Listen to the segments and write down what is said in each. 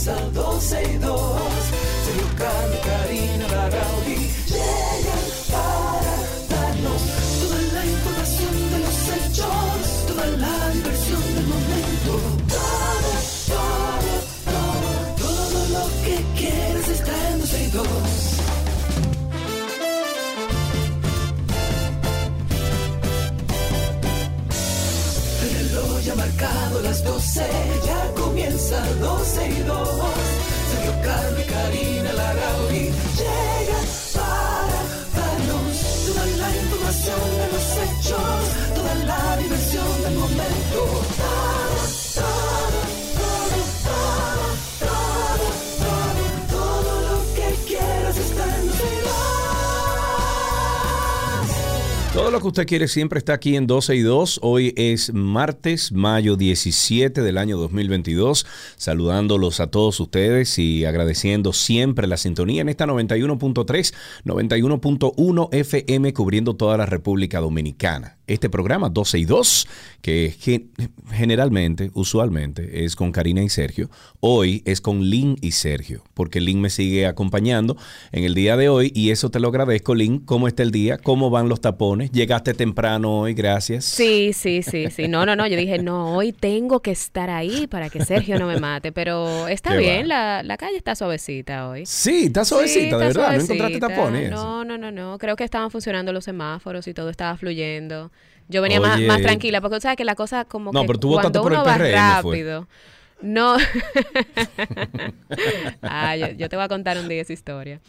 comienza 12 y 2. Sergio Carlos, Karina, Larrauri llegan para darnos toda la información de los hechos, toda la diversión del momento. Todo, todo, todo, todo lo que quieres está en 12 y 2. El reloj ya ha marcado las 12, ya comienza 12 y 2. Sergio y Karina Larrauri llegan para darnos toda la información de los hechos, toda la diversión del momento. Lo que usted quiere siempre está aquí en 12 y 2. Hoy es martes, mayo 17 del año 2022. Saludándolos a todos ustedes y agradeciendo siempre la sintonía en esta 91.3, 91.1 FM cubriendo toda la República Dominicana. Este programa 12 y 2, que gen- generalmente, usualmente, es con Karina y Sergio. Hoy es con Lynn y Sergio, porque Lynn me sigue acompañando en el día de hoy y eso te lo agradezco, Lynn. ¿Cómo está el día? ¿Cómo van los tapones? Llegaste temprano hoy, gracias. Sí, sí, sí, sí. No, no, no. Yo dije, no, hoy tengo que estar ahí para que Sergio no me mate. Pero está Qué bien, la, la calle está suavecita hoy. Sí, está suavecita, Sí, de verdad. No encontraste tapones. No, no, no, no. Creo que estaban funcionando los semáforos y todo estaba fluyendo. Yo venía más, tranquila, porque tú sabes que la cosa como No, que pero tú cuando por el uno va PRM, fue. rápido. No. ah, yo, yo te voy a contar un día esa historia.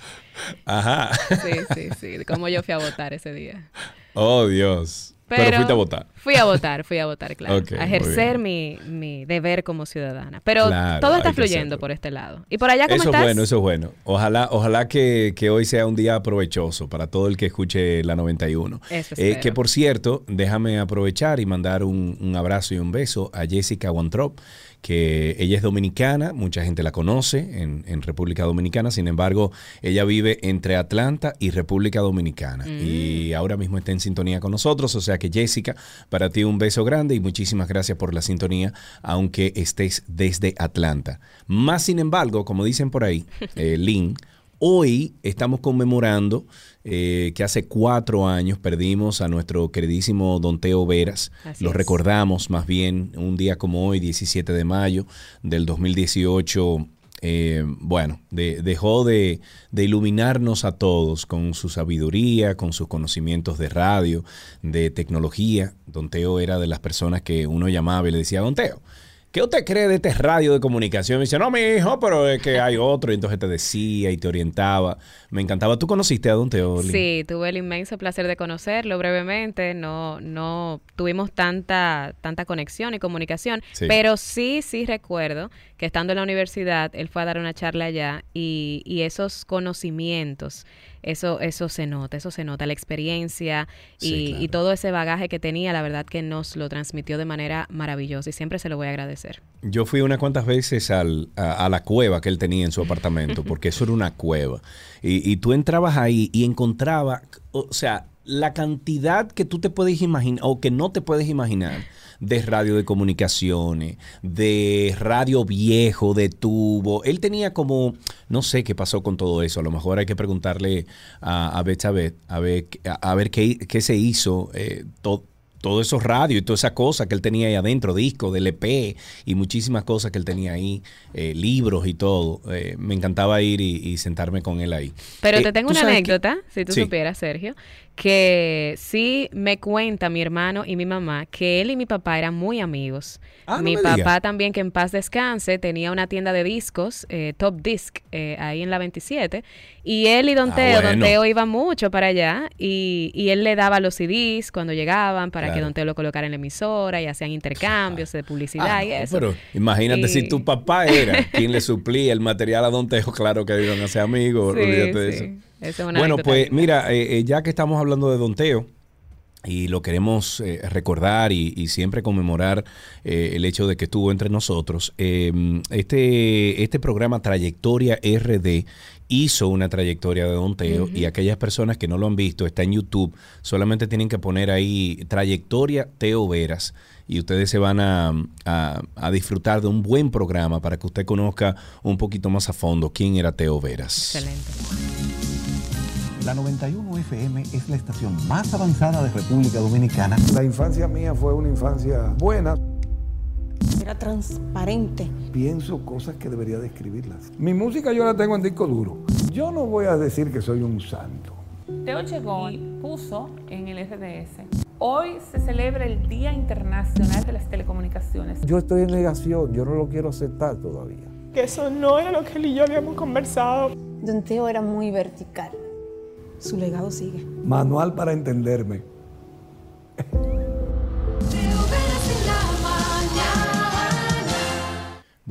Ajá. Sí, sí, sí. Cómo yo fui a votar ese día. Oh, Dios. Pero, fuiste a votar. Fui a votar, fui a votar, claro. A ejercer mi, mi deber como ciudadana. Pero Claro, todo está fluyendo por este lado. ¿Y por allá cómo Eso estás? es bueno, eso es bueno. Ojalá, ojalá que, que hoy sea un día provechoso para todo el que escuche la 91. Eso Eh, que por cierto, déjame aprovechar y mandar un, un abrazo y un beso a Jessica Wantrop, que ella es dominicana, mucha gente la conoce en, en República Dominicana, sin embargo, ella vive entre Atlanta y República Dominicana Mm. y ahora mismo está en sintonía con nosotros, o sea que Jessica, para ti un beso grande y muchísimas gracias por la sintonía, aunque estés desde Atlanta. Más sin embargo, como dicen por ahí, eh, Lynn, Hoy estamos conmemorando eh, que hace cuatro años perdimos a nuestro queridísimo Don Teo Veras. Así Lo es. recordamos más bien un día como hoy, 17 de mayo del 2018. eh, bueno, de- dejó de, de iluminarnos a todos con su sabiduría, con sus conocimientos de radio, de tecnología. Don Teo era de las personas que uno llamaba y le decía, Don Teo, ¿Qué usted cree de este radio de comunicación? Me dice, no, mi hijo, pero es que hay otro. Y entonces te decía y te orientaba. Me encantaba. ¿Tú conociste a Don Teo? Lin? Sí, tuve el inmenso placer de conocerlo brevemente. No, no tuvimos tanta, tanta conexión y comunicación, Sí. pero sí, sí recuerdo que estando en la universidad, él fue a dar una charla allá y, y esos conocimientos, eso, eso se nota, eso se nota, la experiencia y, Sí, claro. y todo ese bagaje que tenía, la verdad que nos lo transmitió de manera maravillosa y siempre se lo voy a agradecer. Yo fui unas cuantas veces al- a, a la cueva que él tenía en su apartamento, porque eso era una cueva. Y, y tú entrabas ahí y encontrabas, o sea, la cantidad que tú te puedes imaginar, o que no te puedes imaginar, de radio de comunicaciones, de radio viejo, de tubo. Él tenía como, no sé qué pasó con todo eso. A lo mejor hay que preguntarle a, a a ver, a, a ver qué, qué se hizo. Eh, to- todos esos radios y toda esa cosa que él tenía ahí adentro, discos, del EP y muchísimas cosas que él tenía ahí, eh, libros y todo. Eh, me encantaba ir y, y sentarme con él ahí. Pero Eh, te tengo ¿tú una que- anécdota, si tú Sí. supieras, Sergio, que sí me cuenta mi hermano y mi mamá que él y mi papá eran muy amigos. Ah, no mi papá digas. también, que en paz descanse, tenía una tienda de discos, eh, Top Disc, eh, ahí en la 27. Y él y Don Ah, Teo, Don. Teo iba mucho para allá y, y él le daba los CDs cuando llegaban para que. Don Teo lo colocara en la emisora y hacían intercambios de publicidad Ah, y eso. Pero imagínate Y- si tu papá era quien le suplía el material a Don Tejo, claro que iban a ser amigos, Sí, olvídate de eso. Esa es una Bueno, pues linda. mira, eh, eh, ya que estamos hablando de Don Teo, y lo queremos eh, recordar y, siempre conmemorar eh, el hecho de que estuvo entre nosotros. Eh, este, este programa Trayectoria RD hizo una trayectoria de Don Teo y aquellas personas que no lo han visto, está en YouTube, solamente tienen que poner ahí Trayectoria Teo Veras y ustedes se van a, a, disfrutar de un buen programa para que usted conozca un poquito más a fondo quién era Teo Veras. Excelente. La 91 FM es la estación más avanzada de República Dominicana. La infancia mía fue una infancia buena. Era transparente. Pienso cosas que debería describirlas. Mi música yo la tengo en disco duro. Yo no voy a decir que soy un santo. Teo llegó y puso en el FDS. Hoy se celebra el Día Internacional de las Telecomunicaciones. Yo estoy en negación, yo no lo quiero aceptar todavía. Que eso no era lo que él y yo habíamos conversado. Don Teo era muy vertical su legado sigue. Manual para entenderme.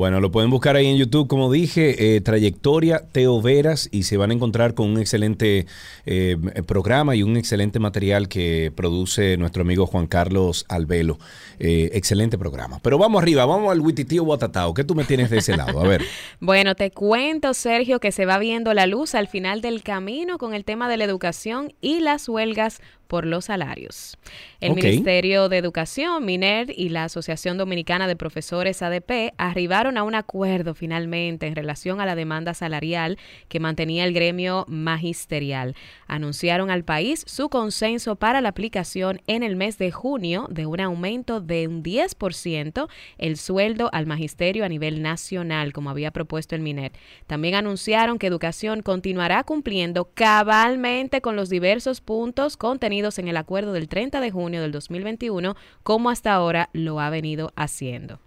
Bueno, lo pueden buscar ahí en YouTube, como dije, eh, Trayectoria Teo Veras y se van a encontrar con un excelente eh, programa y un excelente material que produce nuestro amigo Juan Carlos Albelo. Eh, excelente programa. Pero vamos arriba, vamos al Wititío Guatatao. ¿Qué tú me tienes de ese lado? A ver. bueno, te cuento, Sergio, que se va viendo la luz al final del camino con el tema de la educación y las huelgas por los salarios. El Ministerio de Educación, MINER y la Asociación Dominicana de Profesores ADP arribaron a un acuerdo finalmente en relación a la demanda salarial que mantenía el gremio magisterial. Anunciaron al país su consenso para la aplicación en el mes de junio de un aumento de un 10% el sueldo al magisterio a nivel nacional, como había propuesto el MINER. También anunciaron que Educación continuará cumpliendo cabalmente con los diversos puntos contenidos en el acuerdo del 30 de junio del 2021, como hasta ahora lo ha venido haciendo.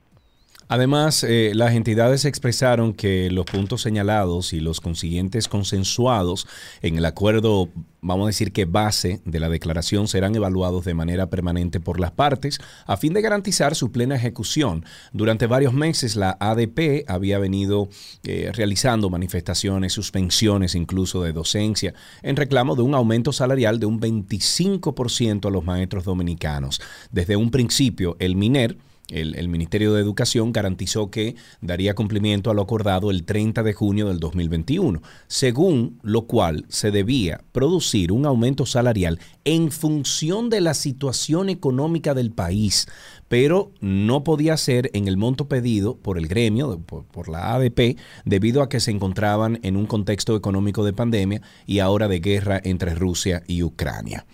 Además, eh, las entidades expresaron que los puntos señalados y los consiguientes consensuados en el acuerdo, vamos a decir que base de la declaración, serán evaluados de manera permanente por las partes a fin de garantizar su plena ejecución. Durante varios meses la ADP había venido eh, realizando manifestaciones, suspensiones incluso de docencia en reclamo de un aumento salarial de un 25% a los maestros dominicanos. Desde un principio, el MINER el, Ministerio de Educación garantizó que daría cumplimiento a lo acordado el 30 de junio del 2021, según lo cual se debía producir un aumento salarial en función de la situación económica del país, pero no podía ser en el monto pedido por el gremio, por, la ADP, debido a que se encontraban en un contexto económico de pandemia y ahora de guerra entre Rusia y Ucrania.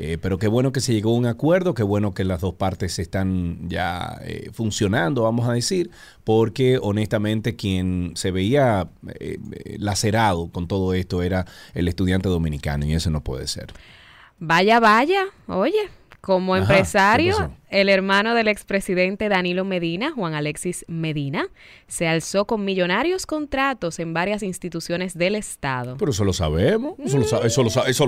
Eh, pero qué bueno que se llegó a un acuerdo, qué bueno que las dos partes están ya eh, funcionando, vamos a decir, porque honestamente quien se veía eh, lacerado con todo esto era el estudiante dominicano y eso no puede ser. Vaya, vaya, oye, como empresario, el hermano del expresidente Danilo Medina, Juan Alexis Medina, se alzó con millonarios contratos en varias instituciones del Estado. Pero eso lo sabemos, eso, lo, sabemos, ah, eso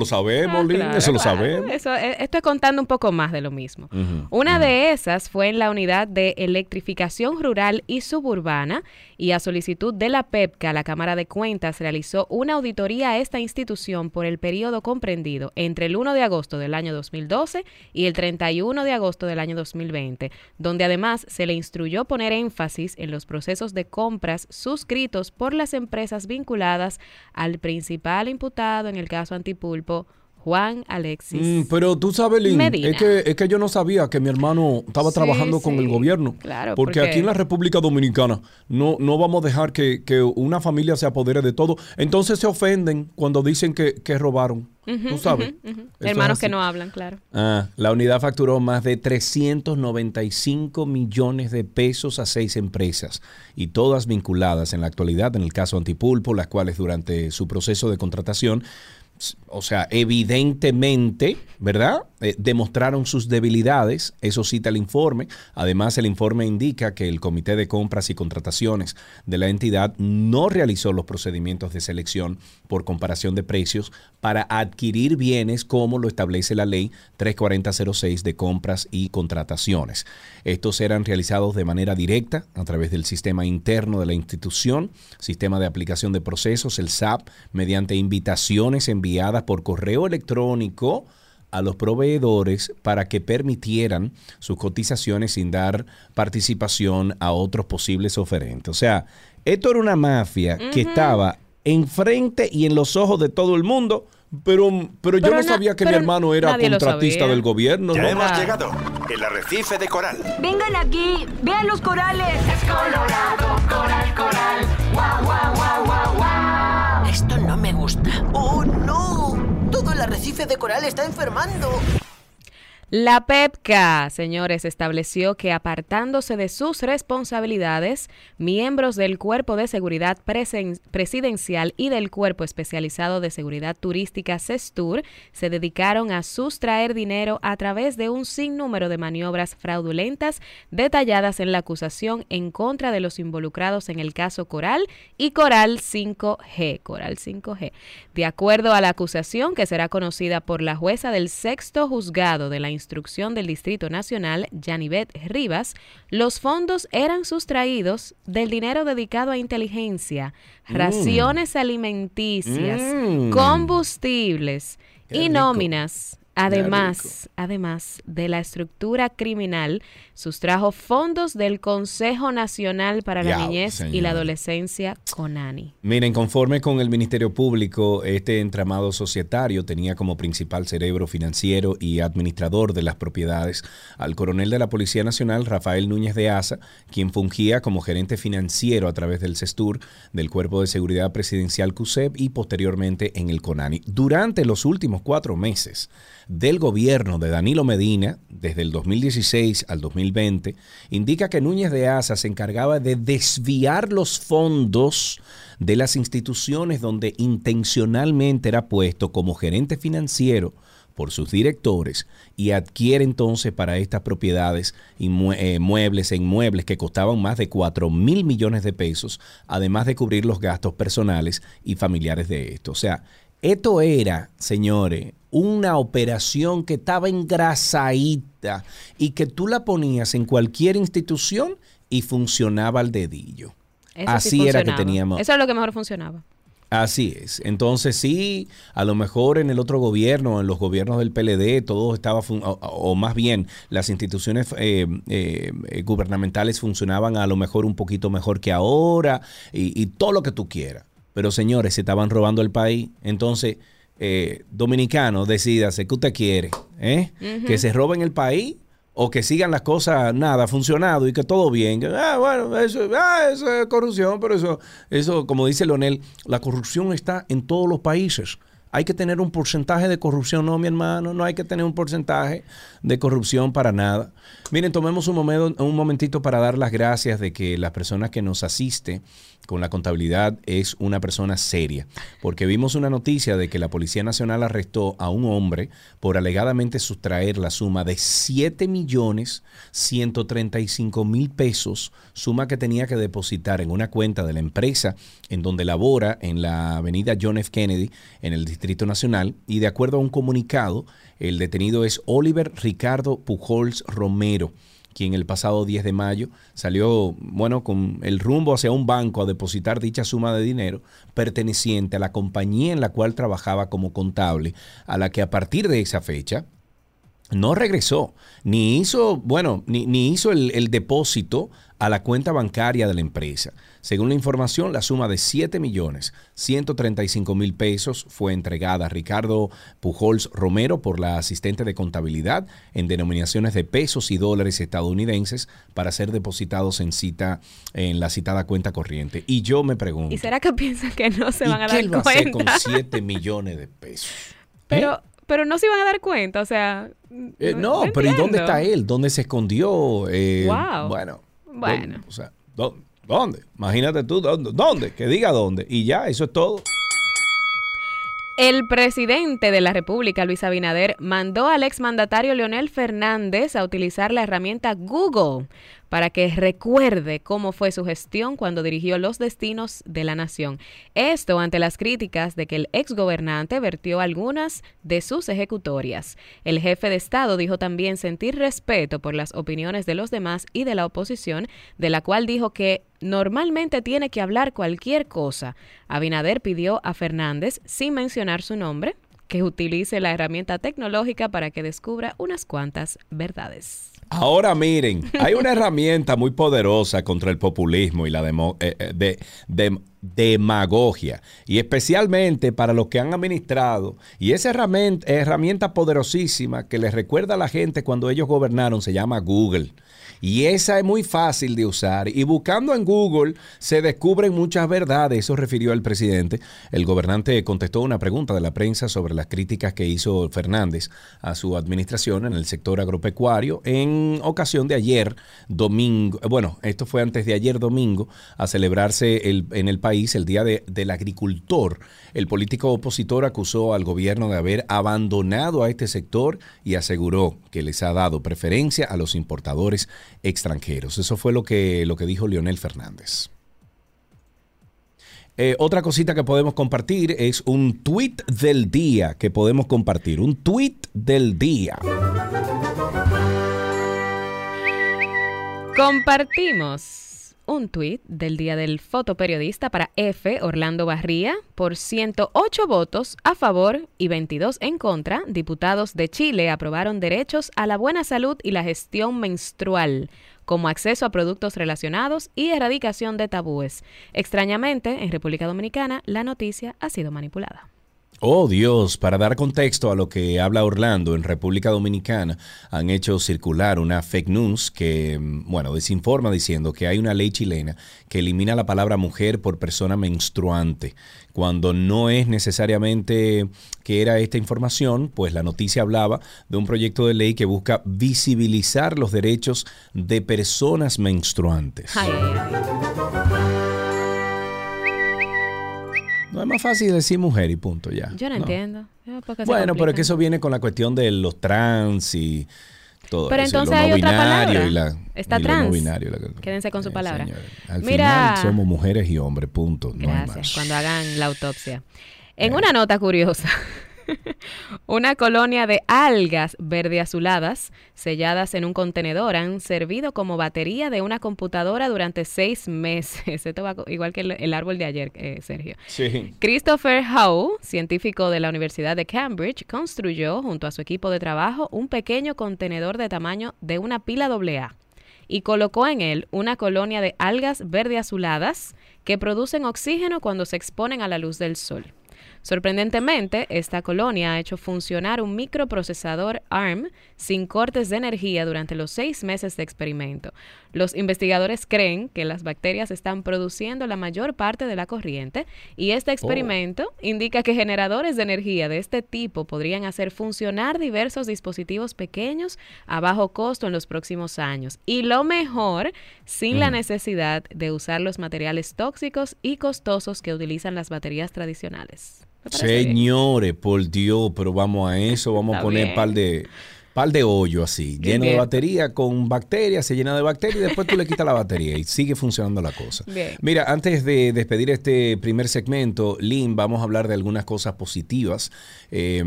lo sabemos. Eso, eh, estoy contando un poco más de lo mismo. Una de esas fue en la unidad de electrificación rural y suburbana y a solicitud de la PEPCA, la Cámara de Cuentas realizó una auditoría a esta institución por el periodo comprendido entre el 1 de agosto del año 2012 y el 31 de agosto del año 2020, donde además se le instruyó poner énfasis en los procesos de compras suscritos por las empresas vinculadas al principal imputado en el caso Antipulpo, Juan Alexis. Mm, pero tú sabes, Lynn, es que, es que yo no sabía que mi hermano estaba trabajando con el gobierno. Claro, porque, aquí en la República Dominicana no, no vamos a dejar que, una familia se apodere de todo. Entonces se ofenden cuando dicen que, que robaron. Tú sabes. Hermanos que no hablan, claro. Ah, la unidad facturó más de 395 millones de pesos a seis empresas y todas vinculadas en la actualidad en el caso Antipulpo, las cuales durante su proceso de contratación o sea, evidentemente, ¿verdad? Eh, demostraron sus debilidades, eso cita el informe. Además, el informe indica que el Comité de Compras y Contrataciones de la entidad no realizó los procedimientos de selección por comparación de precios para adquirir bienes como lo establece la ley 34006 de compras y contrataciones. Estos eran realizados de manera directa a través del sistema interno de la institución, sistema de aplicación de procesos, el SAP, mediante invitaciones enviadas por correo electrónico a los proveedores para que permitieran sus cotizaciones sin dar participación a otros posibles oferentes. O sea, esto era una mafia que estaba enfrente y en los ojos de todo el mundo, pero, pero yo no sabía que mi hermano era contratista del gobierno. Ya ¿no? hemos Ah. llegado. El arrecife de coral. Vengan aquí, vean los corales. Es colorado, coral, coral. Guau, guau, guau, guau, guau. Esto no me gusta. ¡Oh, no! Todo el arrecife de coral está enfermando. La PEPCA, señores, estableció que apartándose de sus responsabilidades, miembros del Cuerpo de Seguridad Presidencial y del Cuerpo Especializado de Seguridad Turística CESTUR se dedicaron a sustraer dinero a través de un sinnúmero de maniobras fraudulentas detalladas en la acusación en contra de los involucrados en el caso Coral y Coral 5G. Coral 5G. De acuerdo a la acusación que será conocida por la jueza del sexto juzgado de la instrucción del Distrito Nacional, Janivet Rivas, los fondos eran sustraídos del dinero dedicado a inteligencia, raciones alimenticias, Mm. combustibles Qué y rico. nóminas. Además, además de la estructura criminal, sustrajo fondos del Consejo Nacional para la Niñez y la Adolescencia, CONANI. Miren, conforme con el Ministerio Público, este entramado societario tenía como principal cerebro financiero y administrador de las propiedades al coronel de la Policía Nacional, Rafael Núñez de Asa, quien fungía como gerente financiero a través del CESTUR, del Cuerpo de Seguridad Presidencial CUSEP y posteriormente en el CONANI. Durante los últimos cuatro meses del gobierno de Danilo Medina, desde el 2016 al 2020, indica que Núñez de Asa se encargaba de desviar los fondos de las instituciones donde intencionalmente era puesto como gerente financiero por sus directores y adquiere entonces para estas propiedades inmue- eh, muebles e inmuebles que costaban más de 4 mil millones de pesos, además de cubrir los gastos personales y familiares de esto. O sea, esto era, señores, una operación que estaba engrasadita y que tú la ponías en cualquier institución y funcionaba al dedillo. Eso sí Así era que teníamos. Eso es lo que mejor funcionaba. Así es. Entonces sí, a lo mejor en el otro gobierno, en los gobiernos del PLD, todo estaba, fun- o, o más bien las instituciones eh, eh, eh, gubernamentales funcionaban a lo mejor un poquito mejor que ahora y, y todo lo que tú quieras. Pero señores, se estaban robando el país. Entonces, eh, dominicano, decídase qué usted quiere. ¿eh? Que se roben el país o que sigan las cosas, nada, funcionado y que todo bien. Ah, bueno, eso, ah, eso es corrupción, pero eso, eso, como dice Leonel, la corrupción está en todos los países. Hay que tener un porcentaje de corrupción, no, mi hermano, no hay que tener un porcentaje de corrupción para nada. Miren, tomemos un, momento, un momentito para dar las gracias de que la persona que nos asiste con la contabilidad es una persona seria, porque vimos una noticia de que la Policía Nacional arrestó a un hombre por alegadamente sustraer la suma de 7 millones 135 mil pesos, suma que tenía que depositar en una cuenta de la empresa en donde labora en la avenida John F. Kennedy en el Distrito Nacional y de acuerdo a un comunicado, el detenido es Oliver Ricardo Pujols Romero quien el pasado 10 de mayo salió, bueno, con el rumbo hacia un banco a depositar dicha suma de dinero perteneciente a la compañía en la cual trabajaba como contable, a la que a partir de esa fecha no regresó, ni hizo, bueno, ni, ni hizo el, el depósito a la cuenta bancaria de la empresa. Según la información, la suma de 7 millones 135 mil pesos fue entregada a Ricardo Pujols Romero por la asistente de contabilidad en denominaciones de pesos y dólares estadounidenses para ser depositados en cita en la citada cuenta corriente. Y yo me pregunto, ¿Y será que piensan que no se ¿y van a qué dar él va a hacer cuenta? con 7 millones de pesos? pero, pero no se iban a dar cuenta, o sea. Eh, no, pero ¿y dónde está él? ¿Dónde se escondió? Eh, Wow. Bueno. Bueno. ¿dónde? O sea, ¿dó- ¿dónde? Imagínate tú, ¿dónde? Que diga dónde. Y ya, eso es todo. El presidente de la República, Luis Abinader, mandó al exmandatario Leonel Fernández a utilizar la herramienta Google para que recuerde cómo fue su gestión cuando dirigió los destinos de la nación. Esto ante las críticas de que el exgobernante vertió algunas de sus ejecutorias. El jefe de Estado dijo también sentir respeto por las opiniones de los demás y de la oposición, de la cual dijo que normalmente tiene que hablar cualquier cosa. Abinader pidió a Fernández, sin mencionar su nombre, que utilice la herramienta tecnológica para que descubra unas cuantas verdades. Ahora miren, hay una herramienta muy poderosa contra el populismo y la demo- eh, eh, de- de- demagogia, y especialmente para los que han administrado. Y esa herramienta, herramienta poderosísima que les recuerda a la gente cuando ellos gobernaron se llama Google. Y esa es muy fácil de usar. Y buscando en Google se descubren muchas verdades. Eso refirió el presidente. El gobernante contestó una pregunta de la prensa sobre las críticas que hizo Fernández a su administración en el sector agropecuario en ocasión de ayer domingo. Bueno, esto fue antes de ayer domingo a celebrarse el- en el país el Día de- del Agricultor. El político opositor acusó al gobierno de haber abandonado a este sector y aseguró que les ha dado preferencia a los importadores extranjeros. Eso fue lo que, lo que dijo Leonel Fernández. Eh, otra cosita que podemos compartir es un tweet del día que podemos compartir. Un tweet del día. Compartimos un tuit del Día del Fotoperiodista para F. Orlando Barría. Por 108 votos a favor y 22 en contra, diputados de Chile aprobaron derechos a la buena salud y la gestión menstrual, como acceso a productos relacionados y erradicación de tabúes. Extrañamente, en República Dominicana, la noticia ha sido manipulada. Oh Dios, para dar contexto a lo que habla Orlando, en República Dominicana han hecho circular una fake news que, mm, bueno, desinforma diciendo que hay una ley chilena que elimina la palabra mujer por persona menstruante. Cuando no es necesariamente que era esta información, pues la noticia hablaba de un proyecto de ley que busca visibilizar los derechos de personas menstruantes. No es más fácil decir mujer y punto ya. Yo no, entiendo. Eh, ¿por qué se Bueno, pero es que eso viene con la cuestión de los trans y todo Pero eso, entonces hay no otra binario palabra. y la- Está y trans. no binario, la- Quédense con su Eh, palabra. señores, Al Mira, final somos mujeres y hombres, punto. No hay Gracias, más. cuando hagan la autopsia. En una nota curiosa, una colonia de algas verde azuladas selladas en un contenedor han servido como batería de una computadora durante seis meses. Esto va igual que el, el árbol de ayer, eh, Sergio. Sí. Christopher Howe, científico de la Universidad de Cambridge, construyó junto a su equipo de trabajo un pequeño contenedor de tamaño de una pila AA y colocó en él una colonia de algas verde azuladas que producen oxígeno cuando se exponen a la luz del sol. Sorprendentemente, esta colonia ha hecho funcionar un microprocesador ARM sin cortes de energía durante los seis meses de experimento. Los investigadores creen que las bacterias están produciendo la mayor parte de la corriente y este experimento indica que generadores de energía de este tipo podrían hacer funcionar diversos dispositivos pequeños a bajo costo en los próximos años. Y lo mejor, sin la Mm. necesidad de usar los materiales tóxicos y costosos que utilizan las baterías tradicionales. Bien. Señores, por Dios, pero vamos a eso, vamos a poner bien. par de par de hoyo así, lleno de batería con bacterias, se llena de bacterias y después tú le quitas la batería y sigue funcionando la cosa. Bien. Mira, antes de despedir este primer segmento, Lynn, vamos a hablar de algunas cosas positivas. Eh,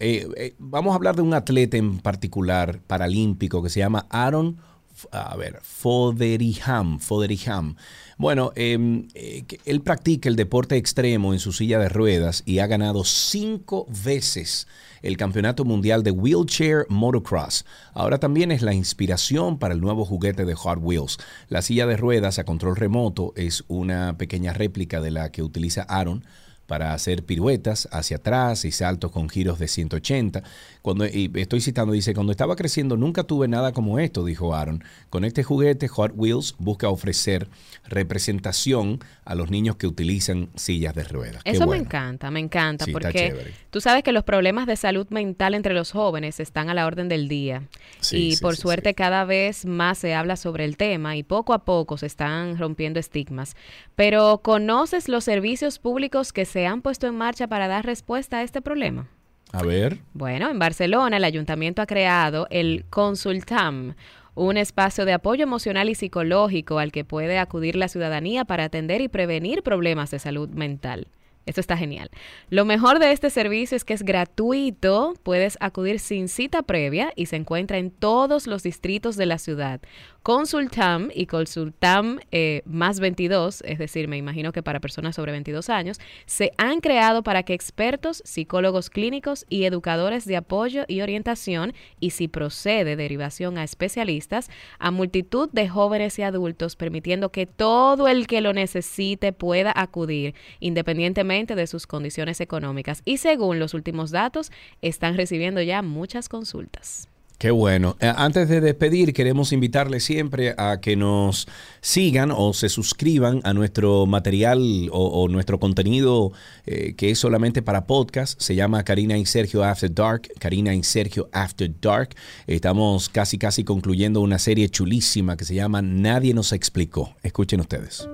eh, eh, vamos a hablar de un atleta en particular paralímpico que se llama Aaron, a ver, Foderiham, Foderiham. Bueno, eh, eh, él practica el deporte extremo en su silla de ruedas y ha ganado cinco veces el Campeonato Mundial de Wheelchair Motocross. Ahora también es la inspiración para el nuevo juguete de Hot Wheels. La silla de ruedas a control remoto es una pequeña réplica de la que utiliza Aaron para hacer piruetas hacia atrás y saltos con giros de 180. Cuando, y estoy citando, dice, cuando estaba creciendo nunca tuve nada como esto, dijo Aaron. Con este juguete, Hot Wheels busca ofrecer representación a los niños que utilizan sillas de ruedas. Eso me encanta, me encanta, Sí, porque tú sabes que los problemas de salud mental entre los jóvenes están a la orden del día. Sí, y sí, por suerte cada vez más se habla sobre el tema y poco a poco se están rompiendo estigmas. Pero ¿conoces los servicios públicos que se han puesto en marcha para dar respuesta a este problema? A ver. Bueno, en Barcelona el ayuntamiento ha creado el Consultam, un espacio de apoyo emocional y psicológico al que puede acudir la ciudadanía para atender y prevenir problemas de salud mental. Esto está genial. Lo mejor de este servicio es que es gratuito, puedes acudir sin cita previa y se encuentra en todos los distritos de la ciudad. Consultam y Consultam eh, más 22, es decir, me imagino que para personas sobre 22 años, se han creado para que expertos, psicólogos clínicos y educadores de apoyo y orientación, y si procede derivación a especialistas, a multitud de jóvenes y adultos, permitiendo que todo el que lo necesite pueda acudir, independientemente de sus condiciones económicas. Y según los últimos datos, están recibiendo ya muchas consultas. Qué bueno. Eh, Antes de despedir, queremos invitarles siempre a que nos sigan o se suscriban a nuestro material o, nuestro contenido eh, que es solamente para podcast. Se llama Karina y Sergio After Dark. Karina y Sergio After Dark. Estamos casi, casi concluyendo una serie chulísima que se llama Nadie nos explicó. Escuchen ustedes.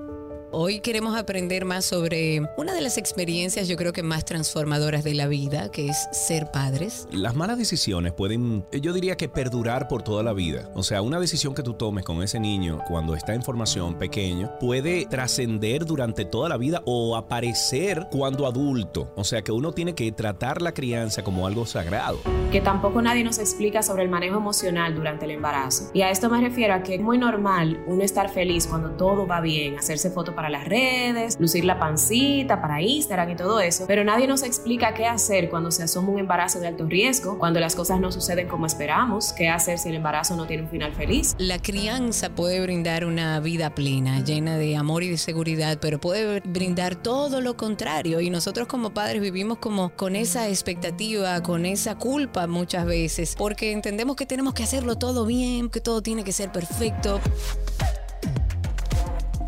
Hoy queremos aprender más sobre una de las experiencias yo creo que más transformadoras de la vida, que es ser padres. Las malas decisiones pueden, yo diría que perdurar por toda la vida. O sea, una decisión que tú tomes con ese niño cuando está en formación pequeño puede trascender durante toda la vida o aparecer cuando adulto. O sea, que uno tiene que tratar la crianza como algo sagrado. Que tampoco nadie nos explica sobre el manejo emocional durante el embarazo. Y a esto me refiero a que es muy normal uno estar feliz cuando todo va bien, hacerse fotos para las redes, lucir la pancita para Instagram y todo eso, pero nadie nos explica qué hacer cuando se asoma un embarazo de alto riesgo, cuando las cosas no suceden como esperamos, qué hacer si el embarazo no tiene un final feliz. La crianza puede brindar una vida plena, llena de amor y de seguridad, pero puede brindar todo lo contrario y nosotros como padres vivimos como con esa expectativa, con esa culpa muchas veces, porque entendemos que tenemos que hacerlo todo bien, que todo tiene que ser perfecto.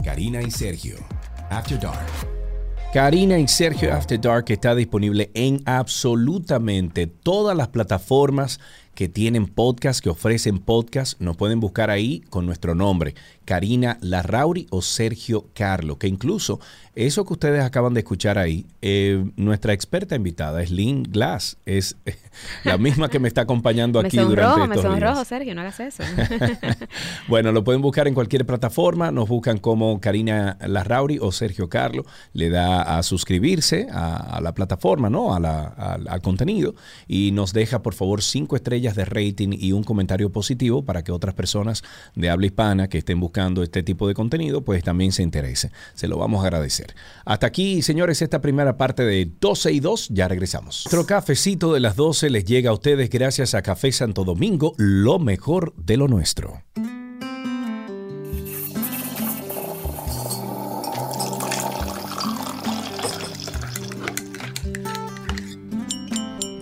Karina y Sergio, After Dark. Karina y Sergio After Dark está disponible en absolutamente todas las plataformas que tienen podcast, que ofrecen podcast. Nos pueden buscar ahí con nuestro nombre, Karina Larrauri o Sergio Carlo, que incluso eso que ustedes acaban de escuchar ahí, eh, nuestra experta invitada es Lynn Glass, es la misma que me está acompañando aquí me durante estos Me días. Sergio, no hagas eso. Bueno, lo pueden buscar en cualquier plataforma. Nos buscan como Karina Larrauri o Sergio Carlo. Le da a suscribirse a, a la plataforma, ¿no? A la- al, al contenido. Y nos deja, por favor, cinco de rating y un comentario positivo para que otras personas de habla hispana que estén buscando este tipo de contenido, pues también se interesen. Se lo vamos a agradecer. Hasta aquí, señores, esta primera parte de 12 y 2. Ya regresamos. Nuestro cafecito de las 12 les llega a ustedes gracias a Café Santo Domingo, lo mejor de lo nuestro.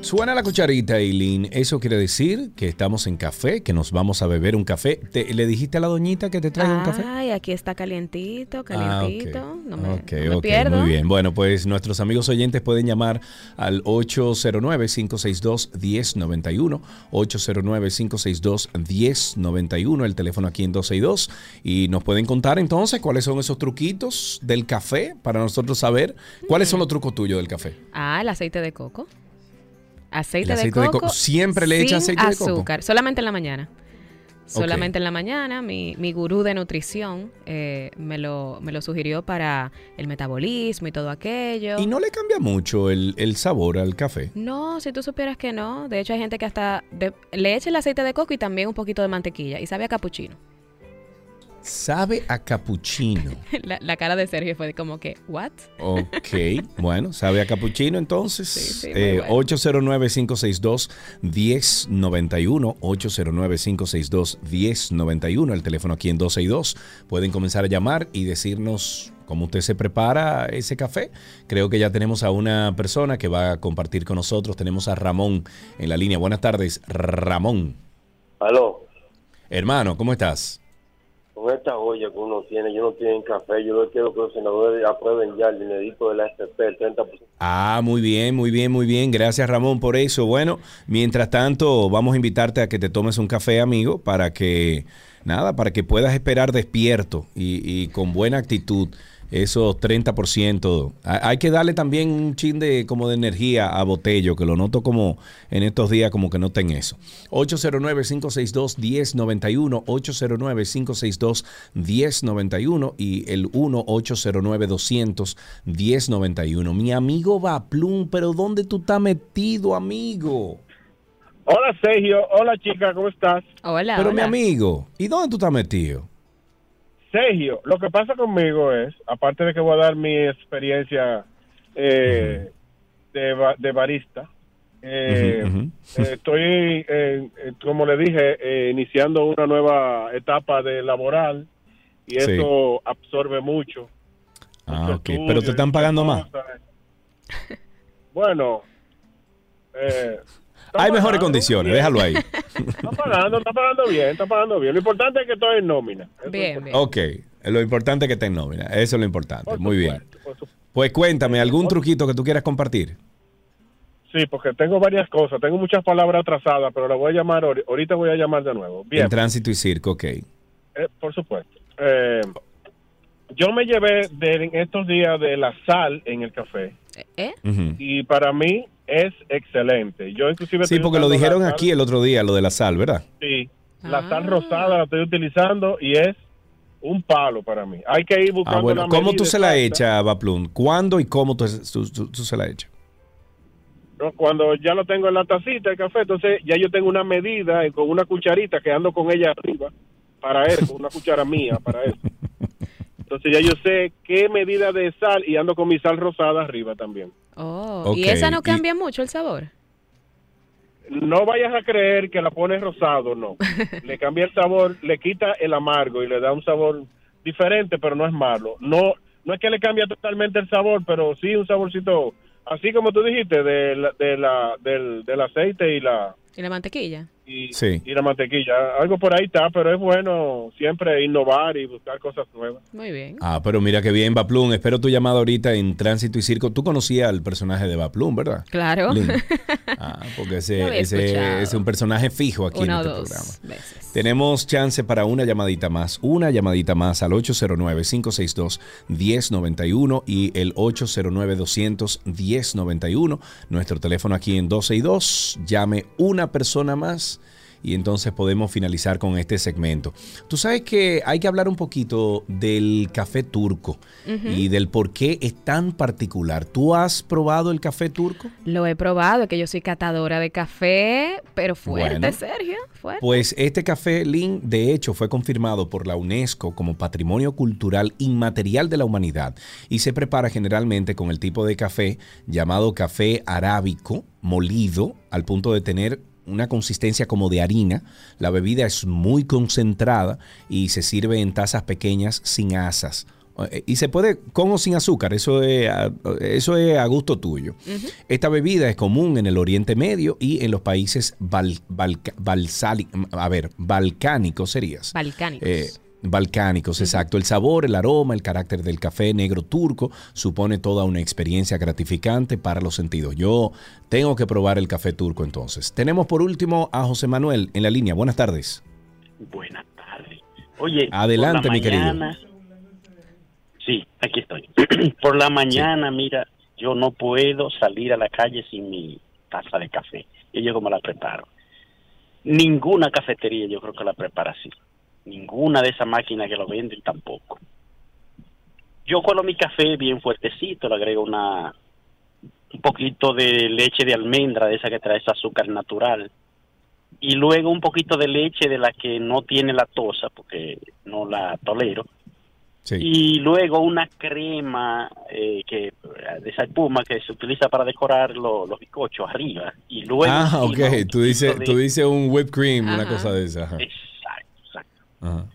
Suena la cucharita, Eileen. Eso quiere decir que estamos en café, que nos vamos a beber un café. ¿Te- ¿Le dijiste a la doñita que te traiga un café? Ay, aquí está calientito, Ah, calientito. No me, Ok, no me pierdo. muy bien. Bueno, pues nuestros amigos oyentes pueden llamar al 809-562-1091, 809-562-1091, el teléfono aquí en 262, y nos pueden contar entonces cuáles son esos truquitos del café para nosotros saber cuáles son los trucos tuyos del café. Ah, el aceite de coco. Aceite, El aceite de de coco. ¿Siempre le echa aceite de coco? azúcar. Solamente en la mañana. Solamente en la mañana. Mi, mi gurú de nutrición eh, me, lo, me lo sugirió para el metabolismo y todo aquello. Y no le cambia mucho el, el sabor al café. No, si tú supieras que no. De hecho, hay gente que hasta de- le echa el aceite de coco y también un poquito de mantequilla. Y sabe a capuchino. Sabe a capuchino. La, la cara de Sergio fue como que, ¿what? Ok, bueno, sabe a capuchino entonces. sí, muy Eh, bueno. 809-562-1091, 809-562-1091, el teléfono aquí en 12 y 2. Pueden comenzar a llamar y decirnos cómo usted se prepara ese café. Creo que ya tenemos a una persona que va a compartir con nosotros. Tenemos a Ramón en la línea. Buenas tardes, Ramón. Aló, Hermano, ¿cómo estás? Con esta olla que uno tiene, yo no tienen café, yo quiero que los senadores aprueben ya el dinerito de la FP, el 30%. Ah, muy bien, muy bien, muy bien. Gracias Ramón por eso. Bueno, mientras tanto, vamos a invitarte a que te tomes un café, amigo, para que, nada, para que puedas esperar despierto y, y con buena actitud esos 30%. Ha- Hay que darle también un chin de como de energía a Botello, que lo noto como en estos días como que no en eso. 809-562-1091, 809-562-1091 y el 1-809-200-1091. Mi amigo Baplum, pero ¿dónde tú estás metido, amigo? Hola Sergio, hola chica, ¿cómo estás? Hola. Pero mi amigo, ¿y dónde tú estás metido? Sergio, lo que pasa conmigo es, aparte de que voy a dar mi experiencia eh, de, ba- de barista, eh, eh, estoy, eh, eh, como le dije, iniciando una nueva etapa de laboral y Sí. eso absorbe mucho. Ah, ok. Pero te están pagando más. Bueno, eh, Hay mejores condiciones, déjalo ahí. está pagando, está pagando bien, está pagando bien. Lo importante es que estoy en nómina. Eso es Bien, bien. Ok, lo importante es que esté en nómina. Eso es lo importante. Por Muy bien. por. Pues cuéntame, ¿algún truquito que tú quieras compartir? Sí, porque tengo varias cosas. Tengo muchas palabras atrasadas, pero la voy a llamar. ahori- Ahorita voy a llamar de nuevo. Bien, En tránsito y circo, ok. eh, por supuesto. Eh, yo me llevé de, en estos días de la sal en el café ¿Eh? Y para mí es excelente. Yo inclusive Sí, estoy porque lo dijeron sal- aquí el otro día, lo de la sal, ¿verdad? Sí, la Ah. sal rosada la estoy utilizando y es un palo para mí. Hay que ir buscando Ah, bueno. la ¿Cómo tú se la echas, Baplum? ¿Cuándo y cómo tú, tú- tú- tú se la echas? ¿no? Cuando ya lo tengo en la tacita el café, entonces ya yo tengo una medida con una cucharita que ando con ella arriba para eso, una cuchara mía para eso. Entonces ya yo sé qué medida de sal y ando con mi sal rosada arriba también. Oh, ¿y esa no y- cambia mucho el sabor? No vayas a creer que la pones rosado, no. Le cambia el sabor, le quita el amargo y le da un sabor diferente, pero no es malo. No no es que le cambia totalmente el sabor, pero sí un saborcito, así como tú dijiste, de la, de la, del, del aceite y la, ¿Y la mantequilla? y, Sí. y la mantequilla. Algo por ahí está, pero es bueno siempre innovar y buscar cosas nuevas. Muy bien. Ah, pero mira que bien, Baplum. Espero tu llamada ahorita en tránsito y circo. Tú conocías al personaje de Baplum, ¿verdad? Claro. Ah, porque ese, ese escuchado. es un personaje fijo aquí Una o en este dos programa. veces. Tenemos chance para una llamadita más. Una llamadita más al 809-562-1091 y el 809-200-1091. Nuestro teléfono aquí en 12 y 2. Llame una persona más y entonces podemos finalizar con este segmento. Tú sabes que hay que hablar un poquito del café turco y del por qué es tan particular. ¿Tú has probado el café turco? Lo he probado, que yo soy catadora de café, pero fuerte, Bueno. Sergio, fuerte. Pues este café Lin, de hecho, fue confirmado por la UNESCO como Patrimonio Cultural Inmaterial de la Humanidad y se prepara generalmente con el tipo de café llamado café arábico molido al punto de tener una consistencia como de harina. La bebida es muy concentrada y se sirve en tazas pequeñas sin asas. Eh, Y se puede con o sin azúcar, eso es, a- eso es a gusto tuyo. Esta bebida es común en el Oriente Medio y en los países bal- balsali- a ver, balcánicos serías. Balcánicos. Eh, balcánicos, exacto. El sabor, el aroma, el carácter del café negro turco supone toda una experiencia gratificante para los sentidos. Yo tengo que probar el café turco entonces. Tenemos por último a José Manuel en la línea. Buenas tardes. Buenas tardes. Oye, Adelante, por la mi querido. mañana- Sí, aquí estoy. por la mañana, mira, yo no puedo salir a la calle sin mi taza de café. Y yo como la preparo. Ninguna cafetería yo creo que la prepara así. Ninguna de esas máquinas que lo venden tampoco. Yo cuelo mi café bien fuertecito, le agrego una un poquito de leche de almendra, de esa que trae ese azúcar natural, y luego un poquito de leche de la que no tiene lactosa, porque no la tolero, y luego una crema eh, que de esa espuma que se utiliza para decorar lo- los bizcochos arriba, y luego ah, ok. Tú dices, de- tú dices un whipped cream, una cosa de esa. Ajá. Ajá.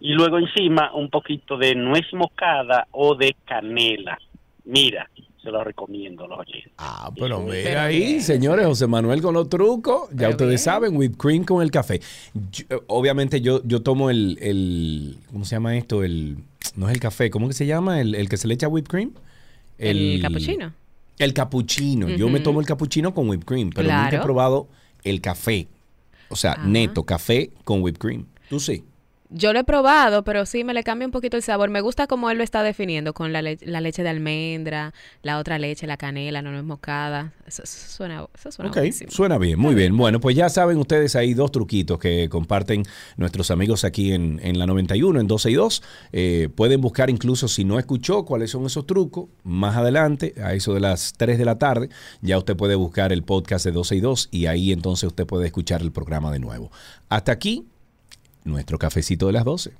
Y luego encima un poquito de nuez moscada o de canela. Mira, se lo recomiendo, los oyentes. Ah, pero mira ahí, señores, José Manuel con los trucos. Ya ustedes saben, whipped cream con el café. Yo- obviamente yo, yo tomo el, el, ¿cómo se llama esto? El, no es el café, ¿cómo que se llama? El, el que se le echa whipped cream. ¿El cappuccino? El cappuccino. Yo me tomo el cappuccino con whipped cream, pero nunca he probado el café. O sea, neto, café con whipped cream. Tú sí. Yo lo he probado, pero sí me le cambia un poquito el sabor. Me gusta como él lo está definiendo con la, le- la leche de almendra, la otra leche, la canela, no es moscada. Eso, eso suena, eso suena suena bien, muy bien. Bueno, pues ya saben ustedes ahí dos truquitos que comparten nuestros amigos aquí en, en la 91, en 12 y 2. Eh, pueden buscar incluso si no escuchó cuáles son esos trucos, más adelante, a eso de las 3 de la tarde, ya usted puede buscar el podcast de 12 y 2 y ahí entonces usted puede escuchar el programa de nuevo. Hasta aquí, nuestro cafecito de las 12.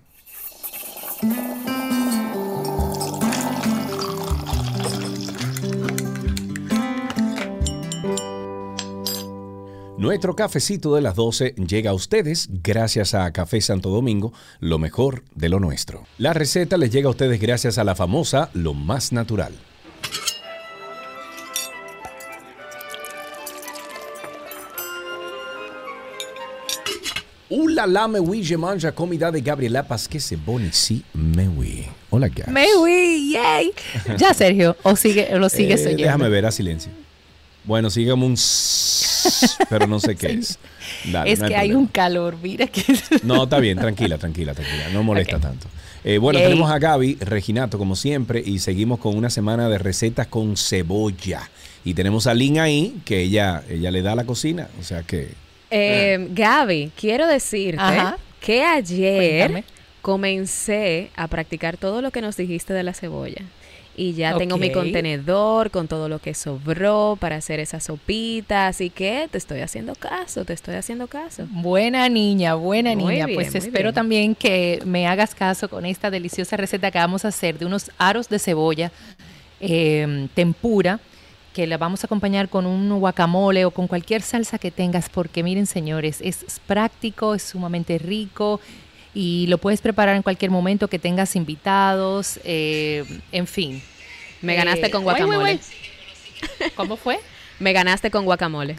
Nuestro cafecito de las 12 llega a ustedes gracias a Café Santo Domingo, lo mejor de lo nuestro. La receta les llega a ustedes gracias a la famosa Lo Más Natural. Ula la me oui, je mange comida de Gabriela se boni si me oui. Hola, Gabs. Me oui, yay. Ya, Sergio, o sigue, o lo sigues Eh, oyendo. Déjame ver a silencio. Bueno, sigamos un pero no sé qué es. Dale, es no que hay un calor, mira que... No, está bien, tranquila, tranquila, tranquila. No molesta tanto. Eh, bueno, Yay. tenemos a Gaby, Reginato, como siempre, y seguimos con una semana de recetas con cebolla. Y tenemos a Lynn ahí, que ella, ella le da a la cocina. O sea que. Eh, Gaby, quiero decirte Ajá. que ayer Cuéntame. comencé a practicar todo lo que nos dijiste de la cebolla. Y ya tengo mi contenedor con todo lo que sobró para hacer esa sopita. Así que te estoy haciendo caso, te estoy haciendo caso. Buena niña, buena Muy niña. bien, pues espero bien. también que me hagas caso con esta deliciosa receta que vamos a hacer de unos aros de cebolla eh, tempura que la vamos a acompañar con un guacamole o con cualquier salsa que tengas porque miren señores, es práctico, es sumamente rico y lo puedes preparar en cualquier momento que tengas invitados, eh, en fin. Me ganaste Eh, con uy, uy, guacamole. uy. ¿Cómo fue? Me ganaste con guacamole.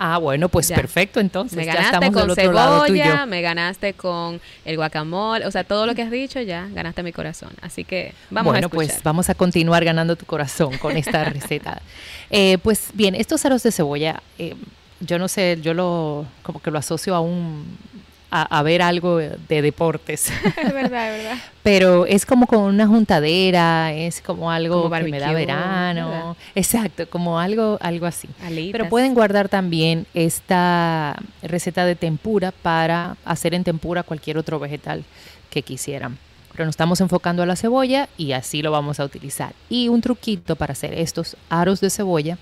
Ah, bueno, pues Ya. perfecto, entonces Me ya estamos con del otro lado tú y yo. cebolla, me ganaste con el guacamole, o sea, todo lo que has dicho ya ganaste mi corazón. Así que vamos bueno, a escuchar. pues vamos a continuar ganando tu corazón con esta receta. Eh, pues bien, estos aros de cebolla, eh, yo no sé, yo lo como que lo asocio a un a, a ver algo de deportes. es verdad, es verdad. Pero es como con una juntadera, es como algo Como que me da barbecue, verano. ¿verdad? Exacto, como algo, algo así. Alitas. Pero pueden guardar también esta receta de tempura para hacer en tempura cualquier otro vegetal que quisieran. Pero nos estamos enfocando a la cebolla y así lo vamos a utilizar. Y un truquito para hacer estos aros de cebolla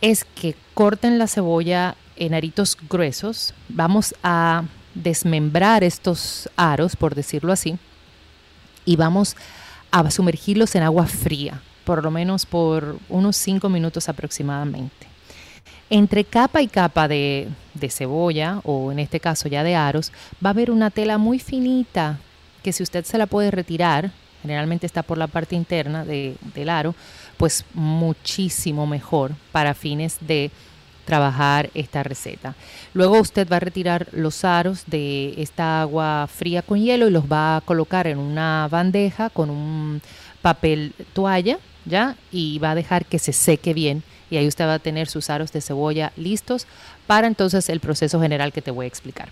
es que corten la cebolla en aritos gruesos. Vamos a desmembrar estos aros, por decirlo así, y vamos a sumergirlos en agua fría, por lo menos por unos 5 minutos aproximadamente. Entre capa y capa de, de cebolla, o en este caso ya de aros, va a haber una tela muy finita que si usted se la puede retirar, generalmente está por la parte interna de- del aro, pues muchísimo mejor para fines de trabajar esta receta. Luego usted va a retirar los aros de esta agua fría con hielo y los va a colocar en una bandeja con un papel toalla, ¿ya? Y va a dejar que se seque bien y ahí usted va a tener sus aros de cebolla listos para entonces el proceso general que te voy a explicar.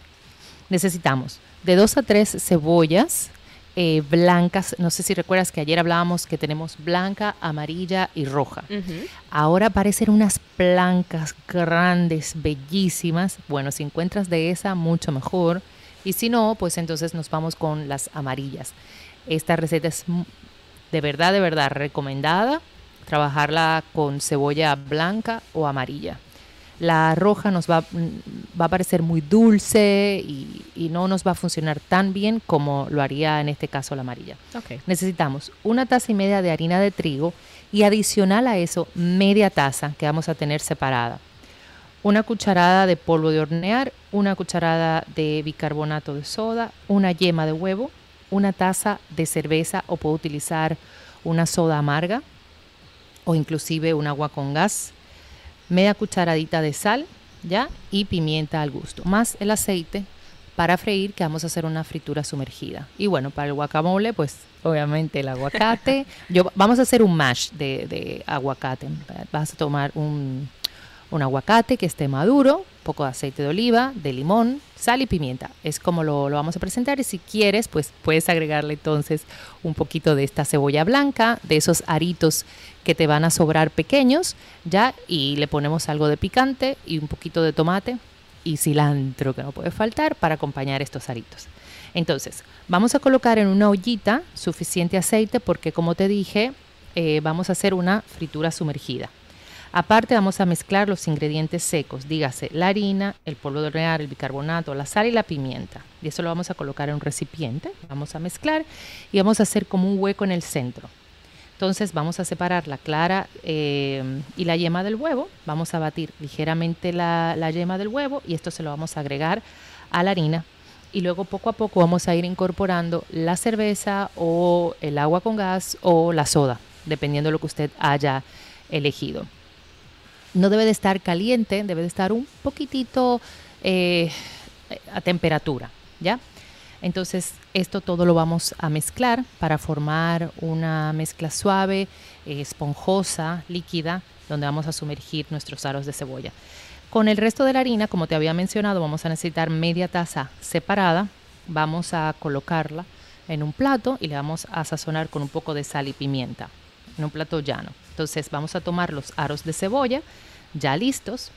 Necesitamos de dos a tres cebollas eh, blancas. No sé si recuerdas que ayer hablábamos que tenemos blanca, amarilla y roja. Ahora aparecen unas blancas grandes, bellísimas. Bueno, si encuentras de esa, mucho mejor. Y si no, pues entonces nos vamos con las amarillas. Esta receta es de verdad, de verdad recomendada. Trabajarla con cebolla blanca o amarilla. La roja nos va, va a parecer muy dulce y, y no nos va a funcionar tan bien como lo haría en este caso la amarilla. Necesitamos una taza y media de harina de trigo y adicional a eso media taza que vamos a tener separada. Una cucharada de polvo de hornear, una cucharada de bicarbonato de soda, una yema de huevo, una taza de cerveza o puedo utilizar una soda amarga o inclusive un agua con gas, media cucharadita de sal, ¿ya? Y pimienta al gusto, más el aceite para freír, que vamos a hacer una fritura sumergida. Y bueno, para el guacamole, pues obviamente el aguacate. Yo, vamos a hacer un mash de, de aguacate. Vas a tomar un, un aguacate que esté maduro, poco de aceite de oliva, de limón, sal y pimienta. Es como lo, vamos a presentar y si quieres, pues puedes agregarle entonces un poquito de esta cebolla blanca, de esos aritos que te van a sobrar pequeños, ya, y le ponemos algo de picante y un poquito de tomate y cilantro que no puede faltar para acompañar estos aritos. Entonces, vamos a colocar en una ollita suficiente aceite porque como te dije, eh, vamos a hacer una fritura sumergida. Aparte vamos a mezclar los ingredientes secos, dígase la harina, el polvo de hornear, el bicarbonato, la sal y la pimienta. Y eso lo vamos a colocar en un recipiente, vamos a mezclar y vamos a hacer como un hueco en el centro. Entonces vamos a separar la clara eh, y la yema del huevo, vamos a batir ligeramente la, la yema del huevo y esto se lo vamos a agregar a la harina y luego poco a poco vamos a ir incorporando la cerveza o el agua con gas o la soda, dependiendo de lo que usted haya elegido. No debe de estar caliente, debe de estar un poquitito eh, a temperatura, ¿ya? Entonces esto todo lo vamos a mezclar para formar una mezcla suave, eh, esponjosa, líquida, donde vamos a sumergir nuestros aros de cebolla. Con el resto de la harina, como te había mencionado, vamos a necesitar media taza separada. Vamos a colocarla en un plato y le vamos a sazonar con un poco de sal y pimienta en un plato llano. Entonces vamos a tomar los aros de cebolla ya listos,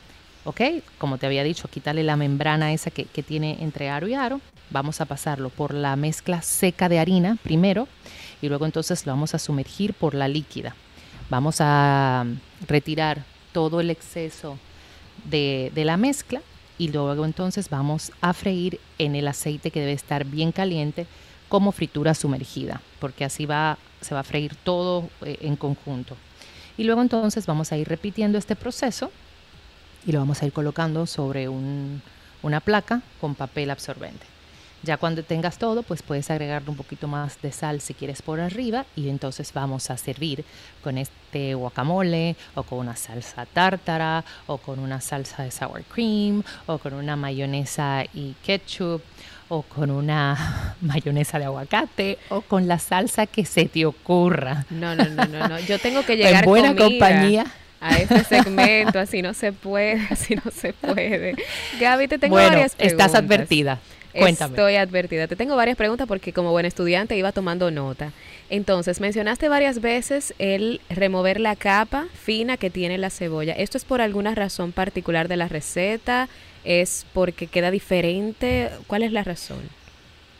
¿ok? Como te había dicho, quitarle la membrana esa que, tiene entre aro y aro. Vamos a pasarlo por la mezcla seca de harina primero y luego entonces lo vamos a sumergir por la líquida. Vamos a retirar todo el exceso de, de, la mezcla y luego entonces vamos a freír en el aceite que debe estar bien caliente como fritura sumergida, porque así va, se va a freír todo eh, en conjunto. Y luego entonces vamos a ir repitiendo este proceso y lo vamos a ir colocando sobre un, una placa con papel absorbente. Ya cuando tengas todo, pues puedes agregarle un poquito más de sal si quieres por arriba y entonces vamos a servir con este guacamole o con una salsa tártara o con una salsa de sour cream o con una mayonesa y ketchup o con una mayonesa de aguacate o con la salsa que se te ocurra. No, no, no, no, no. Yo tengo que llegar en buena compañía a este segmento, así no se puede, así no se puede. Gaby, te tengo bueno, varias preguntas. Estás advertida. Cuéntame. Estoy advertida. Te tengo varias preguntas porque como buen estudiante iba tomando nota. Entonces, mencionaste varias veces el remover la capa fina que tiene la cebolla. ¿Esto es por alguna razón particular de la receta? ¿Es porque queda diferente? ¿Cuál es la razón?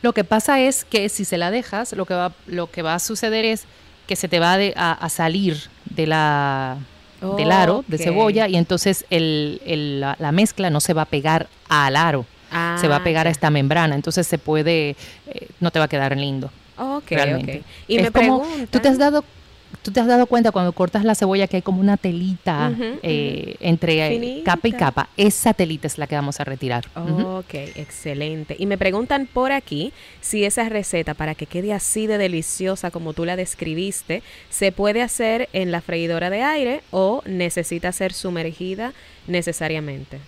Lo que pasa es que si se la dejas, lo que va, lo que va a suceder es que se te va de, a, a, salir de la, oh, del aro okay. de cebolla y entonces el, el, la, la, mezcla no se va a pegar al aro, ah, se va a pegar ya. a esta membrana, entonces se puede, eh, no te va a quedar lindo. Okay, realmente. Okay. Y es me como, preguntan... tú te has dado tú te has dado cuenta cuando cortas la cebolla que hay como una telita uh -huh, eh, uh -huh. entre Finita. capa y capa. Esa telita es la que vamos a retirar. Oh, uh -huh. Ok, excelente. Y me preguntan por aquí si esa receta, para que quede así de deliciosa como tú la describiste, se puede hacer en la freidora de aire o necesita ser sumergida necesariamente.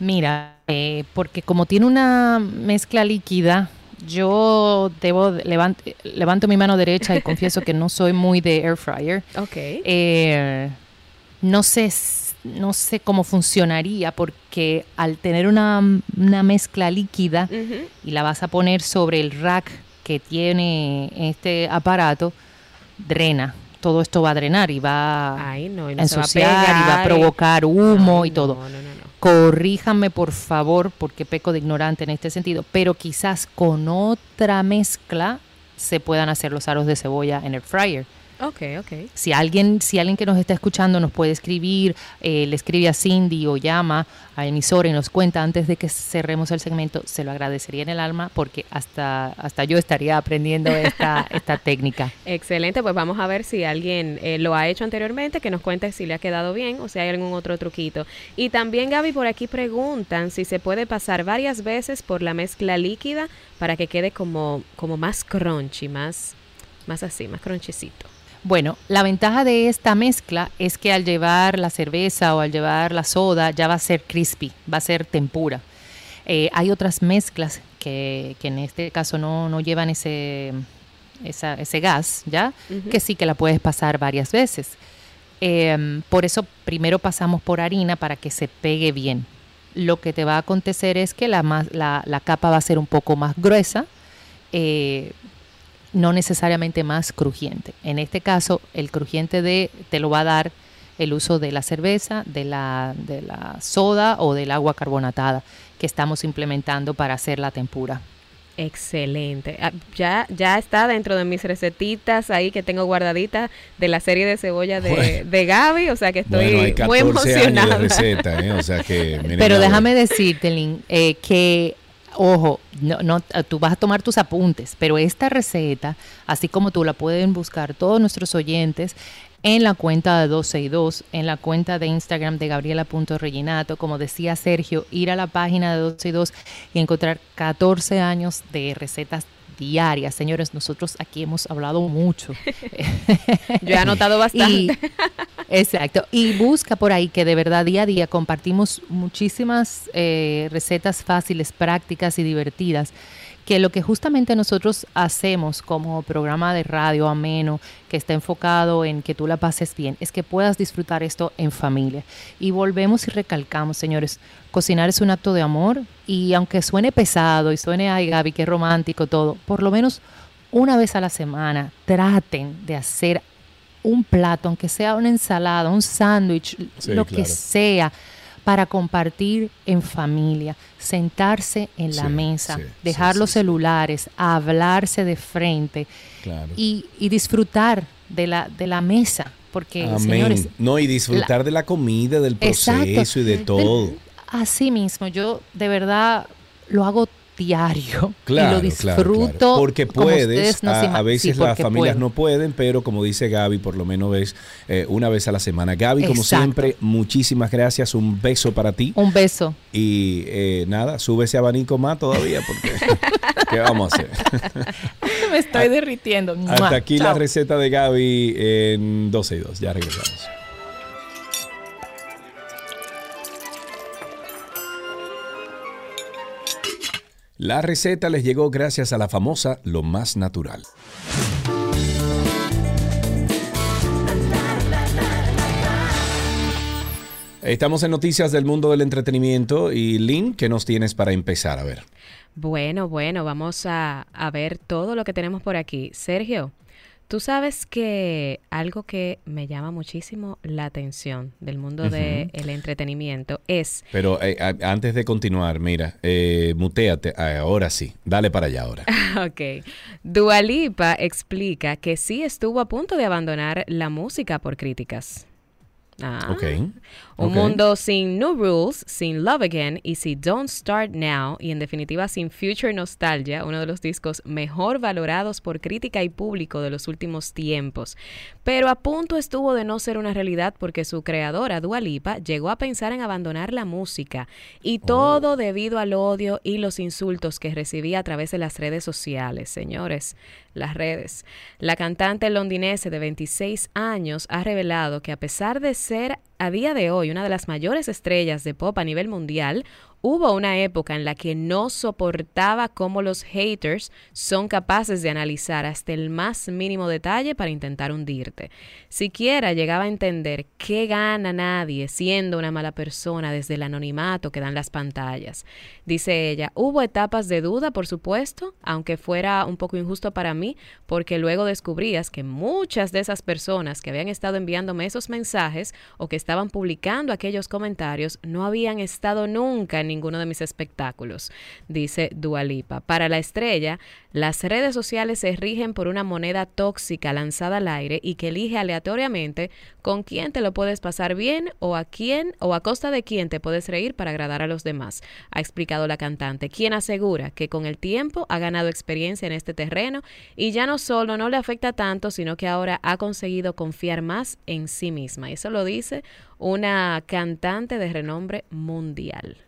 Mira, eh, porque como tiene una mezcla líquida, yo debo levanto, levanto mi mano derecha y confieso que no soy muy de air fryer. Ok. Eh, no sé no sé cómo funcionaría porque al tener una, una mezcla líquida uh -huh. y la vas a poner sobre el rack que tiene este aparato, drena. Todo esto va a drenar y va Ay, no, y no a ensuciar va a y va a provocar humo Ay, y todo. No, no, corríjanme por favor porque peco de ignorante en este sentido, pero quizás con otra mezcla se puedan hacer los aros de cebolla en el fryer. Ok, ok. Si alguien, si alguien que nos está escuchando nos puede escribir, eh, le escribe a Cindy o llama a emisora y nos cuenta antes de que cerremos el segmento, se lo agradecería en el alma porque hasta, hasta yo estaría aprendiendo esta, esta técnica. Excelente, pues vamos a ver si alguien eh, lo ha hecho anteriormente, que nos cuente si le ha quedado bien o si hay algún otro truquito. Y también, Gaby, por aquí preguntan si se puede pasar varias veces por la mezcla líquida para que quede como, como más crunchy, más, más así, más crunchicito. Bueno, la ventaja de esta mezcla es que al llevar la cerveza o al llevar la soda ya va a ser crispy, va a ser tempura. Eh, hay otras mezclas que, que, en este caso no, no llevan ese, esa, ese gas, ¿ya? Uh -huh. Que sí que la puedes pasar varias veces. Em, por eso primero pasamos por harina para que se pegue bien. Lo que te va a acontecer es que la, más- la, la capa va a ser un poco más gruesa, eh, no necesariamente más crujiente. En este caso, el crujiente de, te lo va a dar el uso de la cerveza, de la, de la soda o del agua carbonatada que estamos implementando para hacer la tempura. Excelente. Ah, Ya, ya está dentro de mis recetitas ahí que tengo guardaditas de la serie de cebolla de, Bueno. de Gaby, o sea que estoy bueno, hay muy 14 años emocionada. de receta, ¿eh? O sea que... miren Pero déjame decirte, Lynn, eh, que, ojo, no, no, eh, tú vas a tomar tus apuntes, pero esta receta, así como tú la pueden buscar todos nuestros oyentes en la cuenta de 12 y 2, en la cuenta de Instagram de Gabriela.reginato, como decía Sergio, ir a la página de 12 y 2 y encontrar 14 años de recetas diarias. Señores, nosotros aquí hemos hablado mucho. Yo he anotado bastante. Y- exacto. Y busca por ahí que de verdad día a día compartimos muchísimas eh, recetas fáciles, prácticas y divertidas. Que lo que justamente nosotros hacemos como programa de radio ameno, que está enfocado en que tú la pases bien, es que puedas disfrutar esto en familia. Y volvemos y recalcamos, señores, cocinar es un acto de amor y aunque suene pesado y suene, ay Gaby, qué romántico todo, por lo menos una vez a la semana traten de hacer un plato, aunque sea una ensalada, un sándwich, Sí, lo que sea, para compartir en familia, sentarse en la Sí, mesa, sí, dejar los celulares, hablarse de frente Claro. y, y disfrutar de la, de la mesa. Porque, Amén. señores, no, y disfrutar de la comida, del Exacto. proceso y de todo. Así mismo, yo de verdad lo hago diario Claro, y lo disfruto. claro. Porque como puedes, ustedes no se a, veces sí, las familias puedo. no pueden, pero como dice Gaby, por lo menos ves eh, una vez a la semana. Gaby, como Exacto. siempre, muchísimas gracias, un beso para ti. Un beso. Y eh, nada, sube ese abanico más todavía porque ¿qué vamos a hacer? Me estoy derritiendo. Hasta aquí la receta de Gaby en 12 y 2. Ya regresamos. La receta les llegó gracias a la famosa Lo Más Natural. Estamos en noticias del mundo del entretenimiento y Lynn, ¿qué nos tienes para empezar? A ver. Bueno, bueno, vamos a, a ver todo lo que tenemos por aquí. Sergio, tú sabes que algo que me llama muchísimo la atención del mundo Ujú. del entretenimiento es Pero eh, antes de continuar, mira, eh, muteate, Ah, ahora sí, dale para allá ahora. Ok. Dualipa explica que sí estuvo a punto de abandonar la música por críticas. Ah. Ok. Un mundo sin New Rules, sin Love Again y sin Don't Start Now y en definitiva sin Future Nostalgia, uno de los discos mejor valorados por crítica y público de los últimos tiempos. Pero a punto estuvo de no ser una realidad porque su creadora, Dua Lipa, llegó a pensar en abandonar la música y todo debido al odio y los insultos que recibía a través de las redes sociales, señores, las redes. La cantante londinense de 26 años ha revelado que a pesar de ser a día de hoy una de las mayores estrellas de pop a nivel mundial, hubo una época en la que no soportaba cómo los haters son capaces de analizar hasta el más mínimo detalle para intentar hundirte. Siquiera llegaba a entender qué gana nadie siendo una mala persona desde el anonimato que dan las pantallas. Dice ella, hubo etapas de duda, por supuesto, aunque fuera un poco injusto para mí, porque luego descubrías que muchas de esas personas que habían estado enviándome esos mensajes o que estaban publicando aquellos comentarios no habían estado nunca en ninguno de mis espectáculos, dice Dualipa. Para la estrella, las redes sociales se rigen por una moneda tóxica lanzada al aire y que elige aleatoriamente con quién te lo puedes pasar bien o a quién o a costa de quién te puedes reír para agradar a los demás, ha explicado la cantante, quien asegura que con el tiempo ha ganado experiencia en este terreno y ya no solo no le afecta tanto, sino que ahora ha conseguido confiar más en sí misma. Eso lo dice una cantante de renombre mundial.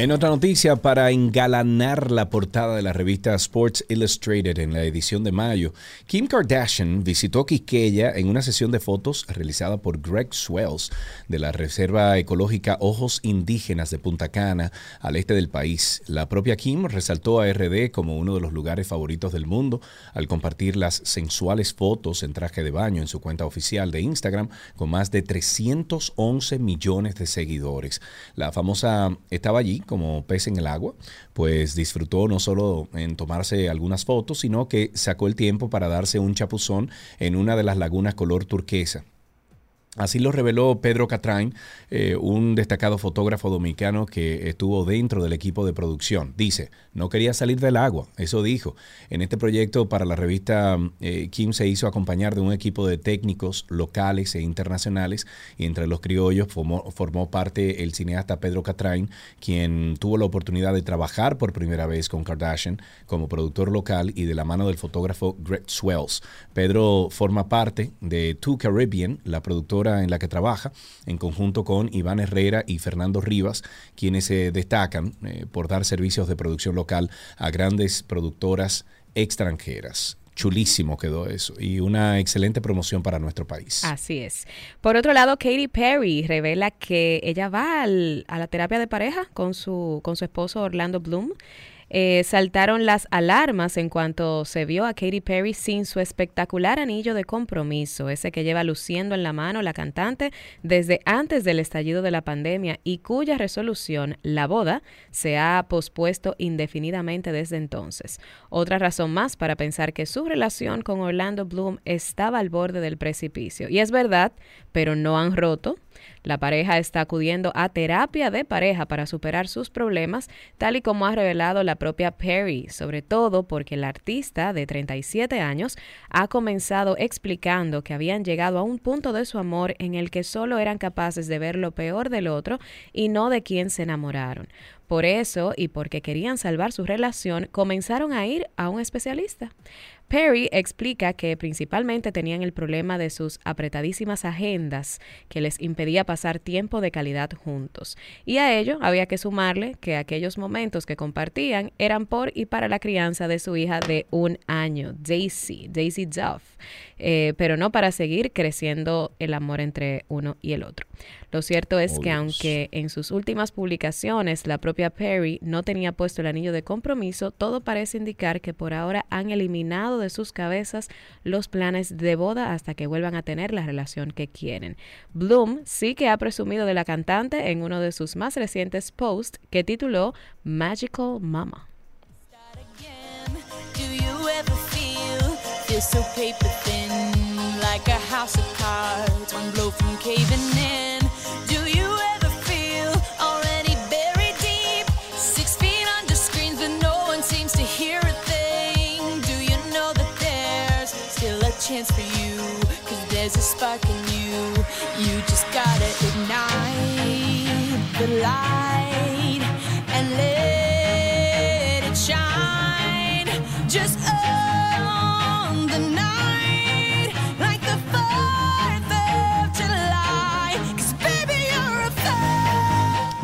En otra noticia, para engalanar la portada de la revista Sports Illustrated en la edición de mayo, Kim Kardashian visitó Quisqueya en una sesión de fotos realizada por Greg Swells de la Reserva Ecológica Ojos Indígenas de Punta Cana, al este del país. La propia Kim resaltó a RD como uno de los lugares favoritos del mundo al compartir las sensuales fotos en traje de baño en su cuenta oficial de Instagram con más de 311 millones de seguidores. La famosa estaba allí como pez en el agua, pues disfrutó no solo en tomarse algunas fotos, sino que sacó el tiempo para darse un chapuzón en una de las lagunas color turquesa. Así lo reveló Pedro Catrain, eh, un destacado fotógrafo dominicano que estuvo dentro del equipo de producción. Dice, no quería salir del agua, eso dijo. En este proyecto para la revista eh, Kim se hizo acompañar de un equipo de técnicos locales e internacionales y entre los criollos formó, parte el cineasta Pedro Catrain, quien tuvo la oportunidad de trabajar por primera vez con Kardashian como productor local y de la mano del fotógrafo Greg Swells. Pedro forma parte de Two Caribbean, la productora en la que trabaja, en conjunto con Iván Herrera y Fernando Rivas, quienes se destacan eh, por dar servicios de producción local a grandes productoras extranjeras. Chulísimo quedó eso y una excelente promoción para nuestro país. Así es. Por otro lado, Katy Perry revela que ella va al- a la terapia de pareja con su, con su esposo Orlando Bloom. Eh, saltaron las alarmas en cuanto se vio a Katy Perry sin su espectacular anillo de compromiso, ese que lleva luciendo en la mano la cantante desde antes del estallido de la pandemia y cuya resolución, la boda, se ha pospuesto indefinidamente desde entonces. Otra razón más para pensar que su relación con Orlando Bloom estaba al borde del precipicio. Y es verdad, pero no han roto. La pareja está acudiendo a terapia de pareja para superar sus problemas, tal y como ha revelado la propia Perry, sobre todo porque el artista de 37 años ha comenzado explicando que habían llegado a un punto de su amor en el que solo eran capaces de ver lo peor del otro y no de quien se enamoraron. Por eso, y porque querían salvar su relación, comenzaron a ir a un especialista. Perry explica que principalmente tenían el problema de sus apretadísimas agendas que les impedía pasar tiempo de calidad juntos. Y a ello había que sumarle que aquellos momentos que compartían eran por y para la crianza de su hija de un año, Daisy, Daisy Duff, eh, pero no para seguir creciendo el amor entre uno y el otro. Lo cierto es Oh, que Dios. aunque en sus últimas publicaciones la propia Perry no tenía puesto el anillo de compromiso, todo parece indicar que por ahora han eliminado de sus cabezas los planes de boda hasta que vuelvan a tener la relación que quieren. Bloom sí que ha presumido de la cantante en uno de sus más recientes posts que tituló Magical Mama. Do you ever feel feel so paper thin, like a house of cards, one blow from caving in?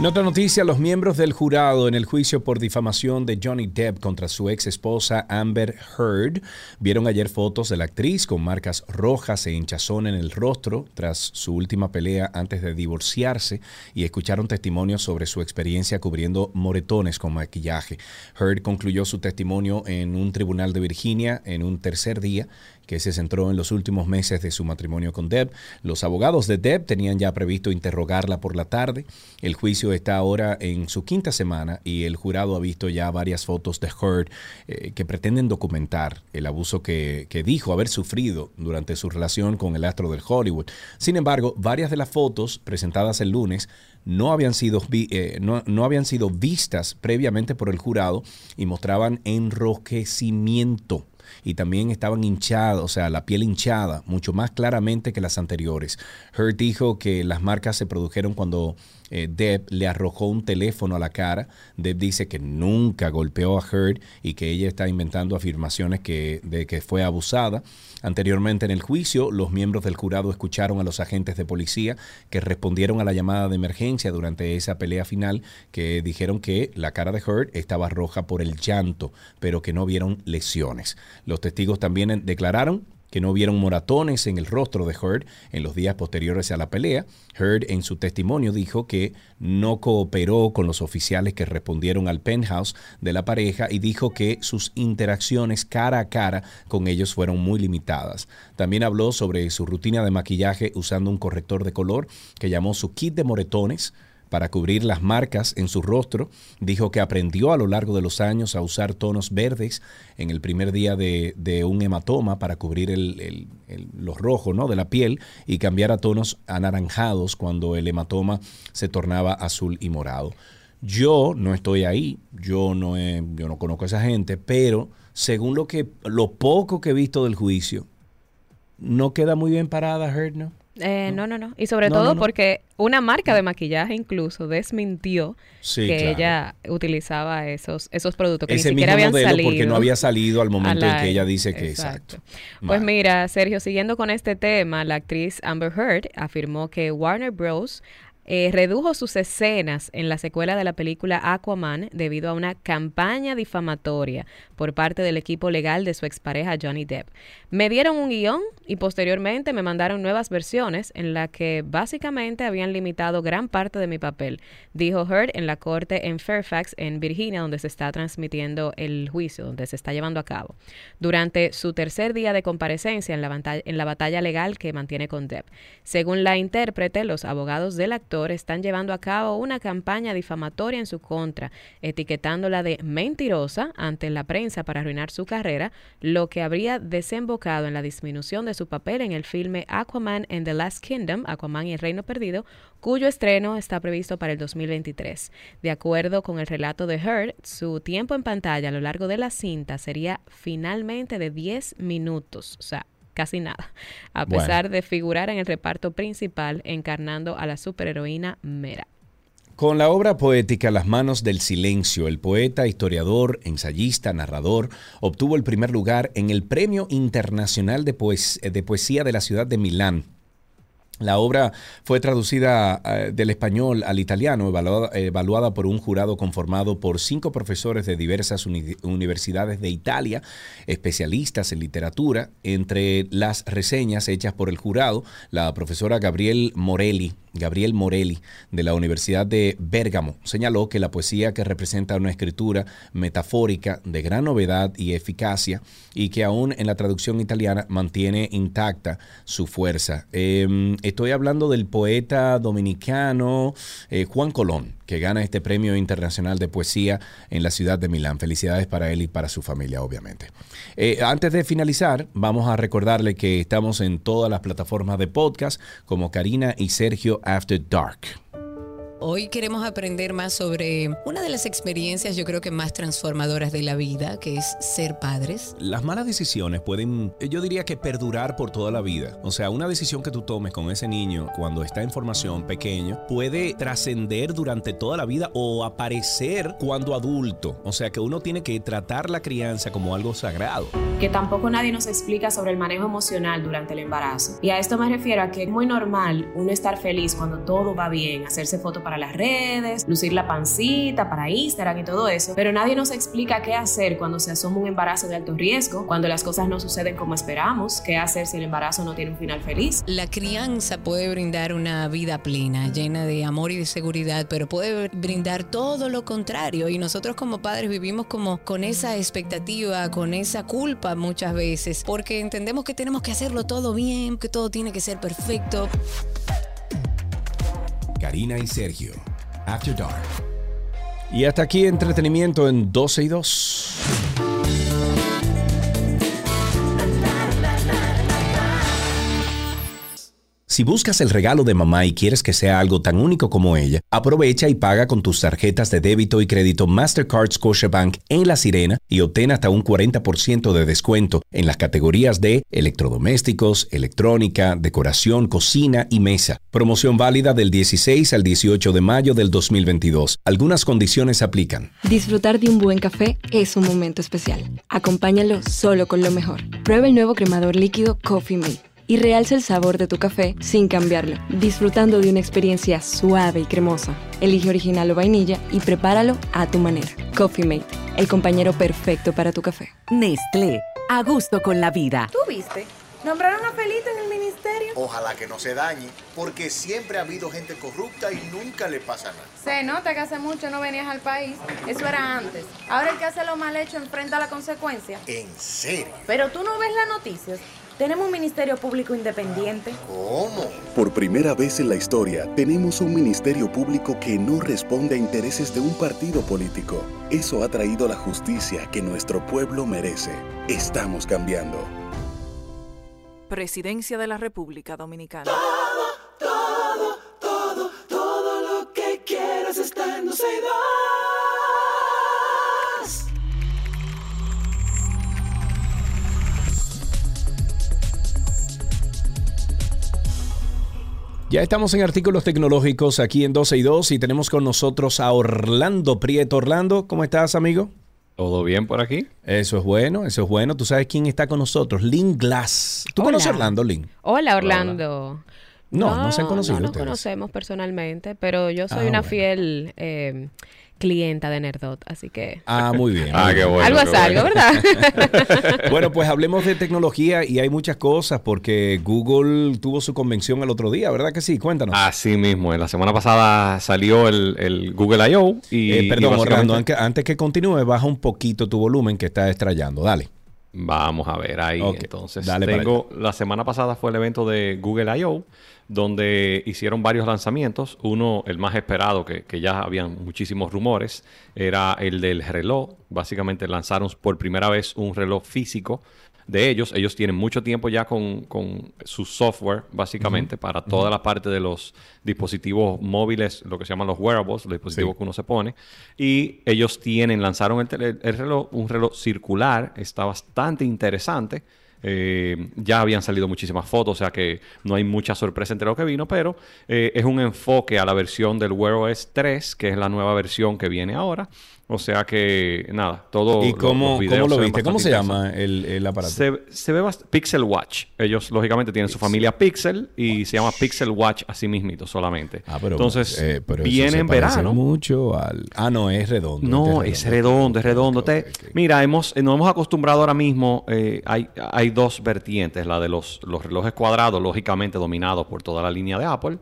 Otra noticia, los miembros del jurado en el juicio por difamación de Johnny Depp contra su ex esposa Amber Heard vieron ayer fotos de la actriz con marcas rojas e hinchazón en el rostro tras su última pelea antes de divorciarse y escucharon testimonios sobre su experiencia cubriendo moretones con maquillaje. Heard concluyó su testimonio en un tribunal de Virginia en un tercer día que se centró en los últimos meses de su matrimonio con Deb. Los abogados de Deb tenían ya previsto interrogarla por la tarde. El juicio está ahora en su quinta semana y el jurado ha visto ya varias fotos de Heard eh, que pretenden documentar el abuso que, que dijo haber sufrido durante su relación con el astro del Hollywood. Sin embargo, varias de las fotos presentadas el lunes no habían sido, eh, no, no habían sido vistas previamente por el jurado y mostraban enrojecimiento y también estaban hinchados, o sea, la piel hinchada, mucho más claramente que las anteriores. Heard dijo que las marcas se produjeron cuando eh, Deb le arrojó un teléfono a la cara. Deb dice que nunca golpeó a Heard y que ella está inventando afirmaciones que, de que fue abusada. Anteriormente en el juicio, los miembros del jurado escucharon a los agentes de policía que respondieron a la llamada de emergencia durante esa pelea final que dijeron que la cara de Heard estaba roja por el llanto, pero que no vieron lesiones. Los testigos también declararon que no vieron moratones en el rostro de Heard en los días posteriores a la pelea. Heard en su testimonio dijo que no cooperó con los oficiales que respondieron al penthouse de la pareja y dijo que sus interacciones cara a cara con ellos fueron muy limitadas. También habló sobre su rutina de maquillaje usando un corrector de color que llamó su kit de moretones para cubrir las marcas en su rostro. Dijo que aprendió a lo largo de los años a usar tonos verdes en el primer día de, un hematoma para cubrir el, los rojos ¿no? de la piel y cambiar a tonos anaranjados cuando el hematoma se tornaba azul y morado. Yo no estoy ahí, yo no, he, yo no conozco a esa gente, pero según lo, que, lo poco que he visto del juicio, no queda muy bien parada Heard, ¿no? Eh, no, no, no. Y sobre No, todo no, porque una marca de maquillaje incluso desmintió Sí, que claro. ella utilizaba esos, esos productos que Ese ni siquiera mismo habían modelo salido. porque no había salido al momento en que ella dice que exacto. Pues mira, Sergio, siguiendo con este tema, la actriz Amber Heard afirmó que Warner Bros. Eh, redujo sus escenas en la secuela de la película Aquaman debido a una campaña difamatoria por parte del equipo legal de su expareja Johnny Depp. Me dieron un guion y posteriormente me mandaron nuevas versiones en la que básicamente habían limitado gran parte de mi papel, dijo Heard en la corte en Fairfax, en Virginia, donde se está transmitiendo el juicio, donde se está llevando a cabo, durante su tercer día de comparecencia en la, en la batalla legal que mantiene con Depp. Según la intérprete, los abogados del actor están llevando a cabo una campaña difamatoria en su contra, etiquetándola de mentirosa ante la prensa para arruinar su carrera, lo que habría desembocado en la disminución de su papel en el filme Aquaman and the Last Kingdom, Aquaman y el Reino Perdido, cuyo estreno está previsto para el 2023. De acuerdo con el relato de Heard, su tiempo en pantalla a lo largo de la cinta sería finalmente de 10 minutos, o sea, casi nada, a Bueno. pesar de figurar en el reparto principal encarnando a la superheroína Mera. Con la obra poética Las manos del silencio, el poeta, historiador, ensayista, narrador, obtuvo el primer lugar en el Premio Internacional de, Poes- de Poesía de la ciudad de Milán. La obra fue traducida eh, del español al italiano, evaluada, evaluada por un jurado conformado por cinco profesores de diversas uni- universidades de Italia, especialistas en literatura. Entre las reseñas hechas por el jurado, la profesora Gabriel Morelli, Gabriel Morelli, de la Universidad de Bérgamo, señaló que la poesía que representa una escritura metafórica de gran novedad y eficacia y que aún en la traducción italiana mantiene intacta su fuerza. Eh, estoy hablando del poeta dominicano eh, Juan Colón, que gana este premio internacional de poesía en la ciudad de Milán. Felicidades para él y para su familia, obviamente. Eh, antes de finalizar, vamos a recordarle que estamos en todas las plataformas de podcast como Karina y Sergio After Dark. Hoy queremos aprender más sobre una de las experiencias yo creo que más transformadoras de la vida, que es ser padres. Las malas decisiones pueden, yo diría que perdurar por toda la vida. O sea, una decisión que tú tomes con ese niño cuando está en formación pequeño puede trascender durante toda la vida o aparecer cuando adulto. O sea, que uno tiene que tratar la crianza como algo sagrado. que tampoco nadie nos explica sobre el manejo emocional durante el embarazo. Y a esto me refiero a que es muy normal uno estar feliz cuando todo va bien, hacerse fotos para las redes, lucir la pancita para Instagram y todo eso, pero nadie nos explica qué hacer cuando se asoma un embarazo de alto riesgo, cuando las cosas no suceden como esperamos, qué hacer si el embarazo no tiene un final feliz. La crianza puede brindar una vida plena, llena de amor y de seguridad, pero puede brindar todo lo contrario. Y nosotros como padres vivimos como con esa expectativa, con esa culpa muchas veces, porque entendemos que tenemos que hacerlo todo bien, que todo tiene que ser perfecto. Karina y Sergio After Dark. Y hasta aquí entretenimiento en 12 y 2. Si buscas el regalo de mamá y quieres que sea algo tan único como ella, aprovecha y paga con tus tarjetas de débito y crédito Mastercard Scotiabank en La Sirena y obtén hasta un 40% de descuento en las categorías de electrodomésticos, electrónica, decoración, cocina y mesa. Promoción válida del 16 al 18 de mayo del 2022. Algunas condiciones aplican. Disfrutar de un buen café es un momento especial. Acompáñalo solo con lo mejor. Prueba el nuevo cremador líquido Coffee Mate y realza el sabor de tu café sin cambiarlo, disfrutando de una experiencia suave y cremosa. Elige original o vainilla y prepáralo a tu manera. Coffee Mate, el compañero perfecto para tu café. Nestlé, a gusto con la vida. ¿Tú viste? Nombraron a Felito en el ministerio. Ojalá que no se dañe, porque siempre ha habido gente corrupta y nunca le pasa nada. Se nota que hace mucho no venías al país. Eso era antes. Ahora el que hace lo mal hecho enfrenta la consecuencia. ¿En serio? Pero tú no ves las noticias. Tenemos un ministerio público independiente. ¿Cómo? Por primera vez en la historia, tenemos un ministerio público que no responde a intereses de un partido político. Eso ha traído la justicia que nuestro pueblo merece. Estamos cambiando. Presidencia de la República Dominicana. Todo, todo, todo lo que quieras está en Ya estamos en artículos tecnológicos aquí en 12 y 2 y tenemos con nosotros a Orlando Prieto. Orlando, ¿cómo estás, amigo? ¿Todo bien por aquí? Eso es bueno, eso es bueno. Tú sabes quién está con nosotros, Lynn Glass. ¿Tú Hola. conoces a Orlando, Lynn? Hola, Orlando. No, no se han conocido No nos ustedes. conocemos personalmente, pero yo soy Ah, una bueno. fiel eh, clienta de Nerdot, así que... Ah, muy bien. Ah, qué bueno, Algo qué es algo. ¿verdad? Bueno, pues hablemos de tecnología y hay muchas cosas porque Google tuvo su convención el otro día, ¿verdad que sí? Cuéntanos. Así mismo, en la semana pasada salió el, el Google I.O. y... Eh, y perdón, básicamente- Orlando, antes, que continúe, baja un poquito tu volumen que está estrayando. Dale. Vamos a ver ahí. Entonces, dale tengo la semana pasada fue el evento de Google I.O., donde hicieron varios lanzamientos. Uno, el más esperado, que, que ya habían muchísimos rumores, era el del reloj. Básicamente lanzaron por primera vez un reloj físico de ellos. Ellos tienen mucho tiempo ya con, con su software, básicamente, para toda la parte de los dispositivos móviles, lo que se llaman los wearables, los dispositivos Sí. que uno se pone. Y ellos tienen, lanzaron el, el reloj, un reloj circular, está bastante interesante. Eh, ya habían salido muchísimas fotos, o sea que no hay mucha sorpresa entre lo que vino, pero eh, es un enfoque a la versión del Wear OS 3, que es la nueva versión que viene ahora. O sea que, nada, todo. ¿Y cómo, los videos cómo lo viste? ¿Cómo se llama el, el aparato? Se, se ve Pixel Watch. Ellos, lógicamente, tienen su familia Pixel y se llama Pixel Watch así mismito solamente. Ah, pero, Entonces, eh, pero viene se en verano. mucho al... Ah, no, es redondo. No, es redondo, es redondo. Te- Mira, hemos, eh, nos hemos acostumbrado ahora mismo, eh, hay, hay dos vertientes, la de los, los relojes cuadrados, lógicamente dominados por toda la línea de Apple,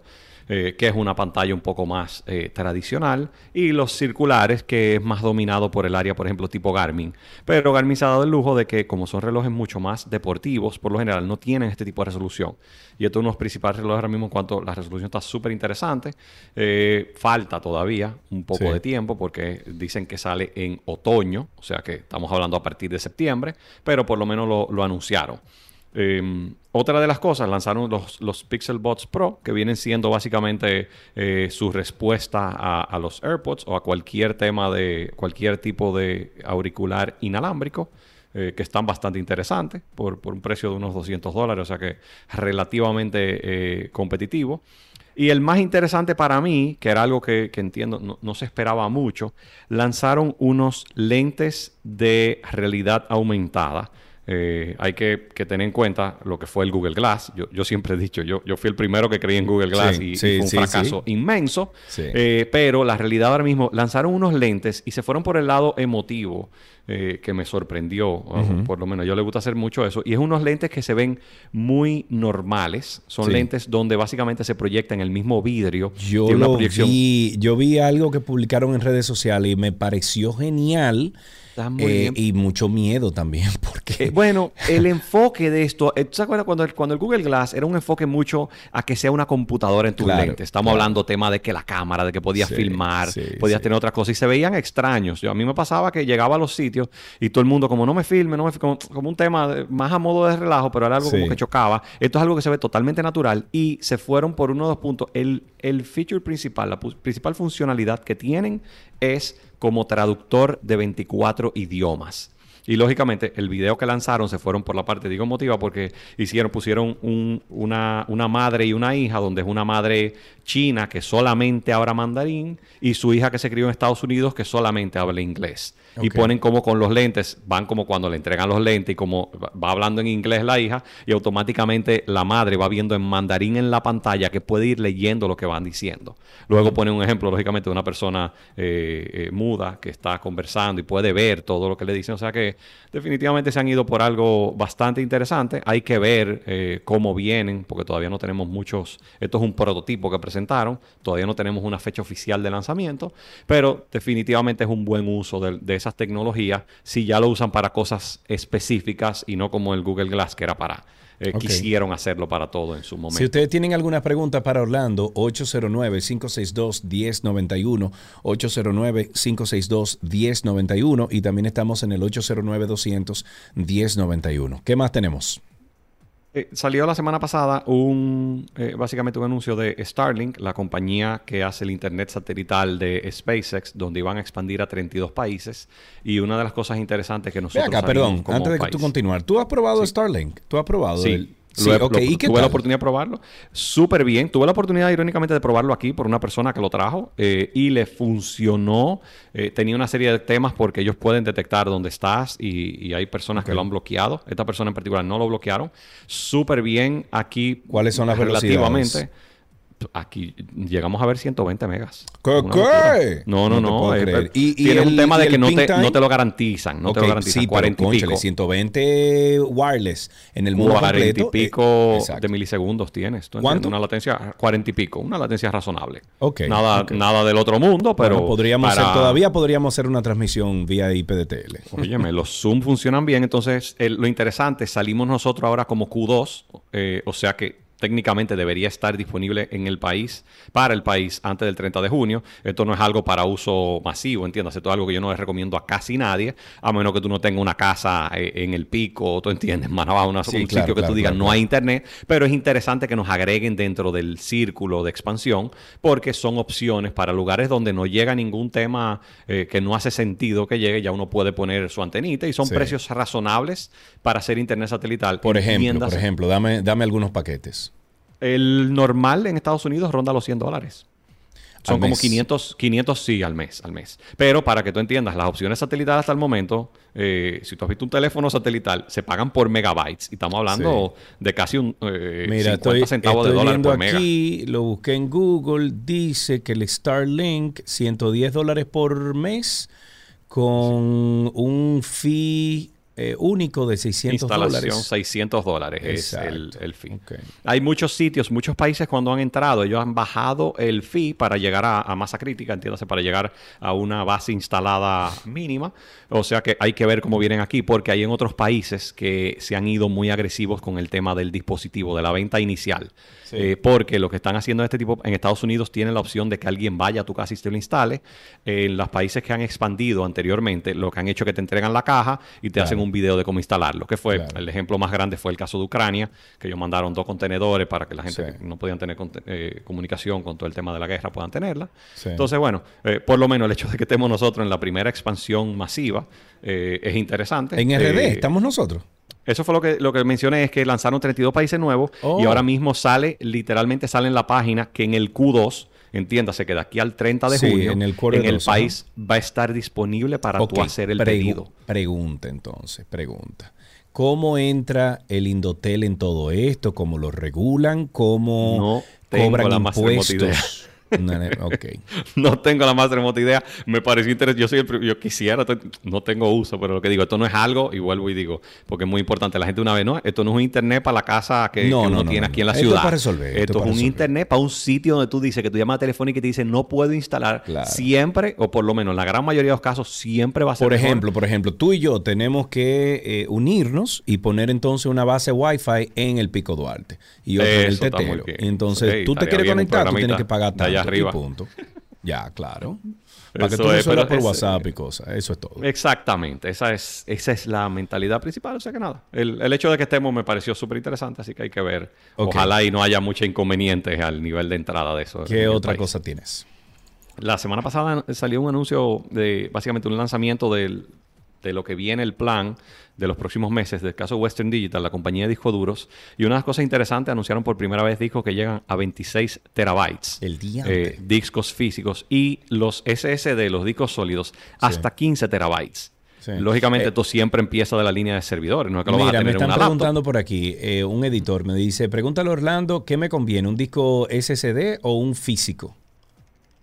eh, que es una pantalla un poco más eh, tradicional, y los circulares, que es más dominado por el área, por ejemplo, tipo Garmin. Pero Garmin se ha dado el lujo de que, como son relojes mucho más deportivos, por lo general no tienen este tipo de resolución. Y esto es uno de los principales relojes ahora mismo en cuanto la resolución está súper interesante. Eh, falta todavía un poco Sí. de tiempo porque dicen que sale en otoño, o sea que estamos hablando a partir de septiembre, pero por lo menos lo, lo anunciaron. Eh, otra de las cosas, lanzaron los, los Pixel Buds Pro, que vienen siendo básicamente eh, su respuesta a, los AirPods o a cualquier tema de cualquier tipo de auricular inalámbrico, eh, que están bastante interesantes por, un precio de unos 200 dólares, o sea que relativamente eh, competitivo. Y el más interesante para mí, que era algo que, entiendo no se esperaba mucho, lanzaron unos lentes de realidad aumentada. Eh, hay que, que tener en cuenta lo que fue el Google Glass. Yo, yo siempre he dicho, yo, yo fui el primero que creí en Google Glass Sí, y, fue un sí, fracaso inmenso. Eh, pero la realidad ahora mismo, lanzaron unos lentes y se fueron por el lado emotivo eh, que me sorprendió. Por lo menos yo le gusta hacer mucho eso. Y es unos lentes que se ven muy normales. Son lentes donde básicamente se proyecta en el mismo vidrio. Yo una proyección vi, yo vi algo que publicaron en redes sociales y me pareció genial eh, y mucho miedo también, porque... Bueno, el enfoque de esto, eh, ¿tú te acuerdas cuando el, cuando el Google Glass era un enfoque mucho a que sea una computadora en tu Claro, lente? Estamos claro. hablando tema de que la cámara, de que podías Sí, filmar, sí, podías sí. tener otras cosas y se veían extraños. Yo, a mí me pasaba que llegaba a los sitios y todo el mundo como no me filme, no me fi-", como, como un tema de- más a modo de relajo, pero era algo como que chocaba. Esto es algo que se ve totalmente natural y se fueron por uno de los puntos. El, el feature principal, la principal funcionalidad que tienen es como traductor de 24 idiomas. Y lógicamente el video que lanzaron se fueron por la parte, digo, emotiva porque hicieron, pusieron un- una, una madre y una hija, donde es una madre china que solamente habla mandarín y su hija que se crió en Estados Unidos que solamente habla inglés. Y ponen como con los lentes, van como cuando le entregan los lentes y como va- va hablando en inglés la hija y automáticamente la madre va viendo en mandarín en la pantalla que puede ir leyendo lo que van diciendo. Luego ponen un ejemplo, lógicamente, de una persona eh, eh, muda que está conversando y puede ver todo lo que le dicen. O sea que definitivamente se han ido por algo bastante interesante. Hay que ver eh, cómo vienen, porque todavía no tenemos muchos. Esto es un prototipo que presentaron. Todavía no tenemos una fecha oficial de lanzamiento, pero definitivamente es un buen uso de, de esas tecnologías si ya lo usan para cosas específicas y no como el Google Glass que era para. Eh, Ok. Quisieron hacerlo para todo en su momento. Si ustedes tienen alguna pregunta para Orlando, 809-562-1091, 809-562-1091 y también estamos en el 809-200-1091. ¿Qué más tenemos? Eh, salió la semana pasada un eh, básicamente un anuncio de Starlink, la compañía que hace el internet satelital de SpaceX, donde iban a expandir a 32 países. Y una de las cosas interesantes que nosotros acá, sabíamos perdón, como antes de que país- tú continuar. ¿Tú has probado Starlink? ¿Tú has probado? Sí. el- Lo he- ok. lo- ¿Y qué tuve la oportunidad de probarlo. Súper bien. Tuve la oportunidad, irónicamente, de probarlo aquí por una persona que lo trajo eh, y le funcionó. Eh, tenía una serie de temas porque ellos pueden detectar dónde estás y, y hay personas que lo han bloqueado. Esta persona en particular no lo bloquearon. Súper bien aquí. ¿Cuáles son las Relativamente. velocidades? Aquí llegamos a ver 120 megas. ¿Qué? No, no, No eh, eh, ¿Y- y tiene un tema de que no te, no te lo garantizan. No te lo garantizan. sí, pero 40 y cónchale, pico. 120 wireless en el mundo 40 completo. y eh, pico de milisegundos tienes. ¿tú ¿Cuánto? Una latencia, 40 y pico, una latencia razonable. Ok, Nada, nada del otro mundo, pero. Bueno, podríamos para- hacer, todavía podríamos hacer una transmisión vía IPDTL. Óyeme, los Zoom funcionan bien. Entonces, el- lo interesante, salimos nosotros ahora como Q2, eh, o sea que técnicamente debería estar disponible en el país, para el país, antes del 30 de junio. Esto no es algo para uso masivo, entiendas. Esto es algo que yo no les recomiendo a casi nadie, a menos que tú no tengas una casa eh, en el pico, tú entiendes, Manabá, una, Sí, un claro, sitio que claro, tú digas claro, no hay internet, pero es interesante que nos agreguen dentro del círculo de expansión, porque son opciones para lugares donde no llega ningún tema eh, que no hace sentido que llegue, ya uno puede poner su antenita y son Sí. precios razonables para hacer internet satelital. Por ejemplo, por ejemplo, dame, dame algunos paquetes. El normal en Estados Unidos ronda los 100 dólares. Son como mes. 500, 500 sí al mes, al mes. Pero para que tú entiendas, las opciones satelitales hasta el momento, eh, si tú has visto un teléfono satelital, se pagan por megabytes. Y estamos hablando de casi un eh, Mira, 50 estoy, centavos de estoy dólar viendo por mega. aquí, lo busqué en Google, dice que el Starlink, 110 dólares por mes, con un fee eh, único de 600 Instalación, dólares. 600 dólares es el, el fee. Hay muchos sitios, muchos países cuando han entrado, ellos han bajado el fee para llegar a, a masa crítica, entiéndase, para llegar a una base instalada mínima. O sea que hay que ver cómo vienen aquí, porque hay en otros países que se han ido muy agresivos con el tema del dispositivo, de la venta inicial. Sí. Eh, porque lo que están haciendo en este tipo, en Estados Unidos tienen la opción de que alguien vaya a tu casa y te lo instale. En los países que han expandido anteriormente, lo que han hecho es que te entregan la caja y te Claro. hacen un video de cómo instalarlo. Que fue el ejemplo más grande fue el caso de Ucrania, que ellos mandaron dos contenedores para que la gente que no podían tener eh, comunicación con todo el tema de la guerra puedan tenerla. Sí. Entonces, bueno, eh, por lo menos el hecho de que estemos nosotros en la primera expansión masiva eh, es interesante. En RD, Eh, ¿estamos nosotros? eso fue lo que, lo que mencioné, es que lanzaron 32 países nuevos Oh. y ahora mismo sale, literalmente sale en la página que en el Q2, entiéndase que de aquí al 30 de Sí, junio, en el en país va a estar disponible para Ok, tú hacer el pregu- pedido. Pregunta entonces, pregunta. ¿Cómo entra el Indotel en todo esto? ¿Cómo lo regulan? ¿Cómo No cobran impuestos? Ok. No tengo la más remota idea. Me pareció interesante. Yo soy el yo quisiera, no tengo uso, pero lo que digo, esto no es algo, y vuelvo y digo, porque es muy importante. La gente una vez, no, esto no es un internet para la casa que, No, que uno no, no, tiene no, aquí en la. Esto ciudad. es para resolver, esto Esto, es para es un internet para un sitio donde tú dices que tu llamada telefónica y te dice no puedo instalar. Siempre, o por lo menos en la gran mayoría de los casos, siempre va a ser Por mejor. ejemplo, por ejemplo, tú y yo tenemos que eh, unirnos y poner entonces una base Wi-Fi en el Pico Duarte y otra en el bien. Entonces, tú te quieres conectar, tú tienes que pagar allá arriba. punto. Ya, claro. Para que Eso tú es, pero por es- WhatsApp y cosas. Eso es todo. Exactamente, esa es, esa es la mentalidad principal. O sea que nada, el, el hecho de que estemos me pareció súper interesante, así que hay que ver. Ojalá y no haya muchos inconvenientes al nivel de entrada de eso. ¿Qué otra país. cosa tienes? La semana pasada salió un anuncio de básicamente un lanzamiento del- de lo que viene el plan de los próximos meses del caso Western Digital, la compañía de discos duros. Y una de las cosas interesantes, anunciaron por primera vez discos que llegan a 26 terabytes. El día. eh, discos físicos y los SSD, los discos sólidos, hasta 15 terabytes. Sí. Lógicamente, Eh, esto siempre empieza de la línea de servidores, no es que lo vas a Mira, me tener en están preguntando por aquí, eh, un editor me dice, pregúntale a Orlando, ¿qué me conviene? ¿Un disco SSD o un físico?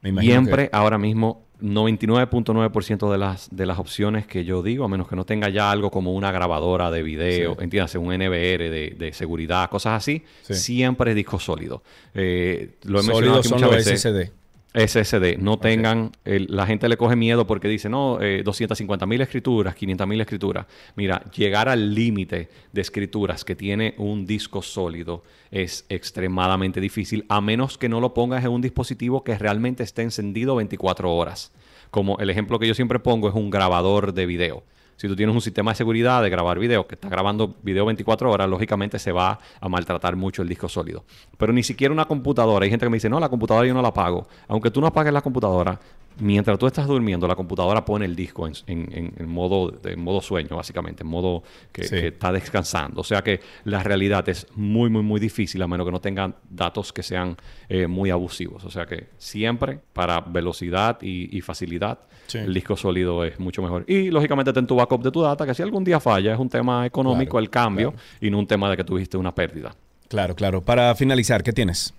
Me imagino Siempre, que- ahora mismo, 99.9% de las, de las opciones que yo digo, a menos que no tenga ya algo como una grabadora de video, Sí. entiéndase, un NVR de, de seguridad, cosas así, Sí. siempre es disco sólido. Eh, lo he Sólidos mencionado aquí son muchas los veces. SSD. SSD, no tengan, el- la gente le coge miedo porque dice, no, eh, 250 mil escrituras, 500 mil escrituras. Mira, llegar al límite de escrituras que tiene un disco sólido es extremadamente difícil, a menos que no lo pongas en un dispositivo que realmente esté encendido 24 horas. Como el ejemplo que yo siempre pongo es un grabador de video. Si tú tienes un sistema de seguridad de grabar video que está grabando video 24 horas, lógicamente se va a maltratar mucho el disco sólido. Pero ni siquiera una computadora. Hay gente que me dice, no, la computadora yo no la apago. Aunque tú no apagues la computadora, mientras tú estás durmiendo, la computadora pone el disco en, en- en- en modo, en modo sueño, básicamente, en modo que, Sí. que está descansando. O sea que la realidad es muy, muy, muy difícil a menos que no tengan datos que sean eh, muy abusivos. O sea que siempre para velocidad y, y facilidad, Sí. el disco sólido es mucho mejor. Y lógicamente ten tu backup de tu data, que si algún día falla es un tema económico el cambio y no un tema de que tuviste una pérdida. Claro, claro. Para finalizar, ¿qué tienes?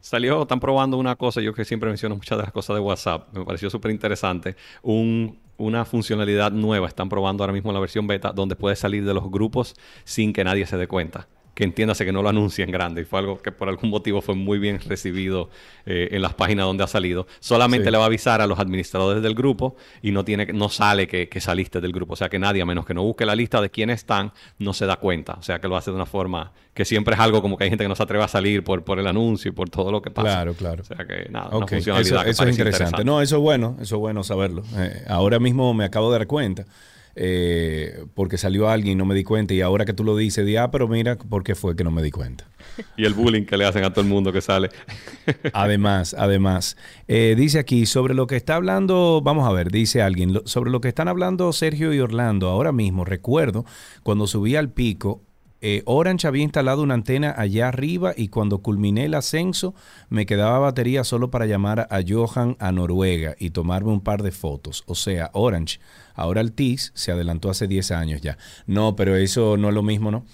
Salió, están probando una cosa, yo que siempre menciono muchas de las cosas de WhatsApp, me pareció súper interesante, un, una funcionalidad nueva, están probando ahora mismo la versión beta, donde puedes salir de los grupos sin que nadie se dé cuenta. Que entiéndase que no lo anuncien grande, y fue algo que por algún motivo fue muy bien recibido eh, en las páginas donde ha salido. Solamente Sí. le va a avisar a los administradores del grupo y no, tiene, no sale que, que saliste del grupo. O sea que nadie, a menos que no busque la lista de quiénes están, no se da cuenta. O sea que lo hace de una forma que siempre es algo como que hay gente que no se atreve a salir por, por el anuncio y por todo lo que pasa. Claro, claro. O sea que nada, una Ok, funcionalidad eso, que eso es interesante. No, eso es bueno, eso es bueno saberlo. Eh, ahora mismo me acabo de dar cuenta, eh, porque salió alguien y no me di cuenta, y ahora que tú lo dices, di, ah, pero mira, ¿por qué fue que no me di cuenta? Y el bullying que le hacen a todo el mundo que sale. Además, además, eh, dice aquí, sobre lo que está hablando, vamos a ver, dice alguien, lo- sobre lo que están hablando Sergio y Orlando, ahora mismo recuerdo cuando subí al pico, eh, Orange había instalado una antena allá arriba y cuando culminé el ascenso me quedaba batería solo para llamar a Johan a Noruega y tomarme un par de fotos. O sea, Orange, ahora Altis se adelantó hace 10 años ya. No, pero eso no es lo mismo, ¿no?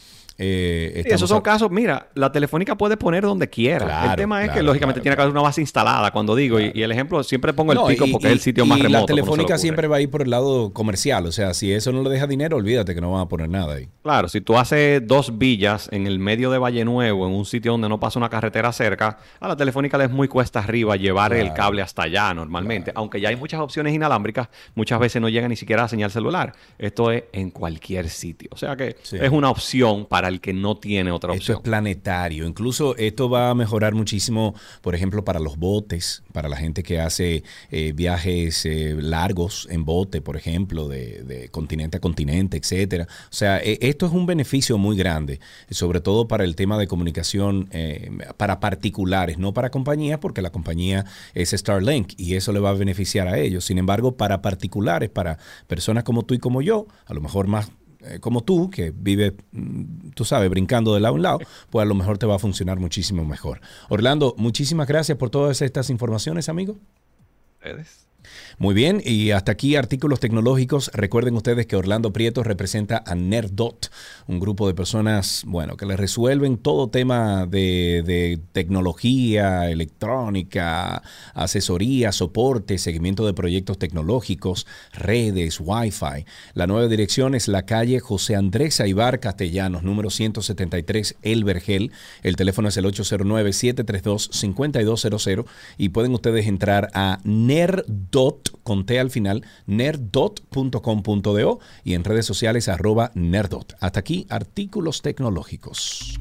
Eh, Sí, esos son a- casos, mira, la telefónica puede poner donde quiera. Claro, el tema es que lógicamente claro, tiene que haber una base instalada, cuando digo, y, y el ejemplo siempre pongo el No, pico y- porque es el sitio más remoto. La telefónica siempre va a ir por el lado comercial. O sea, si eso no le deja dinero, olvídate que no van a poner nada ahí. Claro, si tú haces dos villas en el medio de Valle Nuevo, en un sitio donde no pasa una carretera cerca, a la telefónica le es muy cuesta arriba llevar el cable hasta allá normalmente. Aunque ya hay muchas opciones inalámbricas, muchas veces no llega ni siquiera a señal celular. Esto es en cualquier sitio. O sea que Sí. es una opción para que no tiene otra Esto opción. es planetario. Incluso esto va a mejorar muchísimo, por ejemplo, para los botes, para la gente que hace eh, viajes eh, largos en bote, por ejemplo, de, de continente a continente, etcétera. O sea, eh, esto es un beneficio muy grande, sobre todo para el tema de comunicación eh, para particulares, no para compañías, porque la compañía es Starlink y eso le va a beneficiar a ellos. Sin embargo, para particulares, para personas como tú y como yo, a lo mejor más eh, como tú, que vive, mm, tú sabes, brincando de lado a un lado, pues a lo mejor te va a funcionar muchísimo mejor. Orlando, muchísimas gracias por todas estas informaciones, amigo. Ustedes. Muy bien, y hasta aquí artículos tecnológicos. Recuerden ustedes que Orlando Prieto representa a Nerdot, un grupo de personas, bueno, que les resuelven todo tema de, tecnología, electrónica, asesoría, soporte, seguimiento de proyectos tecnológicos, redes, Wi-Fi. La nueva dirección es la calle José Andrés Aibar Castellanos, número 173 El Vergel. El teléfono es el 809-732-5200 y pueden ustedes entrar a nerdot, con T al final, nerdot.com.do y en redes sociales arroba nerdot. Hasta aquí, artículos tecnológicos.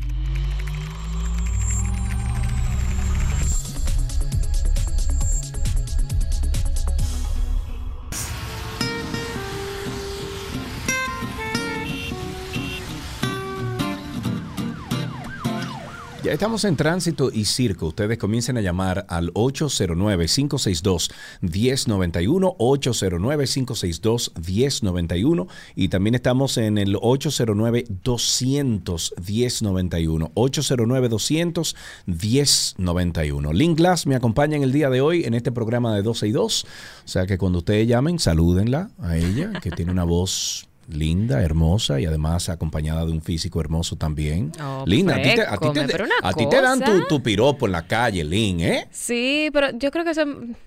Estamos en tránsito y circo. Ustedes comiencen a llamar al 809-562-1091, 809-562-1091 y también estamos en el 809-200-1091, 809-200-1091. Link Glass me acompaña en el día de hoy en este programa de 12 y 2. O sea que cuando ustedes llamen, salúdenla a ella, que tiene una voz linda, hermosa y además acompañada de un físico hermoso también. Oh, Linda, a ti te, a ti te- a ti dan tu, tu piropo en la calle, Lin, ¿eh? Sí, pero yo creo que eso,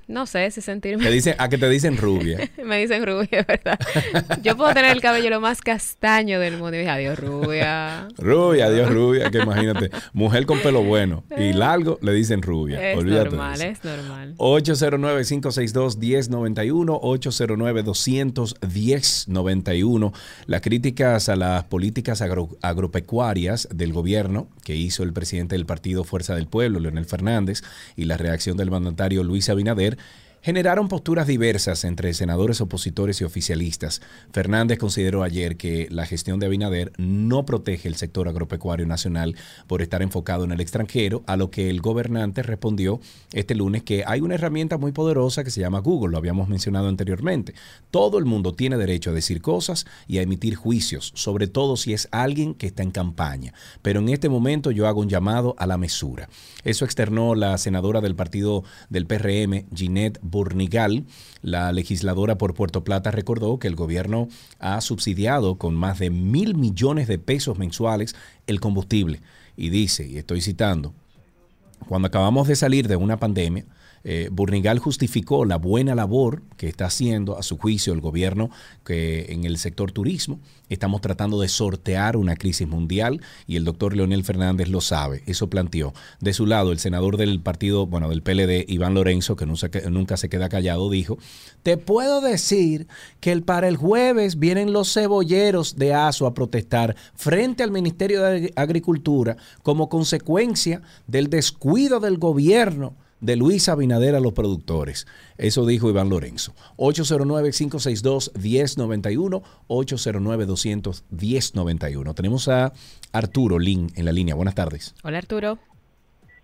no sé si sentirme. Te dicen, a que te dicen rubia. Me dicen rubia, ¿verdad? Yo puedo tener el cabello lo más castaño del mundo. Y dije, adiós, rubia. Rubia, Dios rubia, que imagínate. Mujer con pelo bueno y largo le dicen rubia. Es Olvídate de normal, eso. es normal. 809-562-1091, 809-200-1091. Las críticas a las políticas agro- agropecuarias del gobierno que hizo el presidente del partido Fuerza del Pueblo, Leonel Fernández, y la reacción del mandatario Luis Abinader generaron posturas diversas entre senadores opositores y oficialistas. Fernández consideró ayer que la gestión de Abinader no protege el sector agropecuario nacional por estar enfocado en el extranjero, a lo que el gobernante respondió este lunes que hay una herramienta muy poderosa que se llama Google, lo habíamos mencionado anteriormente. Todo el mundo tiene derecho a decir cosas y a emitir juicios, sobre todo si es alguien que está en campaña. Pero en este momento yo hago un llamado a la mesura. Eso externó la senadora del partido del PRM, Ginette Burnigal. La legisladora por Puerto Plata recordó que el gobierno ha subsidiado con más de mil millones de pesos mensuales el combustible. Y dice, y estoy citando, cuando acabamos de salir de una pandemia, eh, Burnigal justificó la buena labor que está haciendo a su juicio el gobierno que en el sector turismo estamos tratando de sortear una crisis mundial y el doctor Leonel Fernández lo sabe, eso planteó. De su lado, el senador del partido, bueno, del PLD, Iván Lorenzo, que nunca, se queda callado, dijo, te puedo decir que el, para el jueves vienen los cebolleros de ASO a protestar frente al Ministerio de Agri- Agricultura como consecuencia del descuido del gobierno de Luis Abinader a los productores. Eso dijo Iván Lorenzo. 809-562-1091, 809-200-1091. Tenemos a Arturo Lin en la línea. Buenas tardes. Hola, Arturo.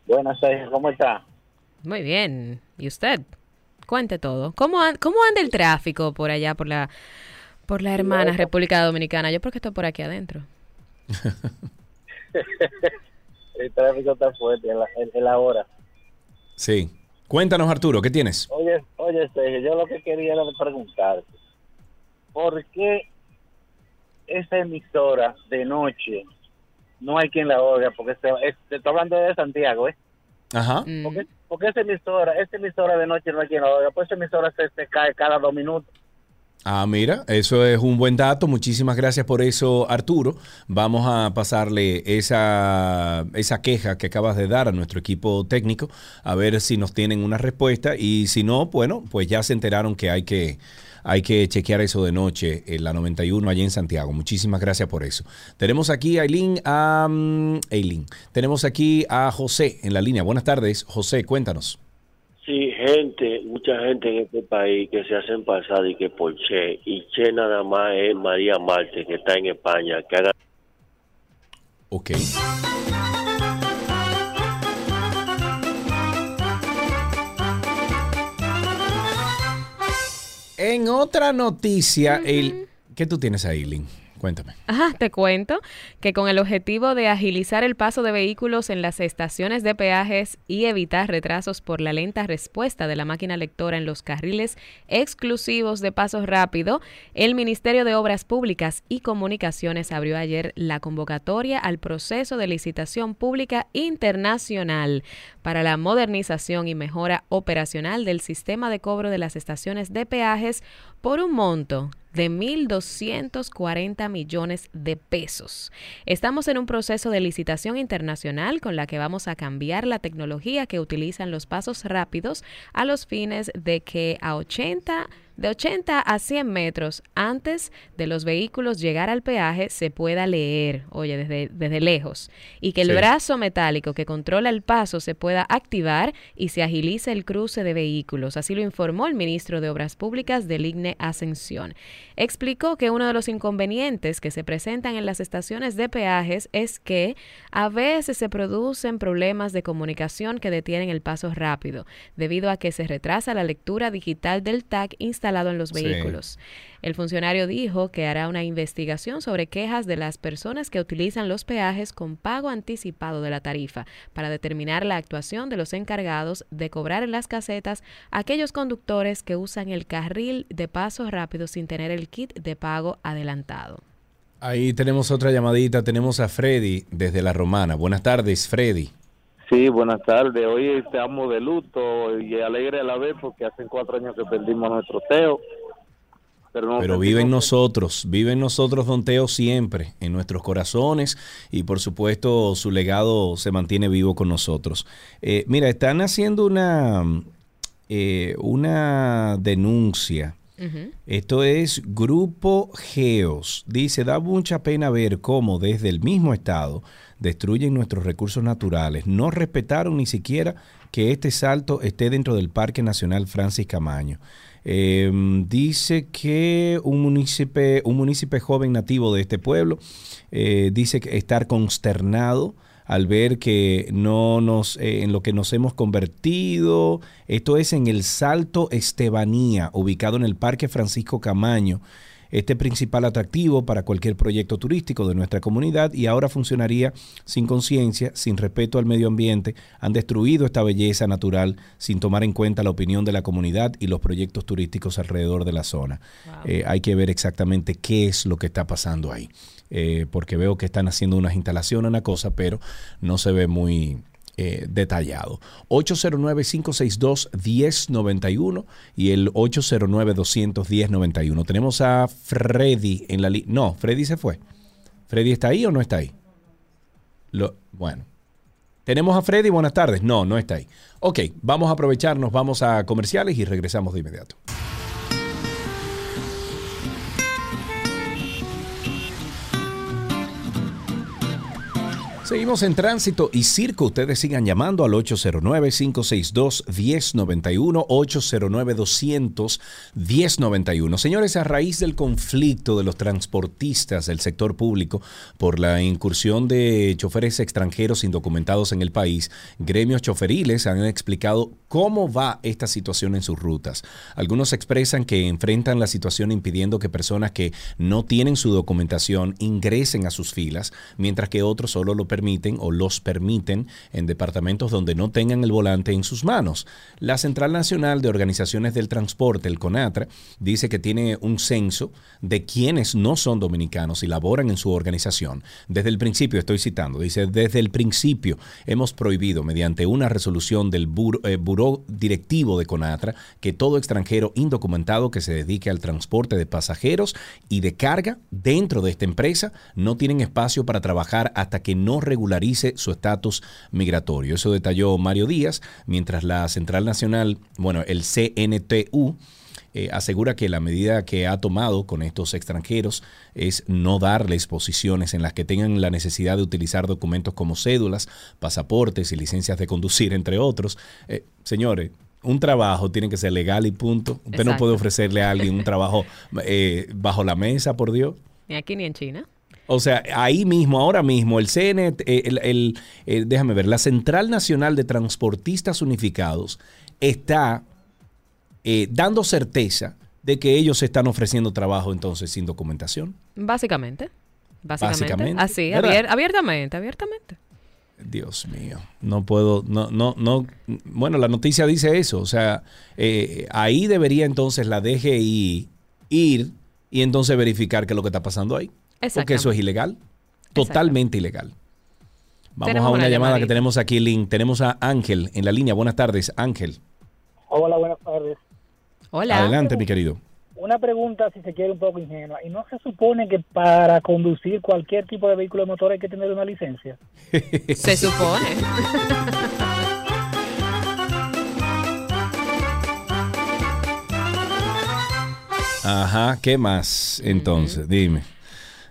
Buenas tardes, ¿cómo está? Muy bien. ¿Y usted? Cuente todo. ¿Cómo, an- cómo anda el tráfico por allá, por la, por la hermana República Dominicana? Yo porque estoy por aquí adentro. El tráfico está fuerte en la, en- en la hora. Sí. Cuéntanos, Arturo, ¿qué tienes? Oye, oye, Sergio, yo lo que quería era preguntarte, ¿por qué esa emisora de noche no hay quien la oiga? Porque se, es- te estoy hablando de Santiago, ¿eh? Ajá. ¿Por qué, por qué esa emisora, esa emisora de noche no hay quien la oiga? Pues esa emisora se, se cae cada dos minutos. Ah, mira, eso es un buen dato. Muchísimas gracias por eso, Arturo. Vamos a pasarle esa, esa queja que acabas de dar a nuestro equipo técnico, a ver si nos tienen una respuesta. Y si no, bueno, pues ya se enteraron que hay que, hay que chequear eso de noche en la 91 allá en Santiago. Muchísimas gracias por eso. Tenemos aquí a Aileen, a, Aileen. Tenemos aquí a José en la línea. Buenas tardes, José, cuéntanos. Sí, gente, mucha gente en este país que se hacen pasar y que por Che, y Che nada más es María Marte, que está en España, que haga Ok. En otra noticia, el, ¿qué tú tienes ahí, Lin? Cuéntame. Te cuento que con el objetivo de agilizar el paso de vehículos en las estaciones de peajes y evitar retrasos por la lenta respuesta de la máquina lectora en los carriles exclusivos de paso rápido, el Ministerio de Obras Públicas y Comunicaciones abrió ayer la convocatoria al proceso de licitación pública internacional para la modernización y mejora operacional del sistema de cobro de las estaciones de peajes por un monto de 1.240 millones de pesos. Estamos en un proceso de licitación internacional con la que vamos a cambiar la tecnología que utilizan los pasos rápidos a los fines de que a 80 de 80 a 100 metros antes de los vehículos llegar al peaje se pueda leer, oye, desde, desde lejos, y que el Sí. brazo metálico que controla el paso se pueda activar y se agilice el cruce de vehículos. Así lo informó el ministro de Obras Públicas del IGNE Ascensión. Explicó que uno de los inconvenientes que se presentan en las estaciones de peajes es que a veces se producen problemas de comunicación que detienen el paso rápido, debido a que se retrasa la lectura digital del tag instalado en los Sí. vehículos. El funcionario dijo que hará una investigación sobre quejas de las personas que utilizan los peajes con pago anticipado de la tarifa para determinar la actuación de los encargados de cobrar en las casetas a aquellos conductores que usan el carril de paso rápido sin tener el kit de pago adelantado. Ahí tenemos otra llamadita. Tenemos a Freddy desde La Romana. Buenas tardes, Freddy. Sí, buenas tardes. Hoy estamos de luto y alegre a la vez porque hace cuatro años que perdimos a nuestro Teo. Pero, no Pero vive en nosotros, vive en nosotros Don Teo siempre, en nuestros corazones y por supuesto su legado se mantiene vivo con nosotros. Eh, mira, están haciendo una, eh, una denuncia. Esto es Grupo Geos. Dice, da mucha pena ver cómo desde el mismo Estado destruyen nuestros recursos naturales. No respetaron ni siquiera que este salto esté dentro del Parque Nacional Francis Camaño. Eh, dice que un municipio, un municipio joven nativo de este pueblo eh, dice que estar consternado al ver que no nos eh, en lo que nos hemos convertido. Esto es en el Salto Estebanía, ubicado en el Parque Francisco Camaño. Este principal atractivo para cualquier proyecto turístico de nuestra comunidad y ahora funcionaría sin conciencia, sin respeto al medio ambiente, han destruido esta belleza natural sin tomar en cuenta la opinión de la comunidad y los proyectos turísticos alrededor de la zona. Eh, hay que ver exactamente qué es lo que está pasando ahí, eh, porque veo que están haciendo unas instalaciones, una cosa, pero no se ve muy eh, detallado. 809-562-1091 y el 809-210-91. Tenemos a Freddy en la línea. No, Freddy se fue. ¿Freddy está ahí o no está ahí? Bueno. Tenemos a Freddy, buenas tardes. No, no está ahí. Ok, vamos a aprovecharnos, vamos a comerciales y regresamos de inmediato. Seguimos en tránsito y circo. Ustedes sigan llamando al 809-562-1091, 809-200-1091. Señores, a raíz del conflicto de los transportistas del sector público por la incursión de choferes extranjeros indocumentados en el país, gremios choferiles han explicado cómo va esta situación en sus rutas. Algunos expresan que enfrentan la situación impidiendo que personas que no tienen su documentación ingresen a sus filas, mientras que otros solo lo permiten o los permiten en departamentos donde no tengan el volante en sus manos. La Central Nacional de Organizaciones del Transporte, el CONATRA, dice que tiene un censo de quienes no son dominicanos y laboran en su organización. Desde el principio, estoy citando, dice, desde el principio hemos prohibido mediante una resolución del buro, eh, directivo de CONATRA que todo extranjero indocumentado que se dedique al transporte de pasajeros y de carga dentro de esta empresa no tienen espacio para trabajar hasta que no regularice su estatus migratorio. Eso detalló Mario Díaz, mientras la Central Nacional, bueno, el CNTU, eh, asegura que la medida que ha tomado con estos extranjeros es no darles posiciones en las que tengan la necesidad de utilizar documentos como cédulas, pasaportes y licencias de conducir, entre otros. Eh, señores, un trabajo tiene que ser legal y punto. Usted no puede ofrecerle a alguien un trabajo eh, bajo la mesa, por Dios. Ni aquí ni en China. O sea, ahí mismo, ahora mismo, el CNT, el, el- déjame ver, la Central Nacional de Transportistas Unificados está eh, dando certeza de que ellos están ofreciendo trabajo entonces sin documentación. Básicamente. Básicamente. Básicamente, Así, abiertamente, abiertamente. Dios mío, no puedo, no, no, no. Bueno, la noticia dice eso, o sea, eh, ahí debería entonces la DGI ir y entonces verificar qué es lo que está pasando ahí. Porque eso es ilegal, totalmente ilegal. Vamos Tenemos a una una llamada que tenemos aquí, Link. Tenemos a Ángel en la línea. Buenas tardes, Ángel. Hola, buenas tardes. Hola. Adelante, mi querido. Una pregunta, si se quiere, un poco ingenua. ¿Y no se supone que para conducir cualquier tipo de vehículo de motor hay que tener una licencia? Se supone. Ajá, ¿qué más entonces? Dime.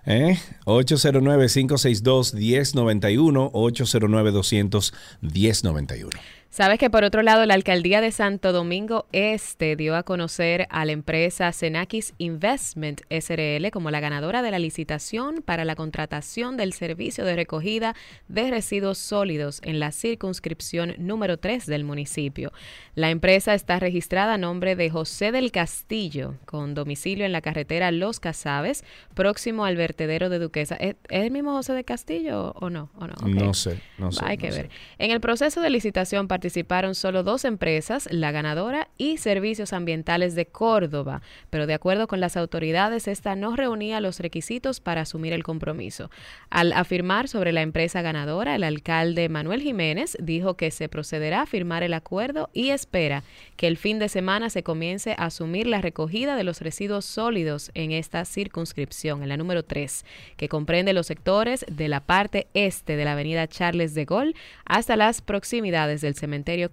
¿Eh? 809-562-1091, 809-200-1091. Sabes que por otro lado, la alcaldía de Santo Domingo Este dio a conocer a la empresa Senakis Investment SRL como la ganadora de la licitación para la contratación del servicio de recogida de residuos sólidos en la circunscripción número 3 del municipio. La empresa está registrada a nombre de José del Castillo, con domicilio en la carretera Los Casabes, próximo al vertedero de Duquesa. ¿Es, el mismo José del Castillo o no? ¿O no? No sé, no sé. Hay no que sé. ver. En el proceso de licitación participaron solo dos empresas, la ganadora y Servicios Ambientales de Córdoba, pero de acuerdo con las autoridades, esta no reunía los requisitos para asumir el compromiso. Al afirmar sobre la empresa ganadora, el alcalde Manuel Jiménez dijo que se procederá a firmar el acuerdo y espera que el fin de semana se comience a asumir la recogida de los residuos sólidos en esta circunscripción, en la número 3, que comprende los sectores de la parte este de la avenida Charles de Gaulle hasta las proximidades del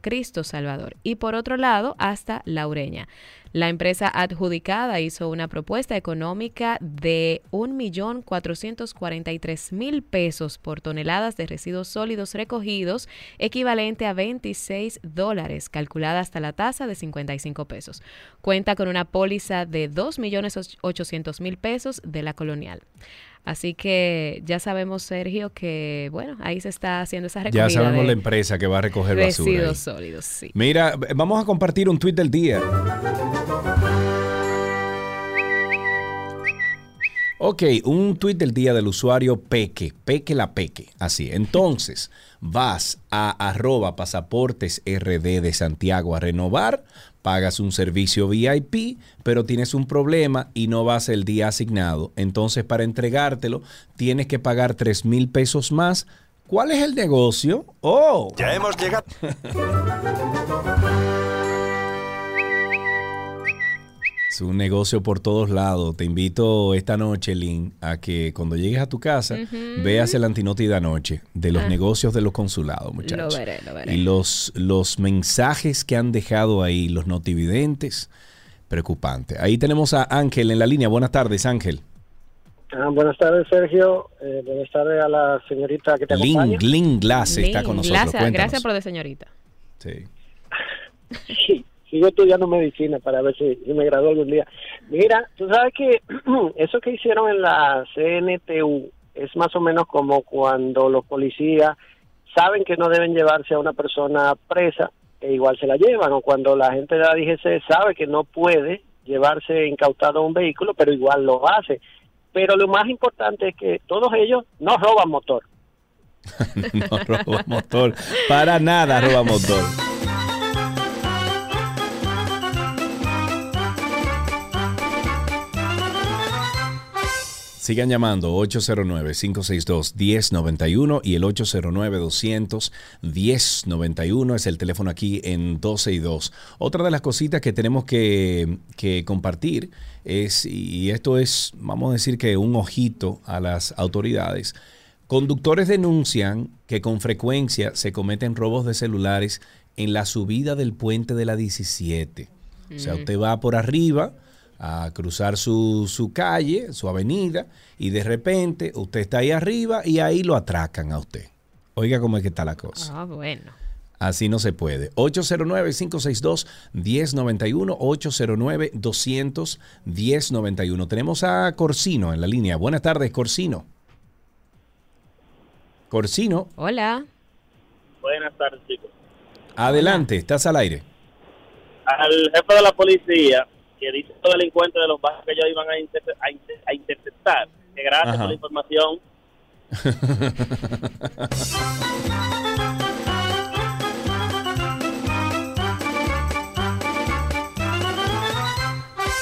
Cristo Salvador y por otro lado hasta La Ureña. La empresa adjudicada hizo una propuesta económica de 1.443.000 pesos por toneladas de residuos sólidos recogidos, equivalente a 26 dólares, calculada hasta la tasa de 55 pesos. Cuenta con una póliza de 2.800.000 pesos de la colonial. Así que ya sabemos, Sergio, que bueno, ahí se está haciendo esa recogida Ya sabemos de la empresa que va a recoger basura. ahí. residuos sólidos, sí. Mira, vamos a compartir un tuit del día. Ok, un tuit del día del usuario Peque, Peque la Peque. Así, entonces vas a arroba pasaportes RD de Santiago a renovar, pagas un servicio VIP, pero tienes un problema y no vas el día asignado. Entonces para entregártelo tienes que pagar 3 mil pesos más. ¿Cuál es el negocio? Oh, Ya hemos llegado. Es un negocio por todos lados. Te invito esta noche, Lynn, a que cuando llegues a tu casa veas el antinoti de anoche de los Ah. negocios de los consulados, muchachos. Lo veré, lo veré. Y los, los mensajes que han dejado ahí los notividentes, preocupante. Ahí tenemos a Ángel en la línea. Buenas tardes, Ángel. Ah, buenas tardes, Sergio. Eh, buenas tardes a la señorita que te acompaña. Lynn, Lynn Glass está Lin, con nosotros. Gracias, Cuéntanos. gracias por de señorita. Sí. Sí, sigo estudiando medicina para ver si, me gradúo algún día. Mira, tú sabes que eso que hicieron en la CNTU es más o menos como cuando los policías saben que no deben llevarse a una persona presa e igual se la llevan, o cuando la gente de la DGC sabe que no puede llevarse incautado un vehículo, pero igual lo hace. Pero lo más importante es que todos ellos no roban motor. no roba motor. Para nada roba motor. Sigan llamando 809-562-1091 y el 809-200-1091 es el teléfono aquí en 12 y 2. Otra de las cositas que tenemos que, que compartir es, y esto es, vamos a decir que un ojito a las autoridades, Conductores denuncian que con frecuencia se cometen robos de celulares en la subida del puente de la 17. O sea, Mm. usted va por arriba a cruzar su, su calle, su avenida, y de repente usted está ahí arriba y ahí lo atracan a usted. Oiga cómo es que está la cosa. Ah, bueno. Así no se puede. 809-562-1091, 809-200-1091. Tenemos a Corsino en la línea. Buenas tardes, Corsino. Corsino, Hola. Buenas tardes, chicos. adelante, estás al aire. Al jefe de la policía que dice los delincuentes de los barrios que ellos iban a, interce- a inter- a interceptar. Que gracias Ajá. por la información.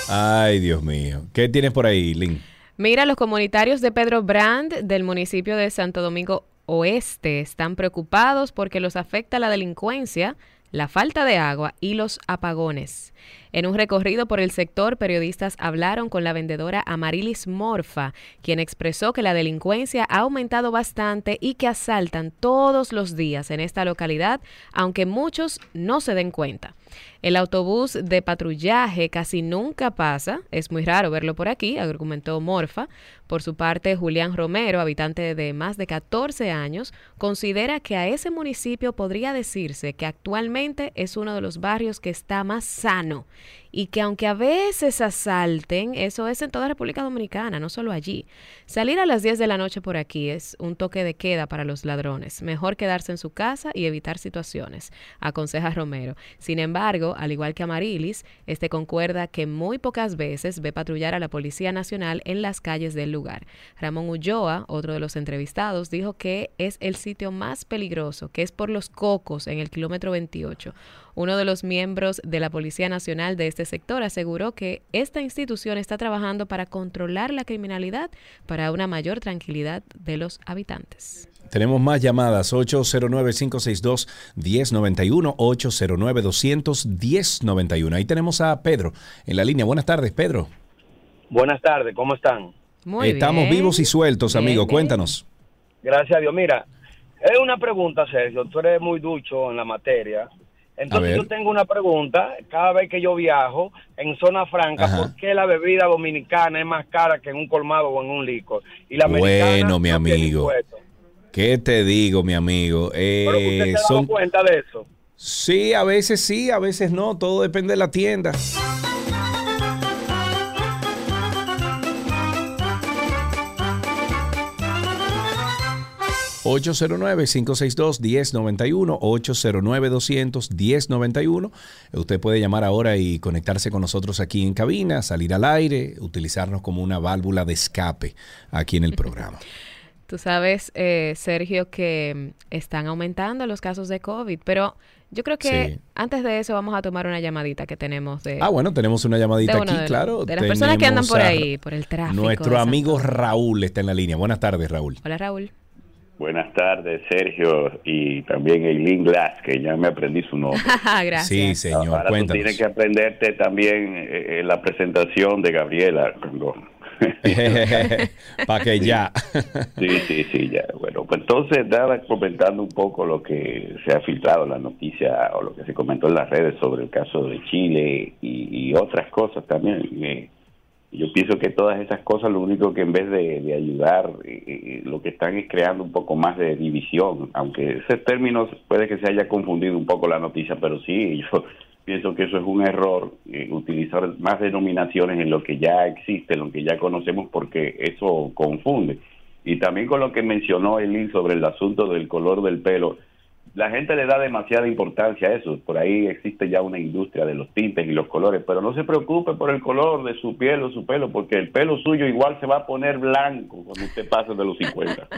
Ay, Dios mío. ¿Qué tienes por ahí, Lynn? Mira, los comunitarios de Pedro Brand del municipio de Santo Domingo Oeste están preocupados porque los afecta la delincuencia, la falta de agua y los apagones. En un recorrido por el sector, periodistas hablaron con la vendedora Amarilis Morfa, quien expresó que la delincuencia ha aumentado bastante y que asaltan todos los días en esta localidad, aunque muchos no se den cuenta. El autobús de patrullaje casi nunca pasa, es muy raro verlo por aquí, argumentó Morfa. Por su parte, Julián Romero, habitante de más de 14 años, considera que a ese municipio podría decirse que actualmente es uno de los barrios que está más sano y que aunque a veces asalten, eso es en toda República Dominicana, no solo allí. Salir a las 10 de la noche por aquí es un toque de queda para los ladrones. Mejor quedarse en su casa y evitar situaciones, aconseja Romero. Sin embargo, al igual que Amarilis, este concuerda que muy pocas veces ve patrullar a la Policía Nacional en las calles del lugar. Ramón Ulloa, otro de los entrevistados, dijo que es el sitio más peligroso, que es por los cocos en el kilómetro 28. Uno de los miembros de la Policía Nacional de este sector aseguró que esta institución está trabajando para controlar la criminalidad para una mayor tranquilidad de los habitantes. Tenemos más llamadas. 809-562-1091, 809-200-1091. Ahí tenemos a Pedro en la línea. Buenas tardes, Pedro. Buenas tardes, ¿cómo están? Estamos vivos y sueltos, amigo. Cuéntanos. Gracias a Dios. Mira, es una pregunta, Sergio. Tú eres muy ducho en la materia. Entonces yo tengo una pregunta. Cada vez que yo viajo en zona franca, Ajá. ¿por qué la bebida dominicana es más cara que en un colmado o en un licor? Y la Bueno, mi amigo. ¿Qué te digo, mi amigo? Eh, Pero usted se ha dado son... cuenta de eso. Sí, a veces sí, a veces no. Todo depende de la tienda. ...809-562-1091... ...809-200-1091... Usted puede llamar ahora y conectarse con nosotros aquí en cabina... ...salir al aire... ...utilizarnos como una válvula de escape... ...aquí en el programa. Tú sabes, eh, Sergio, que mm, están aumentando los casos de COVID, pero yo creo que Sí. antes de eso vamos a tomar una llamadita que tenemos de... Ah, bueno, tenemos una llamadita aquí, de- claro. de las personas que andan por ahí, por el tráfico. Nuestro amigo Raúl está en la línea. Buenas tardes, Raúl. Hola, Raúl. Buenas tardes, Sergio, y también Eileen Glass, que ya me aprendí su nombre. Gracias. Sí, señor, Ahora tú tienes que aprenderte también eh, eh, la presentación de Gabriela. cuando- Para que ya. Sí, sí, sí, ya. Bueno, pues entonces, nada, comentando un poco lo que se ha filtrado en la noticia o lo que se comentó en las redes sobre el caso de Chile y, y otras cosas también. eh, yo pienso que todas esas cosas lo único que en vez de, ayudar, eh, eh, lo que están es creando un poco más de división, aunque ese término puede que se haya confundido un poco la noticia, pero sí, yo pienso que eso es un error, eh, utilizar más denominaciones en lo que ya existe, en lo que ya conocemos, porque eso confunde. Y también con lo que mencionó Elin sobre el asunto del color del pelo, la gente le da demasiada importancia a eso. Por ahí existe ya una industria de los tintes y los colores, pero no se preocupe por el color de su piel o su pelo, porque el pelo suyo igual se va a poner blanco cuando usted pase de los 50.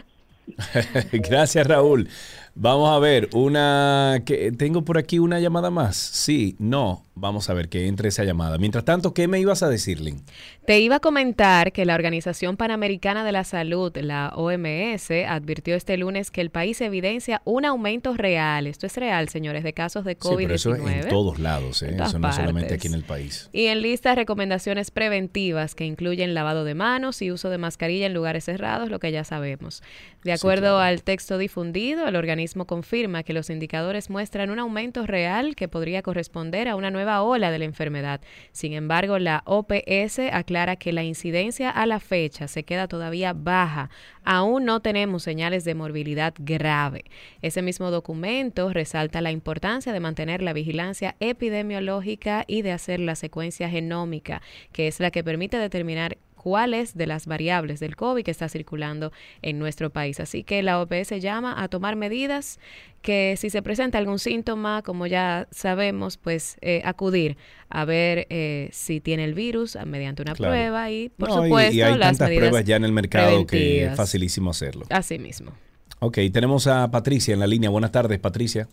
Gracias, Raúl. Vamos a ver, una que tengo por aquí una llamada más. Sí, no. Vamos a ver que entre esa llamada. Mientras tanto, ¿qué me ibas a decir, Lynn? Te iba a comentar que la Organización Panamericana de la Salud, la OMS, advirtió este lunes que el país evidencia un aumento real, esto es real, señores, de casos de Sí, pero eso COVID-19. es en todos lados, ¿eh? En eso no es solamente aquí en el país. Y en lista recomendaciones preventivas que incluyen lavado de manos y uso de mascarilla en lugares cerrados, lo que ya sabemos. De acuerdo al texto difundido, el organismo confirma que los indicadores muestran un aumento real que podría corresponder a una nueva ola de la enfermedad. Sin embargo, la OPS aclara que la incidencia a la fecha se queda todavía baja. Aún no tenemos señales de morbilidad grave. Ese mismo documento resalta la importancia de mantener la vigilancia epidemiológica y de hacer la secuencia genómica, que es la que permite determinar cuáles de las variables del COVID que está circulando en nuestro país. Así que la OPS llama a tomar medidas que si se presenta algún síntoma, como ya sabemos, pues eh, acudir a ver eh, si tiene el virus mediante una Claro. prueba y, por No, y- supuesto, y, hay las tantas medidas pruebas ya en el mercado que es facilísimo hacerlo. Así mismo. Ok, tenemos a Patricia en la línea. Buenas tardes, Patricia.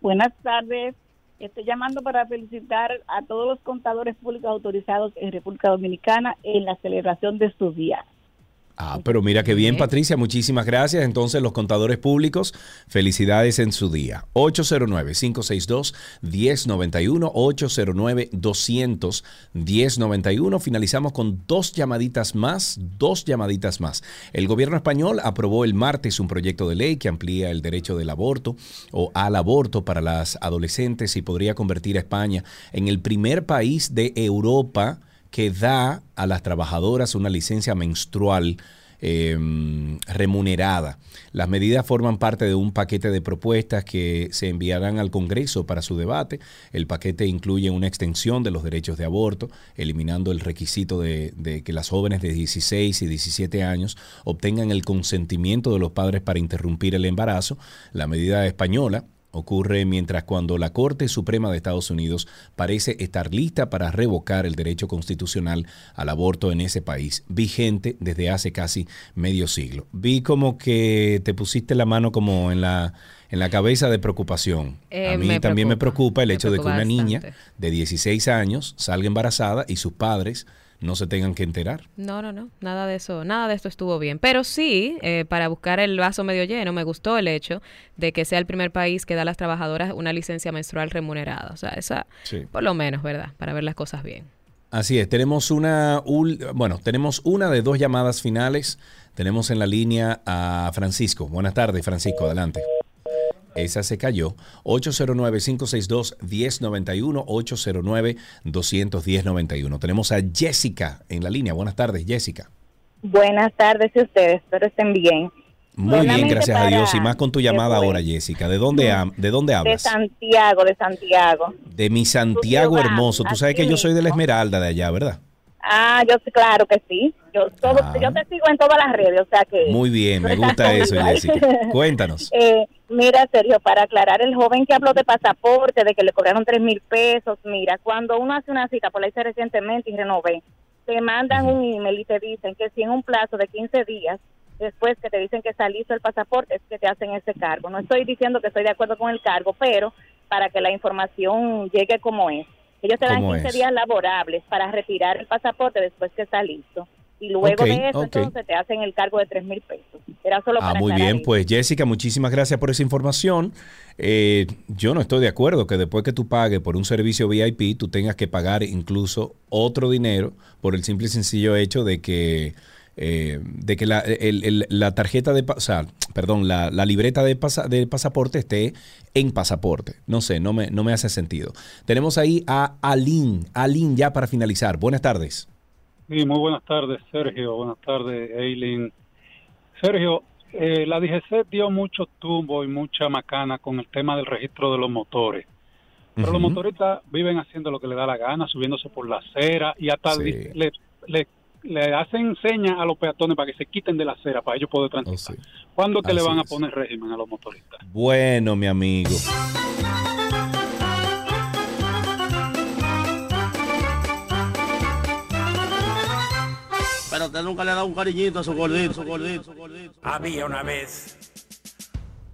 Buenas tardes. Estoy llamando para felicitar a todos los contadores públicos autorizados en República Dominicana en la celebración de su día. Ah, pero mira qué bien, Patricia. Muchísimas gracias. Entonces, los contadores públicos, felicidades en su día. 809-562-1091, 809-200-1091. Finalizamos con dos llamaditas más, dos llamaditas más. El gobierno español aprobó el martes un proyecto de ley que amplía el derecho del aborto o al aborto para las adolescentes y podría convertir a España en el primer país de Europa que da a las trabajadoras una licencia menstrual eh, remunerada. Las medidas forman parte de un paquete de propuestas que se enviarán al Congreso para su debate. El paquete incluye una extensión de los derechos de aborto, eliminando el requisito de que las jóvenes de 16 y 17 años obtengan el consentimiento de los padres para interrumpir el embarazo. La medida española ocurre mientras cuando la Corte Suprema de Estados Unidos parece estar lista para revocar el derecho constitucional al aborto en ese país, vigente desde hace casi medio siglo. Vi como que te pusiste la mano como en la en la cabeza de preocupación. Eh, A mí me también me preocupa el hecho de que una niña de 16 años salga embarazada y sus padres no se tengan que enterar. No, no, no, nada de eso, nada de esto estuvo bien. Pero sí, eh, para buscar el vaso medio lleno, me gustó el hecho de que sea el primer país que da a las trabajadoras una licencia menstrual remunerada. O sea, esa, Sí. por lo menos, ¿verdad? Para ver las cosas bien. Así es, tenemos una, bueno, tenemos una de dos llamadas finales. Tenemos en la línea a Francisco. Buenas tardes, Francisco, adelante. Esa se cayó. 809-562-1091, 809-21091. Tenemos a Jessica en la línea. Buenas tardes, Jessica. Buenas tardes y ustedes, espero estén bien. Muy bien, gracias a Dios. Y más con tu llamada ahora, Jessica. ¿De dónde, ¿de dónde De hablas? Santiago, de Santiago. De mi Santiago hermoso. Tú sabes que yo soy de la. Esmeralda de allá, ¿verdad? Ah, yo sí, claro que sí. Yo, todo, Ah. yo te sigo en todas las redes, o sea que... Muy bien, me gusta eso, Jessica. Cuéntanos. Eh, mira, Sergio, para aclarar, el joven que habló de pasaporte, de que le cobraron tres mil pesos, mira, cuando uno hace una cita, por la hice recientemente y renové, te mandan un email y te dicen que si en un plazo de 15 días, después que te dicen que está listo el pasaporte, es que te hacen ese cargo. No estoy diciendo que estoy de acuerdo con el cargo, pero para que la información llegue como es. Ellos te dan ¿Cómo 15 es? días laborables para retirar el pasaporte después que está listo. Y luego de eso, ok. entonces te hacen el cargo de tres mil pesos. Era solo Ah, para muy bien, pues Jessica, muchísimas gracias por esa información. Eh, yo no estoy de acuerdo que después que tú pagues por un servicio VIP, tú tengas que pagar incluso otro dinero por el simple y sencillo hecho de que, eh, de que la, el- el- la tarjeta de, o sea, perdón, la, la libreta de, pasa- de pasaporte esté en pasaporte. No sé, no me, no me hace sentido. Tenemos ahí a Aline, Aline ya para finalizar. Buenas tardes. Sí, muy buenas tardes, Sergio. Buenas tardes, Eileen. Sergio, eh, la DGC dio mucho tumbo y mucha macana con el tema del registro de los motores. Pero los motoristas viven haciendo lo que les da la gana, subiéndose por la acera y hasta Sí. di- le, le- le hacen señas a los peatones para que se quiten de la acera para ellos poder transitar. ¿Cuándo que le Oh, van a es. poner régimen a los motoristas? Bueno, mi amigo. Pero usted nunca le ha dado un cariñito a su gordito, su gordito, su gordito. Había una vez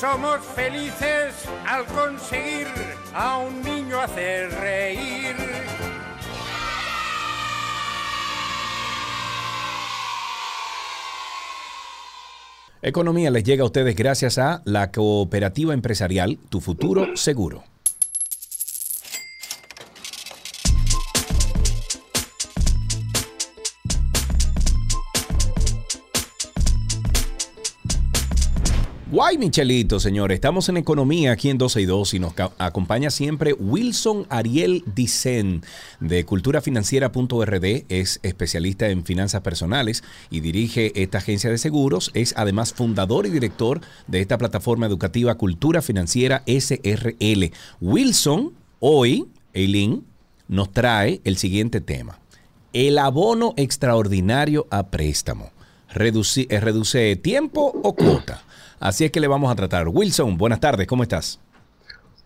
Somos felices al conseguir a un niño hacer reír. Economía les llega a ustedes gracias a la cooperativa empresarial Tu Futuro Seguro. Guay, Michelito, señores. Estamos en economía aquí en 12 y 2 y nos acompaña siempre Wilson Ariel Dicen de culturafinanciera.rd. Es especialista en finanzas personales y dirige esta agencia de seguros. Es además fundador y director de esta plataforma educativa Cultura Financiera SRL. Wilson, hoy, Eileen, nos trae el siguiente tema. El abono extraordinario a préstamo. Eh, ¿Reduce tiempo o cuota? Así es que le vamos a tratar. Wilson, buenas tardes, ¿cómo estás?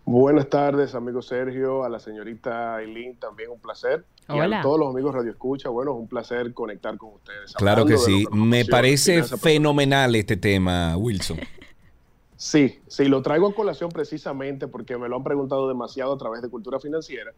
Buenas tardes, amigo Sergio, a la señorita Eileen, también un placer. Y Hola. a todos los amigos Radio Escucha, bueno, es un placer conectar con ustedes. Claro que sí. Me parece fenomenal este tema, Wilson. Sí, sí, lo traigo a colación precisamente porque me lo han preguntado demasiado a través de Cultura Financiera.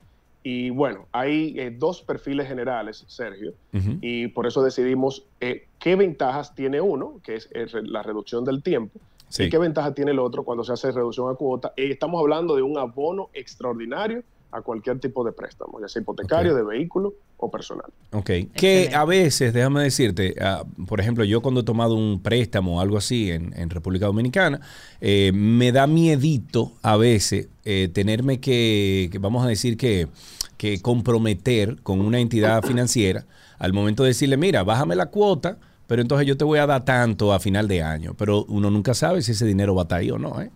Y bueno, hay eh, dos perfiles generales, Sergio, y por eso decidimos eh, qué ventajas tiene uno, que es eh, la reducción del tiempo, Sí. y qué ventaja tiene el otro cuando se hace reducción a cuota. Estamos hablando de un abono extraordinario a cualquier tipo de préstamo, ya sea hipotecario, de vehículo o personal. Ok. Que a veces, déjame decirte, ah, por ejemplo, yo cuando he tomado un préstamo o algo así en, en República Dominicana, eh, me da miedito a veces eh, tenerme que, que, vamos a decir que, que comprometer con una entidad financiera al momento de decirle, mira, bájame la cuota, pero entonces yo te voy a dar tanto a final de año. Pero uno nunca sabe si ese dinero va a estar ahí o no, ¿eh?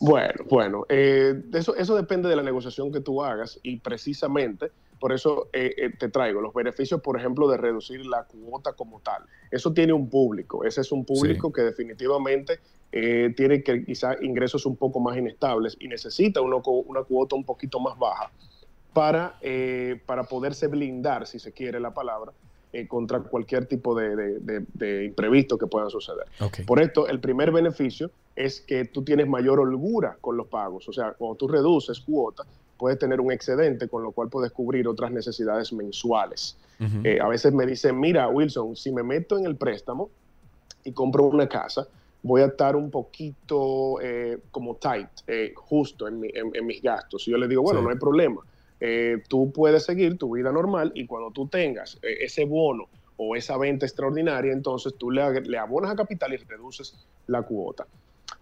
Bueno, bueno, eh, eso, eso depende de la negociación que tú hagas y precisamente por eso eh, eh, te traigo los beneficios, por ejemplo, de reducir la cuota como tal. Eso tiene un público, ese es un público que definitivamente eh, tiene que quizá ingresos un poco más inestables y necesita uno una cuota un poquito más baja para, para poderse blindar, si se quiere la palabra, contra cualquier tipo de, de- de- de imprevisto que puedan suceder. Por esto, el primer beneficio es que tú tienes mayor holgura con los pagos. O sea, cuando tú reduces cuota, puedes tener un excedente con lo cual puedes cubrir otras necesidades mensuales. Eh, a veces me dicen, mira, Wilson, si me meto en el préstamo y compro una casa, voy a estar un poquito eh, como tight, eh, justo en, mi- en- en mis gastos. Y yo le digo, bueno, Sí. no hay problema. Tú puedes seguir tu vida normal y cuando tú tengas ese bono o esa venta extraordinaria, entonces tú le abonas a capital y reduces la cuota.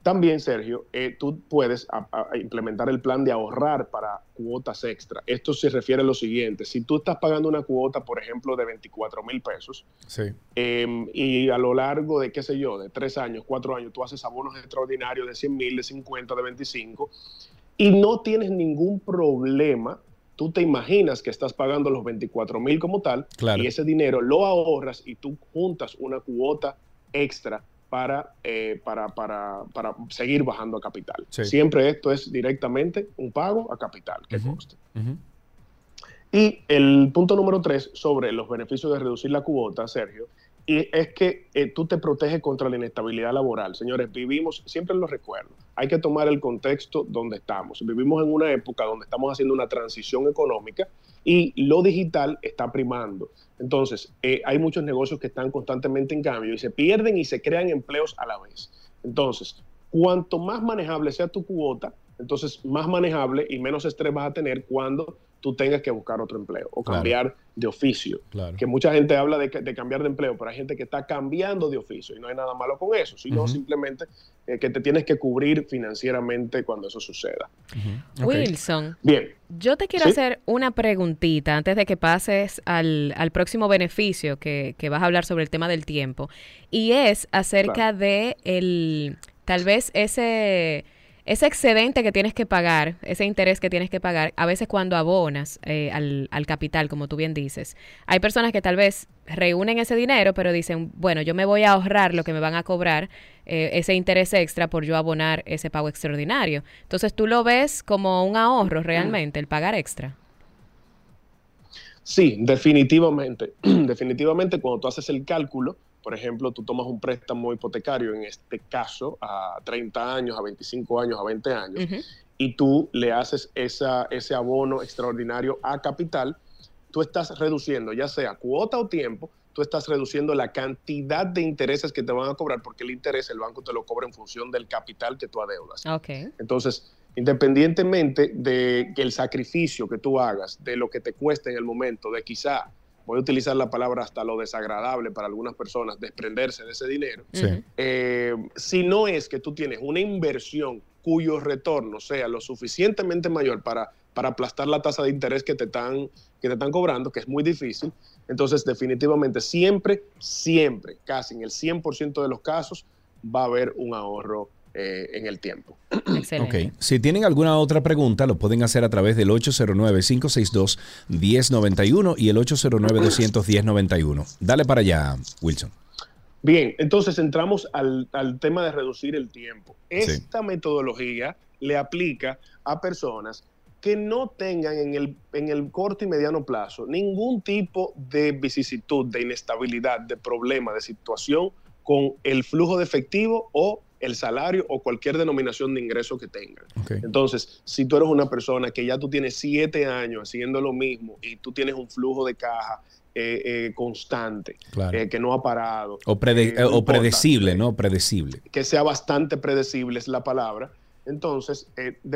También, Sergio, eh, tú puedes a- a- implementar el plan de ahorrar para cuotas extra. Esto se refiere a lo siguiente. Si tú estás pagando una cuota, por ejemplo, de 24 mil pesos, Sí. eh, y a lo largo de, qué sé yo, de tres años, cuatro años, tú haces abonos extraordinarios de 100 mil, de 50, de 25, y no tienes ningún problema, tú te imaginas que estás pagando los 24 mil como tal, Claro. y ese dinero lo ahorras y tú juntas una cuota extra para, eh, para, para, para seguir bajando a capital. Sí. Siempre esto es directamente un pago a capital, que conste. Ujú. Y el punto número tres sobre los beneficios de reducir la cuota, Sergio, y es que eh, tú te proteges contra la inestabilidad laboral. Señores, vivimos, siempre lo recuerdo, hay que tomar el contexto donde estamos. Vivimos en una época donde estamos haciendo una transición económica y lo digital está primando. Entonces, eh, hay muchos negocios que están constantemente en cambio y se pierden y se crean empleos a la vez. Entonces, cuanto más manejable sea tu cuota, entonces más manejable y menos estrés vas a tener cuando tú tengas que buscar otro empleo o Claro. cambiar de oficio. Claro. Que mucha gente habla de, que- de cambiar de empleo, pero hay gente que está cambiando de oficio y no hay nada malo con eso, sino simplemente eh, que te tienes que cubrir financieramente cuando eso suceda. Wilson, Bien, yo te quiero ¿Sí? hacer una preguntita antes de que pases al, al próximo beneficio que, que vas a hablar sobre el tema del tiempo. Y es acerca de el tal vez ese, ese excedente que tienes que pagar, ese interés que tienes que pagar, a veces cuando abonas eh, al, al capital, como tú bien dices. Hay personas que tal vez reúnen ese dinero, pero dicen, bueno, yo me voy a ahorrar lo que me van a cobrar, eh, ese interés extra por yo abonar ese pago extraordinario. Entonces tú lo ves como un ahorro realmente, el pagar extra. Sí, definitivamente. definitivamente cuando tú haces el cálculo, por ejemplo, tú tomas un préstamo hipotecario, en este caso, a 30 años, a 25 años, a 20 años, y tú le haces esa, ese abono extraordinario a capital, tú estás reduciendo, ya sea cuota o tiempo, tú estás reduciendo la cantidad de intereses que te van a cobrar, porque el interés el banco te lo cobra en función del capital que tú adeudas. Ok. Entonces, independientemente de que el sacrificio que tú hagas, de lo que te cueste en el momento, de quizá voy a utilizar la palabra hasta lo desagradable para algunas personas, desprenderse de ese dinero, Sí. eh, si no es que tú tienes una inversión cuyo retorno sea lo suficientemente mayor para, para aplastar la tasa de interés que te, están, que te están cobrando, que es muy difícil, entonces definitivamente siempre, siempre, casi en el 100% de los casos, va a haber un ahorro eh, en el tiempo. Ok. Si tienen alguna otra pregunta, lo pueden hacer a través del 809-562-1091 y el 809-21091. Dale para allá, Wilson. Bien, entonces entramos al, al tema de reducir el tiempo. Esta metodología le aplica a personas que no tengan en el, en el corto y mediano plazo ningún tipo de vicisitud, de inestabilidad, de problema, de situación con el flujo de efectivo o el salario o cualquier denominación de ingreso que tengan. Entonces, si tú eres una persona que ya tú tienes siete años haciendo lo mismo y tú tienes un flujo de caja eh, eh, constante, Claro. eh, que no ha parado, O, prede- no o importa, predecible, ¿no? Predecible. que sea bastante predecible es la palabra. Entonces,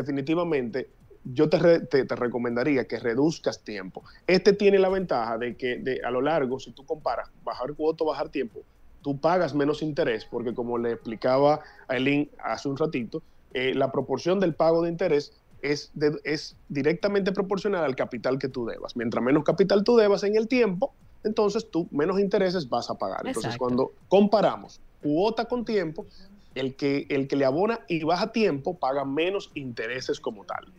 definitivamente, yo te, re- te- te recomendaría que reduzcas tiempo. Este tiene la ventaja de que de, a lo largo, si tú comparas bajar cuota bajar tiempo, tú pagas menos interés, porque como le explicaba a Eileen hace un ratito, eh, la proporción del pago de interés es, de- es directamente proporcional al capital que tú debas. Mientras menos capital tú debas en el tiempo, entonces tú menos intereses vas a pagar. Entonces, cuando comparamos cuota con tiempo, el que, el que le abona y baja tiempo paga menos intereses como tal.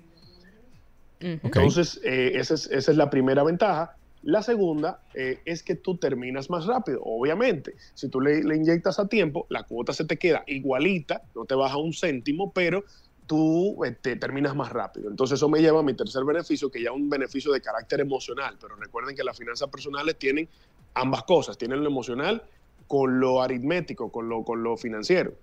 Entonces, eh, esa, es, esa es la primera ventaja. La segunda eh, es que tú terminas más rápido. Obviamente, si tú le, inyectas a tiempo, la cuota se te queda igualita, no te baja un céntimo, pero tú eh, te terminas más rápido. Entonces, eso me lleva a mi tercer beneficio, que ya es un beneficio de carácter emocional. Pero recuerden que las finanzas personales tienen ambas cosas, tienen lo emocional con lo aritmético, con lo, con lo financiero.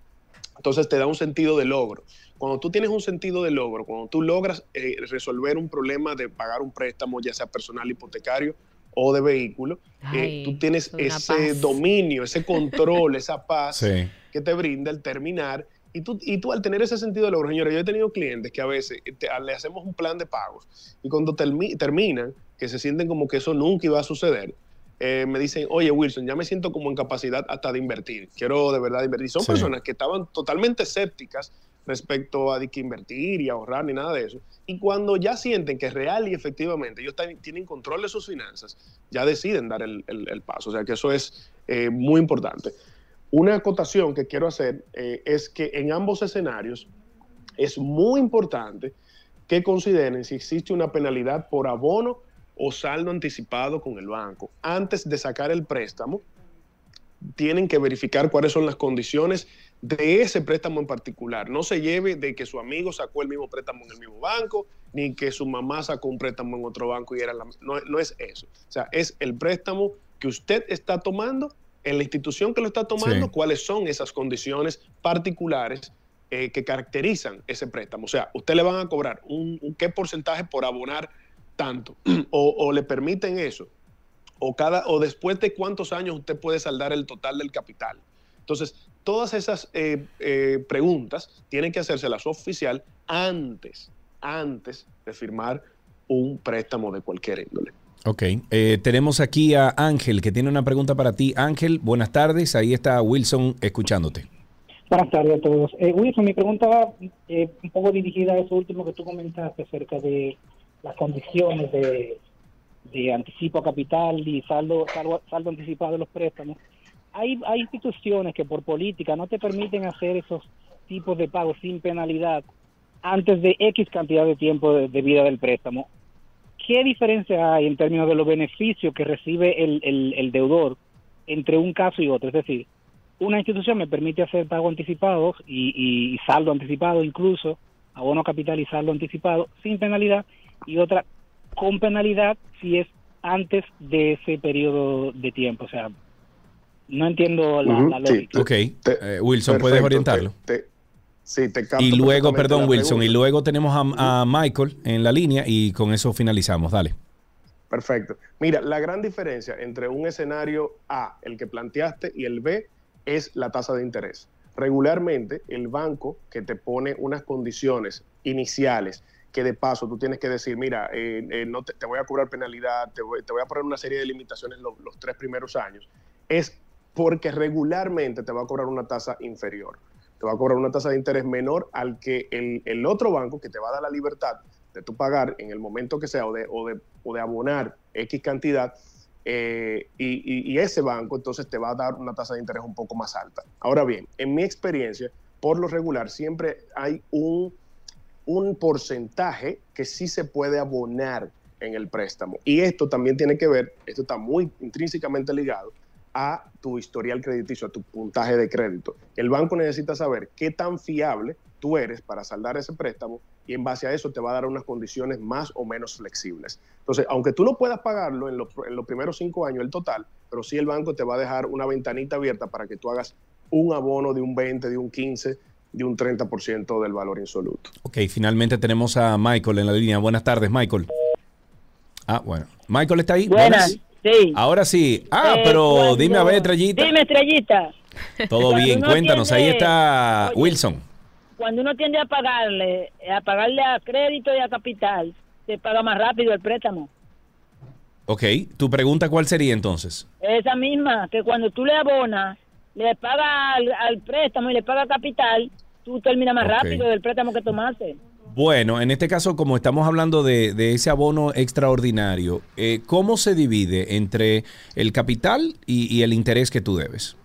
Entonces te da un sentido de logro. Cuando tú tienes un sentido de logro, cuando tú logras eh, resolver un problema de pagar un préstamo, ya sea personal, hipotecario o de vehículo, eh, Ay, tú tienes ese paz. dominio, ese control, esa paz Sí. que te brinda el terminar. Y tú, y tú al tener ese sentido de logro, señores, yo he tenido clientes que a veces eh, te- le hacemos un plan de pagos y cuando termi- terminan, que se sienten como que eso nunca iba a suceder, eh, me dicen, oye Wilson, ya me siento como en capacidad hasta de invertir, quiero de verdad invertir. Son Sí. personas que estaban totalmente escépticas respecto a de que invertir y ahorrar ni nada de eso. Y cuando ya sienten que real y efectivamente ellos tienen control de sus finanzas, ya deciden dar el paso. O sea que eso es eh, muy importante. Una acotación que quiero hacer eh, es que en ambos escenarios es muy importante que consideren si existe una penalidad por abono o saldo anticipado con el banco. Antes de sacar el préstamo, tienen que verificar cuáles son las condiciones de ese préstamo en particular. No se lleve de que su amigo sacó el mismo préstamo en el mismo banco, ni que su mamá sacó un préstamo en otro banco y era la... No, no es eso. O sea, es el préstamo que usted está tomando, en la institución que lo está tomando, Sí. cuáles son esas condiciones particulares eh, que caracterizan ese préstamo. O sea, usted le van a cobrar un, un qué porcentaje por abonar tanto, o, o le permiten eso, o cada o después de cuántos años usted puede saldar el total del capital. Entonces, todas esas eh, eh, preguntas tienen que hacérselas oficial antes, antes de firmar un préstamo de cualquier índole. Ok, eh, tenemos aquí a Ángel que tiene una pregunta para ti. Ángel, buenas tardes. Ahí está Wilson escuchándote. Buenas tardes a todos. Eh, Wilson, mi pregunta va eh, un poco dirigida a eso último que tú comentaste acerca de las condiciones de, de anticipo a capital y saldo, saldo, saldo anticipado de los préstamos. Hay, hay instituciones que por política no te permiten hacer esos tipos de pagos sin penalidad antes de X cantidad de tiempo de, vida del préstamo. ¿Qué diferencia hay en términos de los beneficios que recibe el, el, el deudor entre un caso y otro? Es decir, una institución me permite hacer pagos anticipados y, y- y saldo anticipado incluso, abono capital y saldo anticipado sin penalidad y otra con penalidad si es antes de ese periodo de tiempo. O sea, no entiendo la, sí, lógica. Ok, eh, Wilson, ¿puedes orientarlo? te- te- sí, te Y luego, perdón, Wilson, y luego tenemos a, a Michael en la línea y con eso finalizamos. Dale. Perfecto. Mira, la gran diferencia entre un escenario A, el que planteaste, y el B es la tasa de interés. Regularmente, el banco que te pone unas condiciones iniciales que de paso tú tienes que decir, mira, eh, eh, no te, te voy a cobrar penalidad, te voy, te voy a poner una serie de limitaciones lo- los tres primeros años, es porque regularmente te va a cobrar una tasa inferior. Te va a cobrar una tasa de interés menor al que el, el otro banco que te va a dar la libertad de tú pagar en el momento que sea o de, o de, abonar X cantidad eh, y, y- y ese banco entonces te va a dar una tasa de interés un poco más alta. Ahora bien, en mi experiencia, por lo regular, siempre hay un, un porcentaje que sí se puede abonar en el préstamo. Y esto también tiene que ver, esto está muy intrínsecamente ligado a tu historial crediticio, a tu puntaje de crédito. El banco necesita saber qué tan fiable tú eres para saldar ese préstamo y en base a eso te va a dar unas condiciones más o menos flexibles. Entonces, aunque tú no puedas pagarlo en los, en los primeros cinco años el total, pero sí el banco te va a dejar una ventanita abierta para que tú hagas un abono de un 20, de un 15, de un 30% del valor insoluto. Ok, finalmente tenemos a Michael en la línea. Buenas tardes, Michael. Ah, bueno. Michael está ahí. Buenas, sí. Ahora sí. Ah, Eh, pero cuando- dime a ver, Estrellita. Dime, Estrellita. Todo bien, cuéntanos. Ahí está Oye. Wilson. Cuando uno tiende a pagarle, a pagarle a crédito y a capital, se paga más rápido el préstamo. Ok, tu pregunta cuál sería entonces? Esa misma, que cuando tú le abonas, le pagas al, al préstamo y le pagas capital, tú terminas más rápido del préstamo que tomaste. Bueno, en este caso, como estamos hablando de, de ese abono extraordinario, eh, ¿cómo se divide entre el capital y, y el interés que tú debes?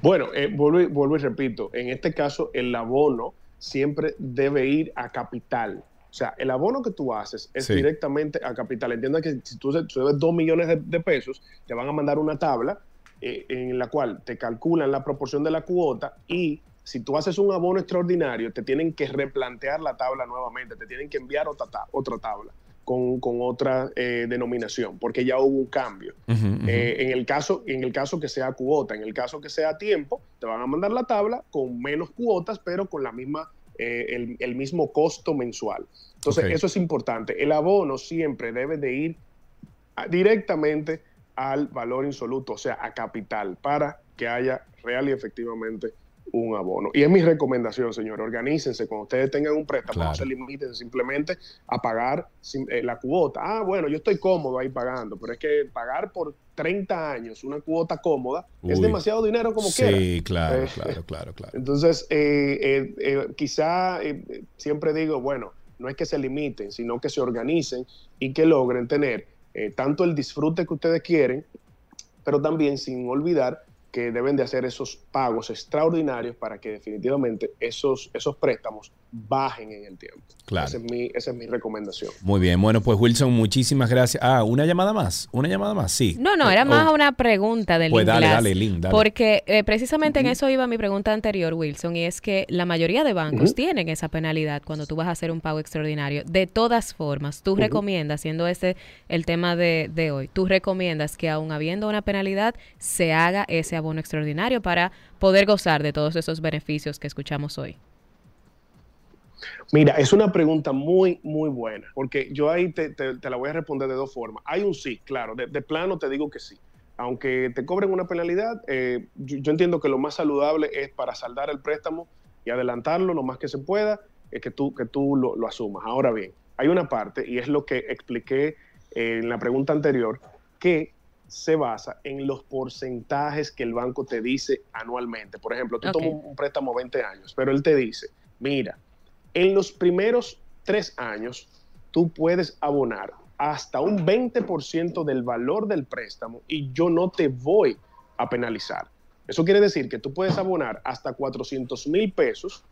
Bueno, eh, vuelvo, y, vuelvo y repito, en este caso el abono siempre debe ir a capital. O sea, el abono que tú haces es Sí. directamente a capital. Entienda que si tú, debes 2 millones de, de pesos, te van a mandar una tabla eh, en la cual te calculan la proporción de la cuota y si tú haces un abono extraordinario, te tienen que replantear la tabla nuevamente, te tienen que enviar otra, otra tabla con, con otra eh, denominación, porque ya hubo un cambio. Eh, en, el caso, en el caso que sea cuota, en el caso que sea tiempo, te van a mandar la tabla con menos cuotas, pero con la misma, eh, el, el mismo costo mensual. Entonces, eso es importante. El abono siempre debe de ir a- directamente al valor insoluto, o sea, a capital, para que haya real y efectivamente un abono. Y es mi recomendación, señor, organícense, cuando ustedes tengan un préstamo, no se limiten simplemente a pagar eh, la cuota. Ah, bueno, yo estoy cómodo ahí pagando, pero es que pagar por 30 años una cuota cómoda es demasiado dinero como quiera. Sí, claro, Eh, claro, claro, claro. Entonces, eh, eh, quizá siempre digo, bueno, no es que se limiten, sino que se organicen y que logren tener tanto el disfrute que ustedes quieren, pero también sin olvidar que deben de hacer esos pagos extraordinarios para que definitivamente esos, esos préstamos bajen en el tiempo. Claro. Esa es mi, esa es mi recomendación. Muy bien, bueno, pues Wilson, muchísimas gracias. Ah, una llamada más, una llamada más, sí. No, no, era Oh, más una pregunta del Pues dale, Glass, dale, Lynn, dale. Porque eh, precisamente en eso iba mi pregunta anterior, Wilson, y es que la mayoría de bancos tienen esa penalidad cuando tú vas a hacer un pago extraordinario. De todas formas, tú recomiendas, siendo ese el tema de, de hoy, tú recomiendas que aún habiendo una penalidad, se haga ese abono extraordinario para poder gozar de todos esos beneficios que escuchamos hoy. Mira, es una pregunta muy, muy buena, porque yo ahí te, te- te la voy a responder de dos formas. Hay un sí, claro, de, de plano te digo que sí. Aunque te cobren una penalidad, eh, yo, yo entiendo que lo más saludable es para saldar el préstamo y adelantarlo lo más que se pueda, es que tú, que tú lo, lo asumas. Ahora bien, hay una parte, y es lo que expliqué eh, en la pregunta anterior, que se basa en los porcentajes que el banco te dice anualmente. Por ejemplo, tú tomas un préstamo 20 años, pero él te dice, mira, en los primeros tres años, tú puedes abonar hasta un 20% del valor del préstamo y yo no te voy a penalizar. Eso quiere decir que tú puedes abonar hasta 400 mil pesos,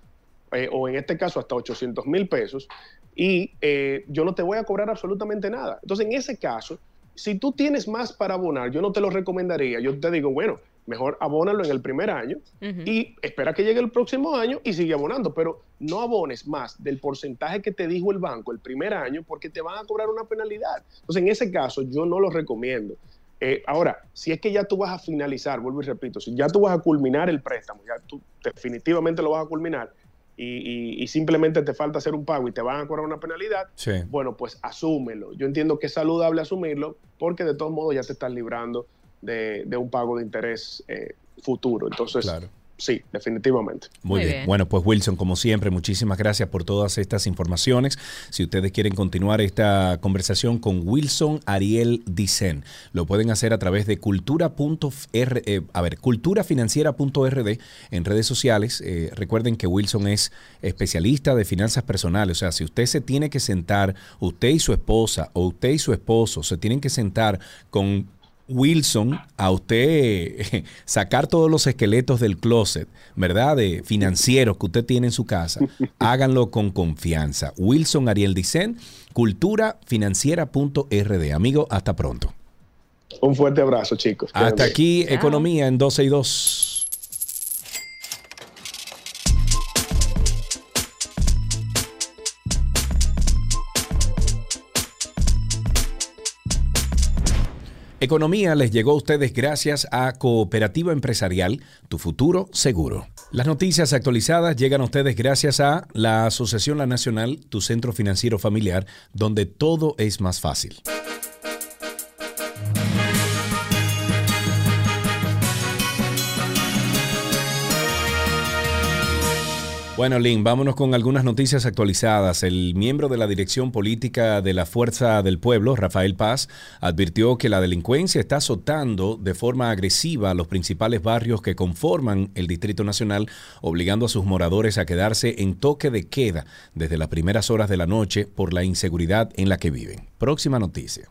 eh, o en este caso hasta 800 mil pesos, y eh, yo no te voy a cobrar absolutamente nada. Entonces, en ese caso, si tú tienes más para abonar, yo no te lo recomendaría. Yo te digo, bueno, mejor abónalo en el primer año y espera que llegue el próximo año y sigue abonando, pero no abones más del porcentaje que te dijo el banco el primer año porque te van a cobrar una penalidad. Entonces, en ese caso, yo no lo recomiendo. Eh, ahora, si es que ya tú vas a finalizar, vuelvo y repito, si ya tú vas a culminar el préstamo, ya tú definitivamente lo vas a culminar y, y- y simplemente te falta hacer un pago y te van a cobrar una penalidad, Sí. bueno, pues asúmelo. Yo entiendo que es saludable asumirlo porque de todos modos ya te estás librando de, de un pago de interés eh, futuro. Entonces, sí, definitivamente. Muy, bien. Bueno, pues Wilson, como siempre, muchísimas gracias por todas estas informaciones. Si ustedes quieren continuar esta conversación con Wilson Ariel Dicen, lo pueden hacer a través de cultura.r, eh, a ver, culturafinanciera.rd en redes sociales. Eh, recuerden que Wilson es especialista de finanzas personales, o sea, si usted se tiene que sentar, usted y su esposa o usted y su esposo se tienen que sentar con Wilson a usted sacar todos los esqueletos del closet, ¿verdad? De financieros que usted tiene en su casa. Háganlo con confianza. Wilson Ariel Dicen, culturafinanciera.rd. Amigo, hasta pronto. Un fuerte abrazo, chicos. Hasta aquí, Economía en 12 y 2. Economía les llegó a ustedes gracias a Cooperativa Empresarial, tu futuro seguro. Las noticias actualizadas llegan a ustedes gracias a la Asociación La Nacional, tu centro financiero familiar, donde todo es más fácil. Bueno, Lynn, vámonos con algunas noticias actualizadas. El miembro de la Dirección Política de la Fuerza del Pueblo, Rafael Paz, advirtió que la delincuencia está azotando de forma agresiva a los principales barrios que conforman el Distrito Nacional, obligando a sus moradores a quedarse en toque de queda desde las primeras horas de la noche por la inseguridad en la que viven. Próxima noticia.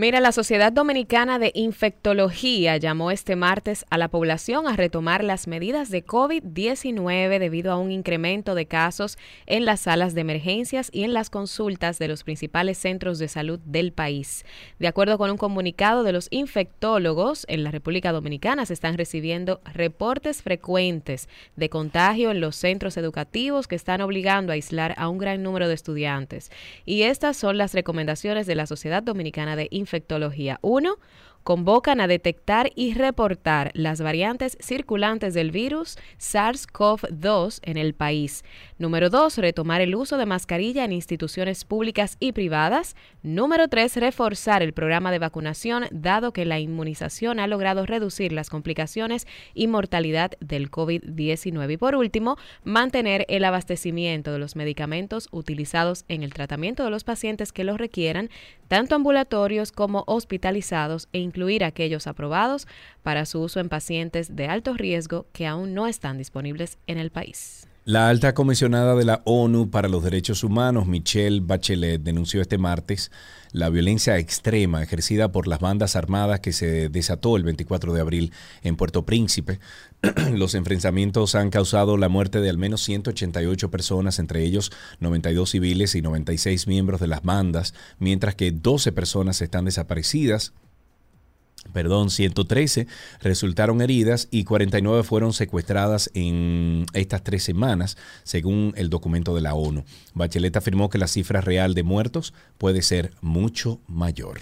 Mira, la Sociedad Dominicana de Infectología llamó este martes a la población a retomar las medidas de COVID-19 debido a un incremento de casos en las salas de emergencias y en las consultas de los principales centros de salud del país. De acuerdo con un comunicado de los infectólogos, en la República Dominicana se están recibiendo reportes frecuentes de contagio en los centros educativos que están obligando a aislar a un gran número de estudiantes. Y estas son las recomendaciones de la Sociedad Dominicana de Infectología infectología. Uno, convocan a detectar y reportar las variantes circulantes del virus SARS-CoV-2 en el país. Número 2. Retomar el uso de mascarilla en instituciones públicas y privadas. Número 3. Reforzar el programa de vacunación dado que la inmunización ha logrado reducir las complicaciones y mortalidad del COVID-19. Y por último, mantener el abastecimiento de los medicamentos utilizados en el tratamiento de los pacientes que los requieran, tanto ambulatorios como hospitalizados e incluir aquellos aprobados para su uso en pacientes de alto riesgo que aún no están disponibles en el país. La alta comisionada de la ONU para los Derechos Humanos, Michelle Bachelet, denunció este martes la violencia extrema ejercida por las bandas armadas que se desató el 24 de abril en Puerto Príncipe. Los enfrentamientos han causado la muerte de al menos 188 personas, entre ellos 92 civiles y 96 miembros de las bandas, mientras que 12 personas están desaparecidas perdón, 113 resultaron heridas y 49 fueron secuestradas en estas tres semanas, según el documento de la ONU. Bachelet afirmó que la cifra real de muertos puede ser mucho mayor.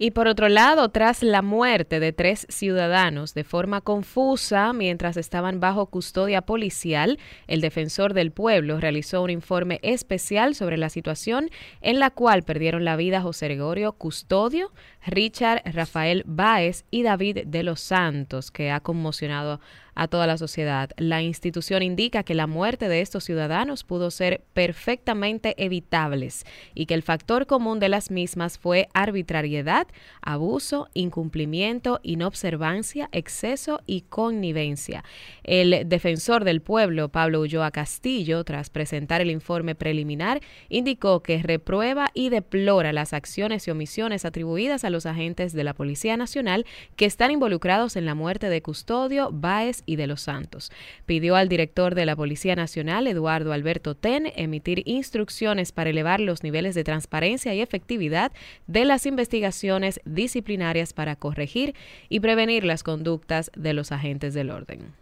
Y por otro lado, tras la muerte de tres ciudadanos de forma confusa mientras estaban bajo custodia policial, el defensor del pueblo realizó un informe especial sobre la situación en la cual perdieron la vida José Gregorio Custodio, Richard Rafael Báez y David de los Santos, que ha conmocionado a toda la sociedad. La institución indica que la muerte de estos ciudadanos pudo ser perfectamente evitables y que el factor común de las mismas fue arbitrariedad, abuso, incumplimiento, inobservancia, exceso y connivencia. El defensor del pueblo, Pablo Ulloa Castillo, tras presentar el informe preliminar, indicó que reprueba y deplora las acciones y omisiones atribuidas a los agentes de la Policía Nacional que están involucrados en la muerte de Custodio, Báez y de los Santos. Pidió al director de la Policía Nacional, Eduardo Alberto Ten, emitir instrucciones para elevar los niveles de transparencia y efectividad de las investigaciones disciplinarias para corregir y prevenir las conductas de los agentes del orden.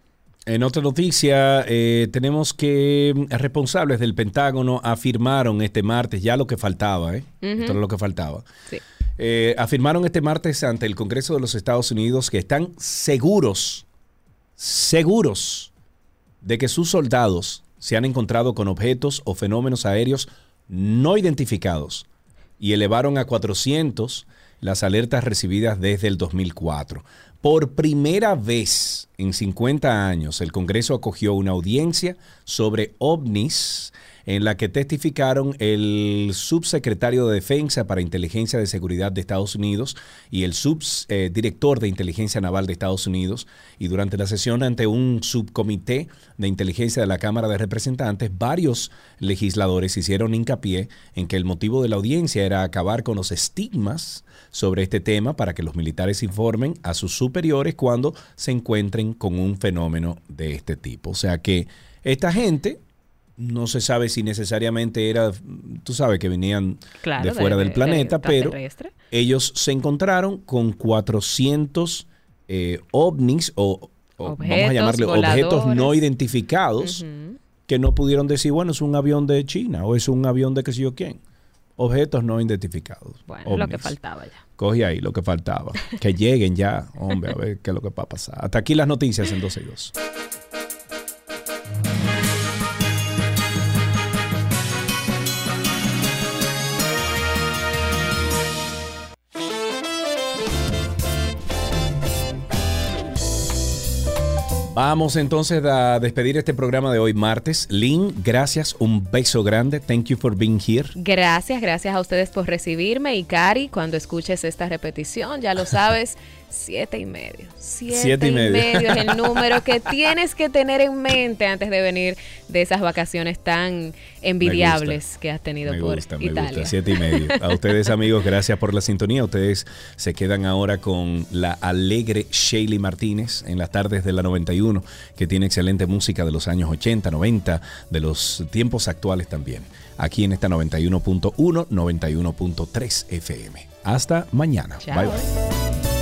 En otra noticia, eh, tenemos que responsables del Pentágono afirmaron este martes ya lo que faltaba, ¿eh? Esto era lo que faltaba. Eh, afirmaron este martes ante el Congreso de los Estados Unidos que están seguros seguros de que sus soldados se han encontrado con objetos o fenómenos aéreos no identificados y elevaron a 400 las alertas recibidas desde el 2004. Por primera vez en 50 años, el Congreso acogió una audiencia sobre ovnis en la que testificaron el subsecretario de Defensa para Inteligencia de Seguridad de Estados Unidos y el subdirector de Inteligencia Naval de Estados Unidos. Y durante la sesión ante un subcomité de inteligencia de la Cámara de Representantes, varios legisladores hicieron hincapié en que el motivo de la audiencia era acabar con los estigmas sobre este tema para que los militares informen a sus superiores cuando se encuentren con un fenómeno de este tipo. O sea que esta gente no se sabe si necesariamente era, tú sabes que venían Claro, de de- fuera del de- planeta, de pero ellos se encontraron con 400 eh, ovnis o, o vamos a llamarle objetos no identificados que no pudieron decir, bueno, es un avión de China o es un avión de qué sé yo quién. Objetos no identificados. Bueno, lo que faltaba ya. Coge ahí lo que faltaba. Que lleguen ya, hombre, a ver qué es lo que va a pasar. Hasta aquí las noticias en 12 y 2. Vamos entonces a despedir este programa de hoy martes. Lynn, gracias, un beso grande. Thank you for being here. Gracias, gracias a ustedes por recibirme. Y Cari, cuando escuches esta repetición, ya lo sabes, siete y medio. Siete, Siete y y medio. medio. es el número que tienes que tener en mente antes de venir de esas vacaciones tan envidiables que has tenido Me por gusta, me Italia. gusta. Siete y medio. A ustedes, amigos, gracias por la sintonía. Ustedes se quedan ahora con la alegre Shaley Martínez en las tardes de la 91, que tiene excelente música de los años 80, 90, de los tiempos actuales también. Aquí en esta 91.1, 91.3 FM. Hasta mañana. Chao. Bye bye.